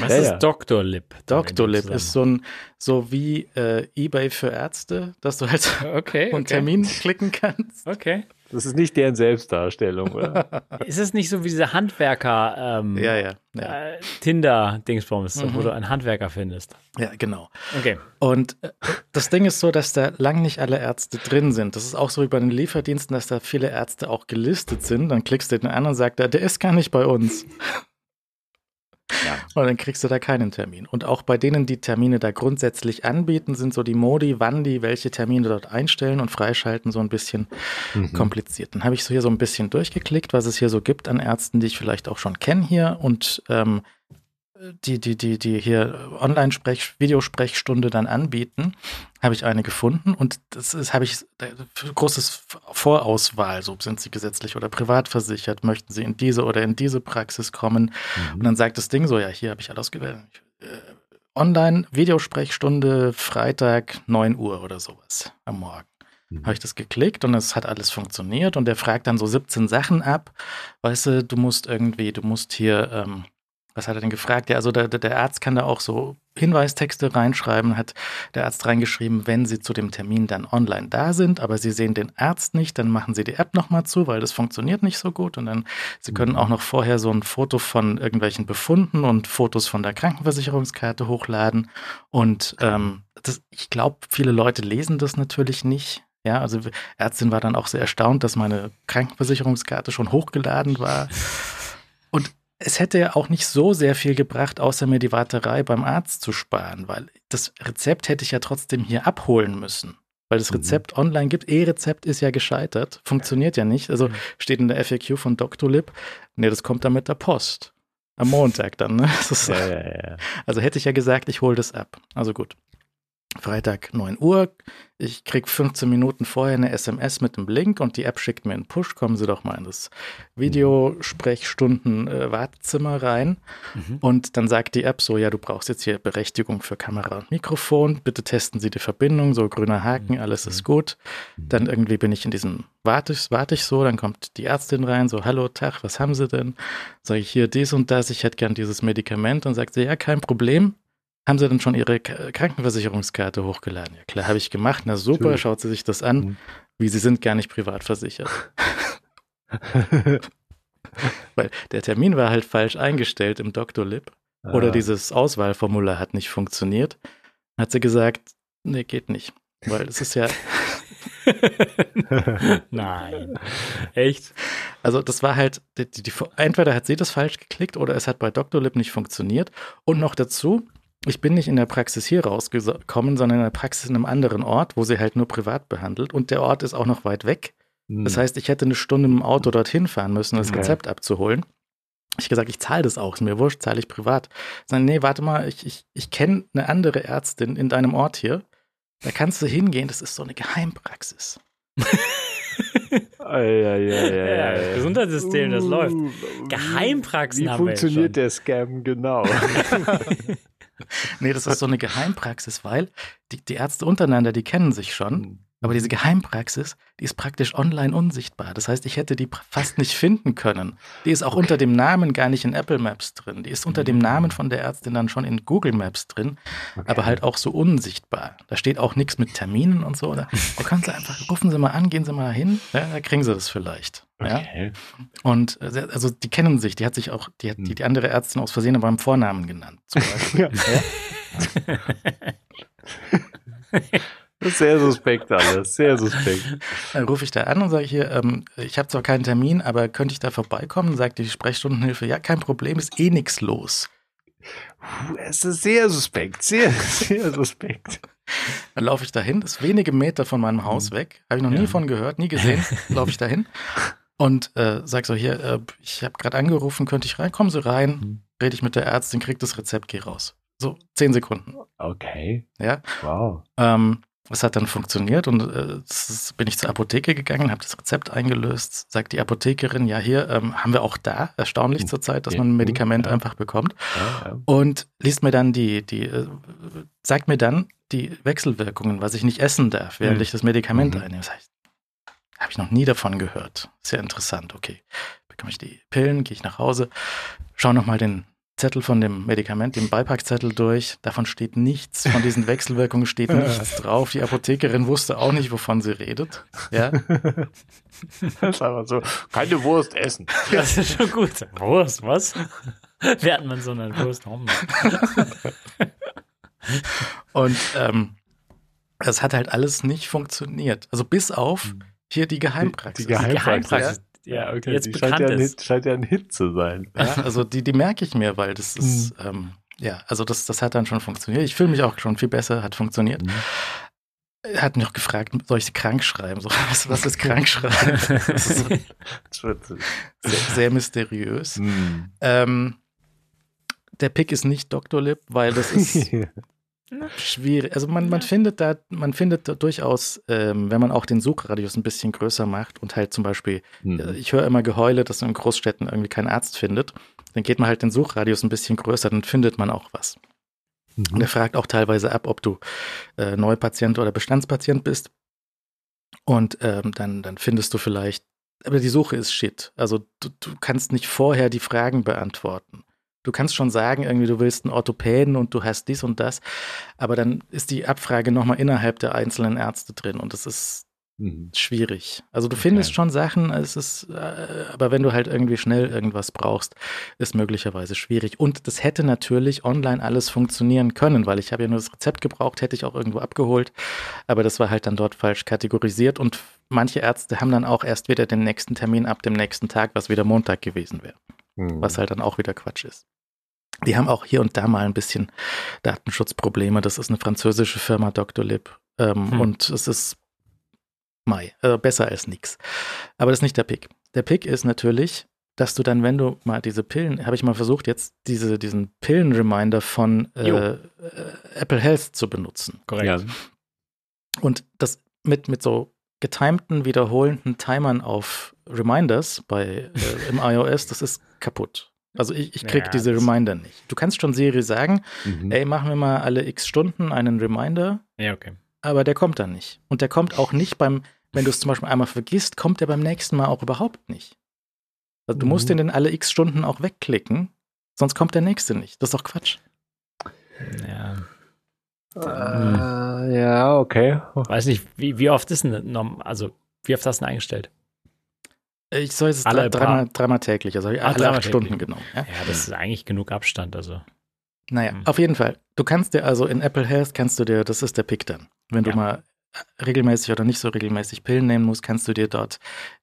C: Was ja, ist ja. Doctorlib?
B: Doctorlib ist so ein, so wie äh, Ebay für Ärzte, dass du halt okay, einen okay. Termin klicken kannst.
C: Okay.
D: Das ist nicht deren Selbstdarstellung, oder?
C: ist es nicht so wie diese Handwerker ähm,
B: ja, ja, ja.
C: Äh, Tinder-Dingsbums, mhm. wo du einen Handwerker findest?
B: Ja, genau.
C: Okay.
B: Und äh, das Ding ist so, dass da lang nicht alle Ärzte drin sind. Das ist auch so wie bei den Lieferdiensten, dass da viele Ärzte auch gelistet sind. Dann klickst du den an und sagst, der ist gar nicht bei uns. Ja. Und dann kriegst du da keinen Termin. Und auch bei denen, die Termine da grundsätzlich anbieten, sind so die Modi, wann die welche Termine dort einstellen und freischalten, so ein bisschen mhm. kompliziert. Dann habe ich so hier so ein bisschen durchgeklickt, was es hier so gibt an Ärzten, die ich vielleicht auch schon kenne hier. Und ähm, die, die, die, die hier Online-Sprech, Videosprechstunde dann anbieten, habe ich eine gefunden und das ist, habe ich großes Vorauswahl, so sind sie gesetzlich oder privat versichert, möchten sie in diese oder in diese Praxis kommen. Mhm. Und dann sagt das Ding so, ja, hier habe ich alles gewählt. Äh, Online-Videosprechstunde Freitag 9 Uhr oder sowas am Morgen. Mhm. Habe ich das geklickt und es hat alles funktioniert und der fragt dann so 17 Sachen ab. Weißt du, du musst irgendwie, du musst hier ähm, was hat er denn gefragt? Ja, also der, der Arzt kann da auch so Hinweistexte reinschreiben, hat der Arzt reingeschrieben, wenn Sie zu dem Termin dann online da sind, aber Sie sehen den Arzt nicht, dann machen Sie die App nochmal zu, weil das funktioniert nicht so gut. Und dann, Sie können mhm. auch noch vorher so ein Foto von irgendwelchen Befunden und Fotos von der Krankenversicherungskarte hochladen. Und ähm, das, ich glaube, viele Leute lesen das natürlich nicht. Ja, also Ärztin war dann auch sehr erstaunt, dass meine Krankenversicherungskarte schon hochgeladen war. Und es hätte ja auch nicht so sehr viel gebracht, außer mir die Warterei beim Arzt zu sparen, weil das Rezept hätte ich ja trotzdem hier abholen müssen. Weil das mhm. Rezept mhm. online gibt. E-Rezept ist ja gescheitert, funktioniert ja nicht. Also steht in der FAQ von Doctolib, nee, das kommt dann mit der Post. Am Montag dann, ne? Ja, ja, ja. Also hätte ich ja gesagt, ich hole das ab. Also gut. Freitag 9 Uhr. Ich kriege 15 Minuten vorher eine SMS mit einem Link und die App schickt mir einen Push. Kommen Sie doch mal in das Videosprechstunden-Wartezimmer rein. Mhm. Und dann sagt die App so: Ja, du brauchst jetzt hier Berechtigung für Kamera und Mikrofon. Bitte testen Sie die Verbindung. So grüner Haken, mhm. alles ist gut. Mhm. Dann irgendwie bin ich in diesem Warte ich, warte ich so. Dann kommt die Ärztin rein: So, hallo, Tag, was haben Sie denn? Sage ich hier dies und das. Ich hätte gern dieses Medikament. Dann sagt sie: Ja, kein Problem haben Sie denn schon Ihre Krankenversicherungskarte hochgeladen? Ja, klar, habe ich gemacht. Na super, Natürlich. schaut sie sich das an. Mhm. Wie Sie sind gar nicht privat versichert. Weil der Termin war halt falsch eingestellt im Doctolib. Ah. Oder dieses Auswahlformular hat nicht funktioniert. Hat sie gesagt, nee, geht nicht. Weil es ist ja.
C: Nein. Echt?
B: Also, das war halt, die, die, entweder hat sie das falsch geklickt oder es hat bei Doctolib nicht funktioniert. Und noch dazu, ich bin nicht in der Praxis hier rausgekommen, sondern in der Praxis in einem anderen Ort, wo sie halt nur privat behandelt. Und der Ort ist auch noch weit weg. Hm. Das heißt, ich hätte eine Stunde im Auto dorthin fahren müssen, das Rezept abzuholen. Ich gesagt, ich zahle das auch, ist mir wurscht, zahle ich privat. Sagen, nee, warte mal, ich, ich, ich kenne eine andere Ärztin in deinem Ort hier. Da kannst du hingehen, das ist so eine Geheimpraxis.
C: ja, ja, ja, ja, das Gesundheitssystem, das uh, läuft. Geheimpraxen
D: wie
C: haben wir
D: funktioniert der Scam genau?
B: nee, das ist so eine Geheimpraxis, weil die, die Ärzte untereinander, die kennen sich schon. Hm. Aber diese Geheimpraxis, die ist praktisch online unsichtbar. Das heißt, ich hätte die fast nicht finden können. Die ist auch okay. unter dem Namen gar nicht in Apple Maps drin. Die ist unter dem Namen von der Ärztin dann schon in Google Maps drin, okay. aber halt auch so unsichtbar. Da steht auch nichts mit Terminen und so. Da, da können Sie einfach, rufen Sie mal an, gehen Sie mal hin, ja, da kriegen Sie das vielleicht. Okay. Ja? Und äh, also die kennen sich, die hat sich auch, die hat die, die andere Ärztin aus Versehen beim Vornamen genannt. Zum Beispiel. ja.
D: Sehr suspekt alles, sehr suspekt.
B: Dann rufe ich da an und sage hier, ähm, ich habe zwar keinen Termin, aber könnte ich da vorbeikommen? Sagt die Sprechstundenhilfe, ja, kein Problem, ist eh nichts los.
D: Es ist sehr suspekt, sehr, sehr suspekt.
B: Dann laufe ich dahin, das ist wenige Meter von meinem Haus mhm. weg, habe ich noch ja. nie von gehört, nie gesehen, laufe ich dahin und äh, sag so, hier, äh, ich habe gerade angerufen, könnte ich rein? Kommen Sie rein, mhm. rede ich mit der Ärztin, krieg das Rezept, geh raus. So, zehn Sekunden.
D: Okay.
B: Ja.
D: Wow.
B: Ähm, es hat dann funktioniert und äh, bin ich zur Apotheke gegangen, habe das Rezept eingelöst, sagt die Apothekerin, ja hier ähm, haben wir auch da, erstaunlich hm. zurzeit, dass man ein Medikament ja. einfach bekommt. Ja. Und liest mir dann die, die, äh, sagt mir dann die Wechselwirkungen, was ich nicht essen darf, während mhm. ich das Medikament mhm. einnehme. Das heißt, habe ich noch nie davon gehört. Sehr interessant, okay. Bekomme ich die Pillen, gehe ich nach Hause, schaue nochmal den Zettel von dem Medikament, den Beipackzettel durch. Davon steht nichts, von diesen Wechselwirkungen steht nichts drauf. Die Apothekerin wusste auch nicht, wovon sie redet. Ja.
D: Das ist aber so, keine Wurst essen.
C: Das ist schon gut. Wurst, was? Wer hat man so eine Wurst?
B: Und ähm, das hat halt alles nicht funktioniert. Also bis auf hm. hier die Geheimpraxis.
D: Die, die Geheimpraxis. Die Geheimpraxis
C: ja, okay. Jetzt
D: die scheint ja, Hit, scheint ja, ein Hit, zu sein.
B: Ja, also die, die merke ich mir, weil das ist, mhm. ähm, ja, also das, das hat dann schon funktioniert. Ich fühle mich auch schon viel besser, hat funktioniert. Mhm. Er hat mich auch gefragt, soll ich krank schreiben? So, was, was ist krank schreiben? Das ist so sehr, sehr, mysteriös. Mhm. Ähm, der Pick ist nicht Dr. Lip, weil das ist schwierig. Also man, man findet da, man findet da durchaus, ähm, wenn man auch den Suchradius ein bisschen größer macht und halt zum Beispiel,
D: Mhm.
B: äh, ich höre immer Geheule, dass man in Großstädten irgendwie keinen Arzt findet, dann geht man halt den Suchradius ein bisschen größer, dann findet man auch was. Und
D: Mhm.
B: er fragt auch teilweise ab, ob du äh, Neupatient oder Bestandspatient bist. Und ähm, dann, dann findest du vielleicht, aber die Suche ist shit. Also du, du kannst nicht vorher die Fragen beantworten. Du kannst schon sagen, irgendwie, du willst einen Orthopäden und du hast dies und das, aber dann ist die Abfrage nochmal innerhalb der einzelnen Ärzte drin und das ist
D: Mhm.
B: schwierig. Also du
D: Okay.
B: findest schon Sachen, es ist, äh, aber wenn du halt irgendwie schnell irgendwas brauchst, ist möglicherweise schwierig. Und das hätte natürlich online alles funktionieren können, weil ich habe ja nur das Rezept gebraucht, hätte ich auch irgendwo abgeholt, aber das war halt dann dort falsch kategorisiert und manche Ärzte haben dann auch erst wieder den nächsten Termin ab dem nächsten Tag, was wieder Montag gewesen wäre,
D: Mhm.
B: was halt dann auch wieder Quatsch ist. Die haben auch hier und da mal ein bisschen Datenschutzprobleme. Das ist eine französische Firma, Dr. Lib. Ähm,
C: Hm.
B: Und es ist Mai, äh, besser als nix. Aber das ist nicht der Pick. Der Pick ist natürlich, dass du dann, wenn du mal diese Pillen, habe ich mal versucht, jetzt diese, diesen Pillen-Reminder von äh, äh, Apple Health zu benutzen.
C: Korrekt.
D: Ja.
B: Und das mit, mit so getimten, wiederholenden Timern auf Reminders bei äh, im iOS, das ist kaputt. Also ich, ich krieg
C: Ja,
B: diese Reminder nicht. Du kannst schon Siri sagen,
D: Mhm.
B: ey, machen wir mal alle x Stunden einen Reminder,
C: Ja, okay.
B: aber der kommt dann nicht. Und der kommt auch nicht beim, wenn du es zum Beispiel einmal vergisst, kommt der beim nächsten Mal auch überhaupt nicht. Also du
D: Mhm.
B: musst den dann alle x Stunden auch wegklicken, sonst kommt der nächste nicht. Das ist doch Quatsch.
C: Ja.
D: Äh, ja, okay.
C: Weiß nicht, wie, wie oft ist denn, also, wie oft hast du denn eingestellt?
B: Ich soll es
C: Alle
B: dreimal, dreimal täglich, also alle
C: dreimal
B: acht Stunden genommen. Ja?
C: Ja, das ist eigentlich genug Abstand, also.
B: Naja,
C: Hm.
B: auf jeden Fall. Du kannst dir also in Apple Health kannst du dir, das ist der Pick dann. Wenn
C: Ja.
B: du mal regelmäßig oder nicht so regelmäßig Pillen nehmen musst, kannst du dir dort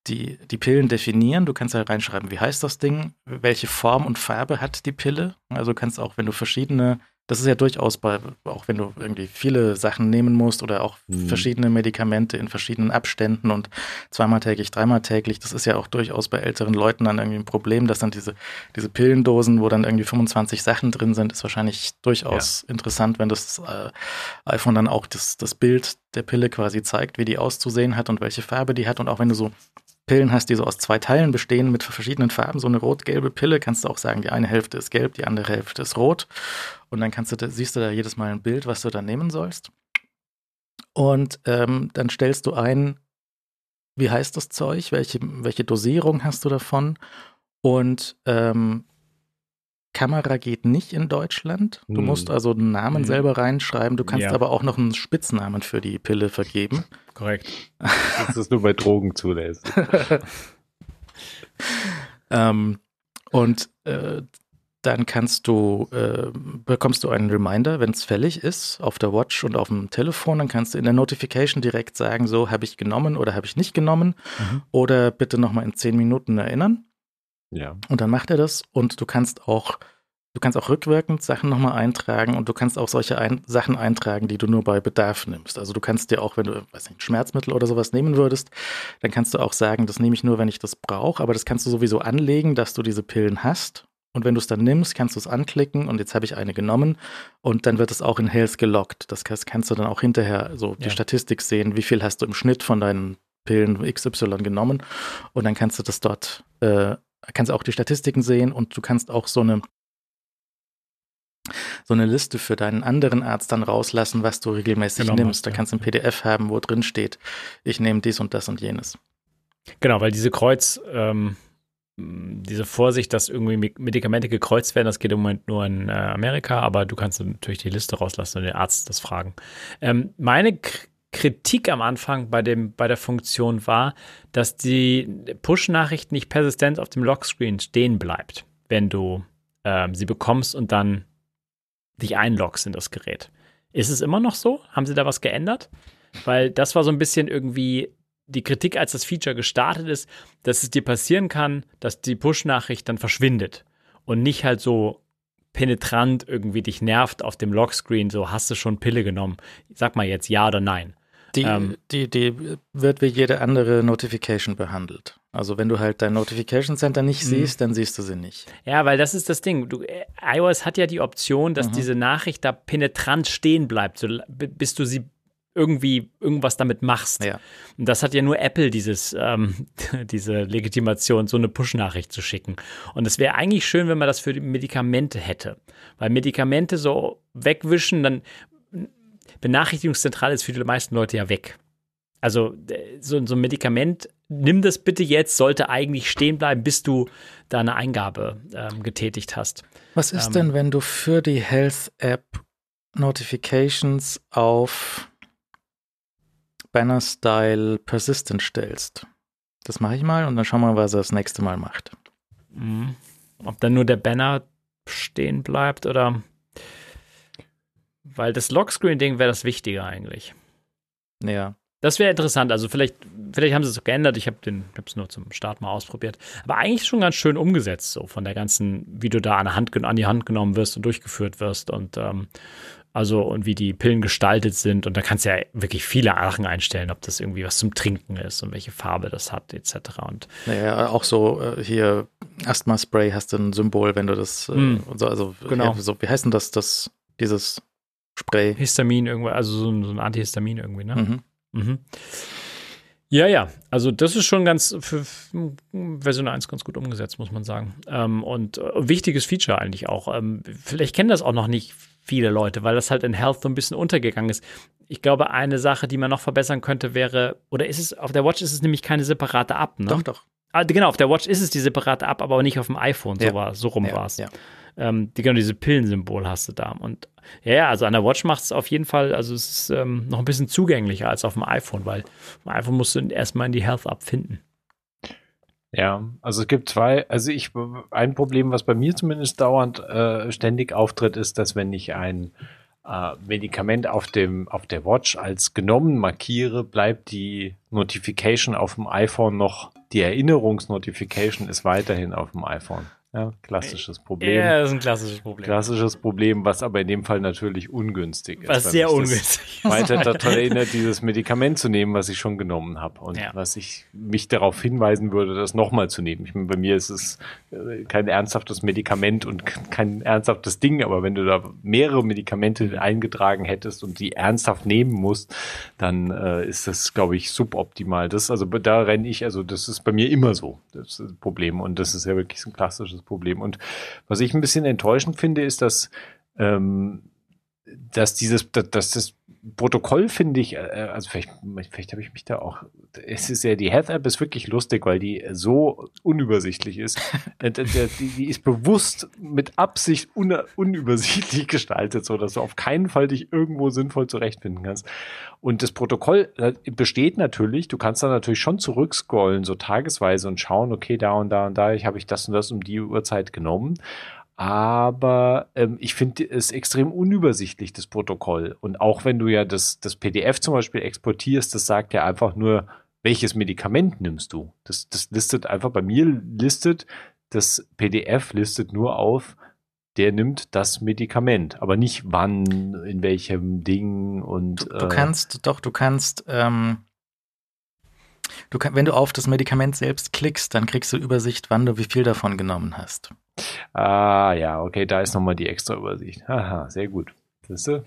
B: die, die Pillen definieren. Du kannst da reinschreiben, wie heißt das Ding, welche Form und Farbe hat die Pille. Also du kannst auch, wenn du verschiedene, das ist ja durchaus bei, auch wenn du irgendwie viele Sachen nehmen musst oder auch
D: Mhm.
B: verschiedene Medikamente in verschiedenen Abständen und zweimal täglich, dreimal täglich, das ist ja auch durchaus bei älteren Leuten dann irgendwie ein Problem, dass dann diese diese Pillendosen, wo dann irgendwie 25 Sachen drin sind, ist wahrscheinlich durchaus interessant, wenn das äh, iPhone dann auch das, das Bild der Pille quasi zeigt, wie die auszusehen hat und welche Farbe die hat. Und auch wenn du so Pillen hast, die so aus zwei Teilen bestehen mit verschiedenen Farben, so eine rot-gelbe Pille, kannst du auch sagen, die eine Hälfte ist gelb, die andere Hälfte ist rot. Und dann kannst du, da, siehst du da jedes Mal ein Bild, was du da nehmen sollst. Und ähm, dann stellst du ein, wie heißt das Zeug, welche, welche Dosierung hast du davon? Und ähm, Kamera geht nicht in Deutschland. Du
D: Hm.
B: musst also einen Namen
C: Hm.
B: selber reinschreiben. Du kannst
C: Ja.
B: aber auch noch einen Spitznamen für die Pille vergeben.
C: Korrekt.
D: Das ist nur bei Drogen zulässig.
B: ähm, und äh, dann kannst du, äh, bekommst du einen Reminder, wenn es fällig ist, auf der Watch und auf dem Telefon. Dann kannst du in der Notification direkt sagen, so habe ich genommen oder habe ich nicht genommen.
C: Mhm.
B: Oder bitte nochmal in zehn Minuten erinnern.
D: Ja.
B: Und dann macht er das und du kannst auch, du kannst auch rückwirkend Sachen nochmal eintragen und du kannst auch solche ein Sachen eintragen, die du nur bei Bedarf nimmst. Also du kannst dir auch, wenn du, weiß nicht, Schmerzmittel oder sowas nehmen würdest, dann kannst du auch sagen, das nehme ich nur, wenn ich das brauche, aber das kannst du sowieso anlegen, dass du diese Pillen hast. Und wenn du es dann nimmst, kannst du es anklicken und jetzt habe ich eine genommen und dann wird es auch in Health gelockt. Das kannst, kannst du dann auch hinterher so die
C: Ja.
B: Statistik sehen, wie viel hast du im Schnitt von deinen Pillen XY genommen und dann kannst du das dort äh, kannst auch die Statistiken sehen und du kannst auch so eine so eine Liste für deinen anderen Arzt dann rauslassen, was du regelmäßig
C: Genommen
B: nimmst. Da
C: ja.
B: kannst du ein PDF haben, wo drin steht, ich nehme dies und das und jenes.
C: Genau, weil diese Kreuz, ähm, diese Vorsicht, dass irgendwie Me- Medikamente gekreuzt werden, das geht im Moment nur in äh, Amerika, aber du kannst natürlich die Liste rauslassen und den Arzt das fragen. Ähm, meine K Kritik am Anfang bei, dem, bei der Funktion war, dass die Push-Nachricht nicht persistent auf dem Lockscreen stehen bleibt, wenn du ähm, sie bekommst und dann dich einloggst in das Gerät. Ist es immer noch so? Haben sie da was geändert? Weil das war so ein bisschen irgendwie die Kritik, als das Feature gestartet ist, dass es dir passieren kann, dass die Push-Nachricht dann verschwindet und nicht halt so penetrant irgendwie dich nervt auf dem Lockscreen, so hast du schon Pille genommen. Sag mal jetzt ja oder nein.
B: Die,
C: Ähm.
B: die, die wird wie jede andere Notification behandelt. Also wenn du halt dein Notification Center nicht
C: Mhm.
B: siehst, dann siehst du sie nicht.
C: Ja, weil das ist das Ding. Du, äh, iOS hat ja die Option, dass
B: Mhm.
C: diese Nachricht da penetrant stehen bleibt, so, bis du sie irgendwie irgendwas damit machst.
B: Ja.
C: Und das hat ja nur Apple, dieses, ähm, diese Legitimation, so eine Push-Nachricht zu schicken. Und es wäre eigentlich schön, wenn man das für die Medikamente hätte. Weil Medikamente so wegwischen, dann Benachrichtigungszentrale ist für die meisten Leute ja weg. Also äh, so, so ein Medikament, nimm das bitte jetzt, sollte eigentlich stehen bleiben, bis du da eine Eingabe ähm, getätigt hast.
B: Was ist
C: Ähm.
B: denn, wenn du für die Health App Notifications auf Banner Style Persistent stellst? Das mache ich mal und dann schauen wir mal, was er das nächste Mal macht.
C: Mhm. Ob dann nur der Banner stehen bleibt oder. Weil das Lockscreen-Ding wäre das Wichtige eigentlich.
B: Ja.
C: Das wäre interessant. Also vielleicht, vielleicht haben sie es geändert. Ich habe es nur zum Start mal ausprobiert. Aber eigentlich schon ganz schön umgesetzt, so von der ganzen, wie du da an, Hand, an die Hand genommen wirst und durchgeführt wirst und ähm, also und wie die Pillen gestaltet sind. Und da kannst du ja wirklich viele Sachen einstellen, ob das irgendwie was zum Trinken ist und welche Farbe das hat, etc. Und
B: Naja, auch so äh, hier Asthma-Spray hast du ein Symbol, wenn du das äh,
C: Mm.
B: und so, also
C: Genau.
B: ja, so, wie heißt denn das, das, dieses Spray?
C: Histamin irgendwie, also so ein, so ein Antihistamin irgendwie, ne?
B: Mhm.
C: Mhm. Ja, ja, also das ist schon ganz für Version 1 ganz gut umgesetzt, muss man sagen. Ähm, und äh, wichtiges Feature eigentlich auch. Ähm, vielleicht kennen das auch noch nicht viele Leute, weil das halt in Health so ein bisschen untergegangen ist. Ich glaube, eine Sache, die man noch verbessern könnte, wäre, oder ist es, auf der Watch ist es nämlich keine separate App, ne?
B: Doch, doch.
C: Ah, genau, auf der Watch ist es die separate App, aber nicht auf dem iPhone. So,
B: Ja.
C: war, so rum
B: Ja,
C: war es.
B: ja.
C: Ähm, die, genau, diese Pillensymbol hast du da. Und ja, ja, also an der Watch macht es auf jeden Fall, also es ist ähm, noch ein bisschen zugänglicher als auf dem iPhone, weil auf dem iPhone musst du erstmal in die Health App finden.
D: Ja, also es gibt zwei, also ich, ein Problem, was bei mir zumindest dauernd äh, ständig auftritt, ist, dass wenn ich ein äh, Medikament auf dem, auf der Watch als genommen markiere, bleibt die Notification auf dem iPhone noch, die Erinnerungsnotification ist weiterhin auf dem iPhone. Ja, klassisches Problem.
C: Ja, das ist ein klassisches Problem.
D: Klassisches Problem, was aber in dem Fall natürlich ungünstig ist.
C: Was sehr ungünstig ist.
D: Weiter daran erinnert, dieses Medikament zu nehmen, was ich schon genommen habe. Und
C: Ja.
D: was ich mich darauf hinweisen würde, das nochmal zu nehmen. Ich meine, bei mir ist es äh, kein ernsthaftes Medikament und kein ernsthaftes Ding, aber wenn du da mehrere Medikamente eingetragen hättest und die ernsthaft nehmen musst, dann äh, ist das, glaube ich, suboptimal. Das, also da renne ich, also das ist bei mir immer so, das das Problem. Und das ist ja wirklich ein klassisches Problem. Und was ich ein bisschen enttäuschend finde, ist, dass ähm, dass dieses, dass, dass das Protokoll finde ich, äh, also vielleicht, vielleicht habe ich mich da auch, es ist ja, die Health App ist wirklich lustig, weil die so unübersichtlich ist. Die, die ist bewusst mit Absicht un, unübersichtlich gestaltet, so dass du auf keinen Fall dich irgendwo sinnvoll zurechtfinden kannst. Und das Protokoll äh, besteht natürlich, du kannst da natürlich schon zurückscrollen, so tagesweise und schauen, okay, da und da und da, ich habe ich das und das um die Uhrzeit genommen. Aber ähm, ich finde es extrem unübersichtlich, das Protokoll. Und auch wenn du ja das, das PDF zum Beispiel exportierst, das sagt ja einfach nur, welches Medikament nimmst du. Das, das listet einfach, bei mir listet, das PDF listet nur auf, der nimmt das Medikament, aber nicht wann, in welchem Ding und.
B: Du, du kannst, doch, du kannst, ähm, du kann, wenn du auf das Medikament selbst klickst, dann kriegst du Übersicht, wann du wie viel davon genommen hast.
D: Ah, ja, okay, da ist nochmal die extra Übersicht. Haha, sehr gut. Siehst du?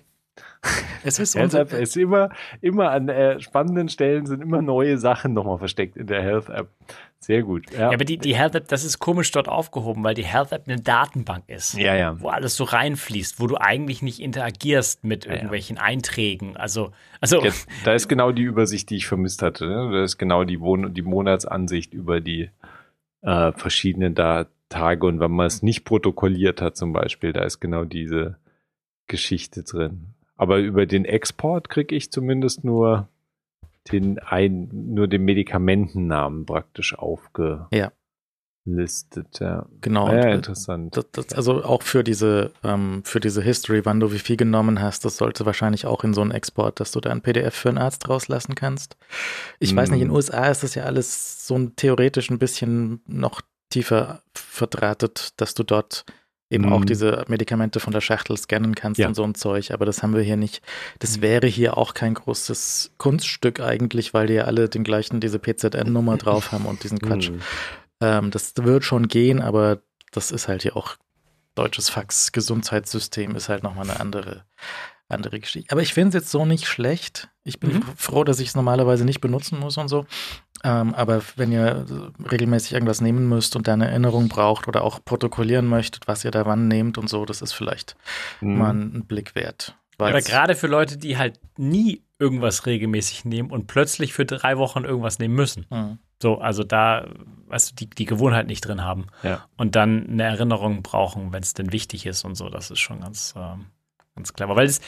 B: Es ist
D: Health
B: unser,
D: App ist immer, immer an äh, spannenden Stellen sind immer neue Sachen nochmal versteckt in der Health App. Sehr gut. Ja,
C: Ja, aber die, die Health App, das ist komisch dort aufgehoben, weil die Health App eine Datenbank ist.
D: ja, ja.
C: Wo alles so reinfließt, wo du eigentlich nicht interagierst mit
D: Ja, ja.
C: irgendwelchen Einträgen. Also, also
D: da ist genau die Übersicht, die ich vermisst hatte. Ne? Da ist genau die, Wohn die Monatsansicht über die äh, verschiedenen da Tage und wenn man es nicht protokolliert hat zum Beispiel, da ist genau diese Geschichte drin. Aber über den Export kriege ich zumindest nur den ein, nur den Medikamentennamen praktisch aufgelistet.
B: Ja.
D: Ja,
B: genau.
D: ja
B: und, äh,
D: interessant.
B: das, das, also auch für diese, ähm, für diese History, wann du wie viel genommen hast, das sollte wahrscheinlich auch in so einen Export, dass du da ein PDF für einen Arzt rauslassen kannst. Ich weiß nicht, in den
D: Mm.
B: USA ist das ja alles so ein theoretisch ein bisschen noch tiefer verdrahtet, dass du dort eben
D: Mhm.
B: auch diese Medikamente von der Schachtel scannen kannst
D: Ja.
B: und so ein Zeug, aber das haben wir hier nicht. Das
C: Mhm.
B: wäre hier auch kein großes Kunststück eigentlich, weil die ja alle den gleichen, diese PZN-Nummer drauf haben und diesen Quatsch.
D: Hm.
B: Ähm, das wird schon gehen, aber das ist halt hier auch deutsches Fax-Gesundheitssystem ist halt nochmal eine andere, andere Geschichte. Aber ich finde es jetzt so nicht schlecht. Ich bin
C: Mhm.
B: froh, dass ich es normalerweise nicht benutzen muss und so. Ähm, aber wenn ihr regelmäßig irgendwas nehmen müsst und da eine Erinnerung braucht oder auch protokollieren möchtet, was ihr da wann nehmt und so, das ist vielleicht
D: Hm.
B: mal ein Blick wert.
C: Oder
B: Weil's-
C: gerade für Leute, die halt nie irgendwas regelmäßig nehmen und plötzlich für drei Wochen irgendwas nehmen müssen.
B: Mhm.
C: So, also da, weißt du, die, die Gewohnheit nicht drin haben.
D: Ja.
C: Und dann eine Erinnerung brauchen, wenn es denn wichtig ist und so. Das ist schon ganz, ähm, ganz clever. Weil es,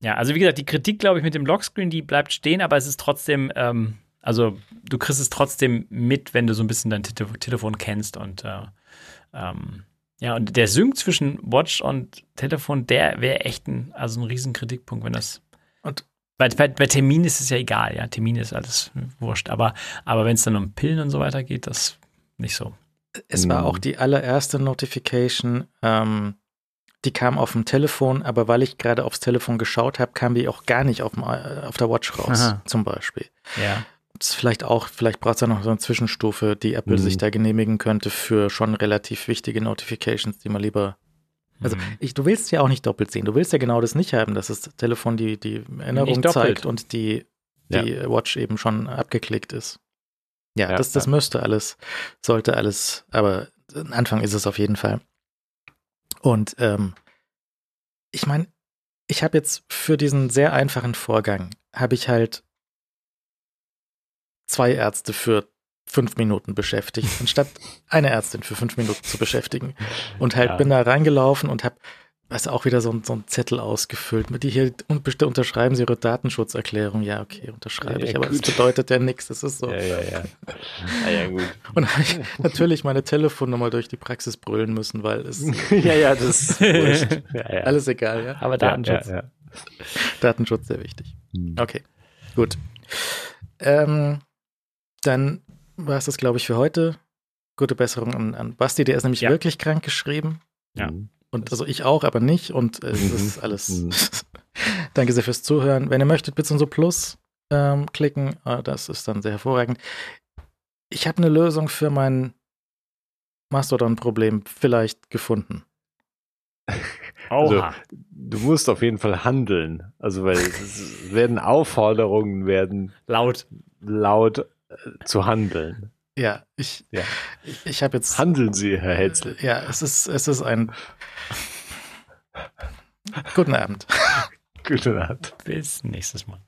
C: ja, also wie gesagt, die Kritik, glaube ich, mit dem Lockscreen, die bleibt stehen, aber es ist trotzdem, ähm, also du kriegst es trotzdem mit, wenn du so ein bisschen dein Tele Telefon kennst und äh, ähm, ja, und der Sync zwischen Watch und Telefon, der wäre echt ein, also ein riesen Kritikpunkt, wenn das.
B: Und-
C: bei, bei, bei Termin ist es ja egal, ja. Termin ist alles wurscht. Aber, aber wenn es dann um Pillen und so weiter geht, das nicht so.
B: Es war
D: Mhm.
B: auch die allererste Notification, ähm, die kam auf dem Telefon, aber weil ich gerade aufs Telefon geschaut habe, kam die auch gar nicht auf, dem, äh, auf der Watch raus,
C: Aha.
B: zum Beispiel.
C: Ja.
B: Das ist vielleicht auch, vielleicht braucht es ja noch so eine Zwischenstufe, die Apple
D: Mhm.
B: sich da genehmigen könnte für schon relativ wichtige Notifications, die man lieber. Also
C: Mhm.
B: ich, du willst ja auch nicht doppelt sehen. Du willst ja genau das nicht haben, dass das Telefon die, die
C: doppelt.
B: zeigt und die, die Watch eben schon abgeklickt ist. Ja,
D: Ja,
B: das, das
D: ja.
B: müsste alles, sollte alles, aber ein Anfang ist es auf jeden Fall. Und ähm, ich meine, ich habe jetzt für diesen sehr einfachen Vorgang, habe ich halt zwei Ärzte für fünf Minuten beschäftigt, anstatt eine Ärztin für fünf Minuten zu beschäftigen. Und halt
D: Ja.
B: bin da reingelaufen und habe du, auch wieder so, ein- so einen Zettel ausgefüllt mit die hier unterschreiben Sie Ihre Datenschutzerklärung. Ja, okay, unterschreibe
D: Ja,
B: ich, aber
D: gut.
B: das bedeutet ja nichts. Das ist so.
D: Ja, ja, ja. Ah, ja, gut.
B: Und habe ich natürlich meine Telefonnummer durch die Praxis brüllen müssen, weil es
D: ja, ja, das ist wurscht. Ja, ja.
B: alles egal, ja.
C: Aber Datenschutz.
D: Ja, ja,
B: Datenschutz sehr wichtig.
D: ja.
B: Okay, gut. Ähm, dann war es das, glaube ich, für heute. Gute Besserung an, an Basti, der ist nämlich
C: Ja.
B: wirklich krank geschrieben.
C: Ja.
D: Mhm.
B: Und also ich auch, aber nicht. Und äh, es
D: Mhm.
B: ist alles.
D: Mhm.
B: Danke sehr fürs Zuhören. Wenn ihr möchtet, bitte so Plus ähm, klicken. Äh, das ist dann sehr hervorragend. Ich habe eine Lösung für mein Mastodon-Problem vielleicht gefunden.
C: Oha.
D: Du musst auf jeden Fall handeln. Also, weil es werden Aufforderungen werden,
C: Laut.
D: laut äh, zu handeln.
B: Ja, ich,
D: Ja.
B: ich, ich habe jetzt.
D: Handeln Sie, Herr Hetzel.
B: Ja, es ist, es ist ein. Guten Abend.
D: Gute Nacht.
C: Bis nächstes Mal.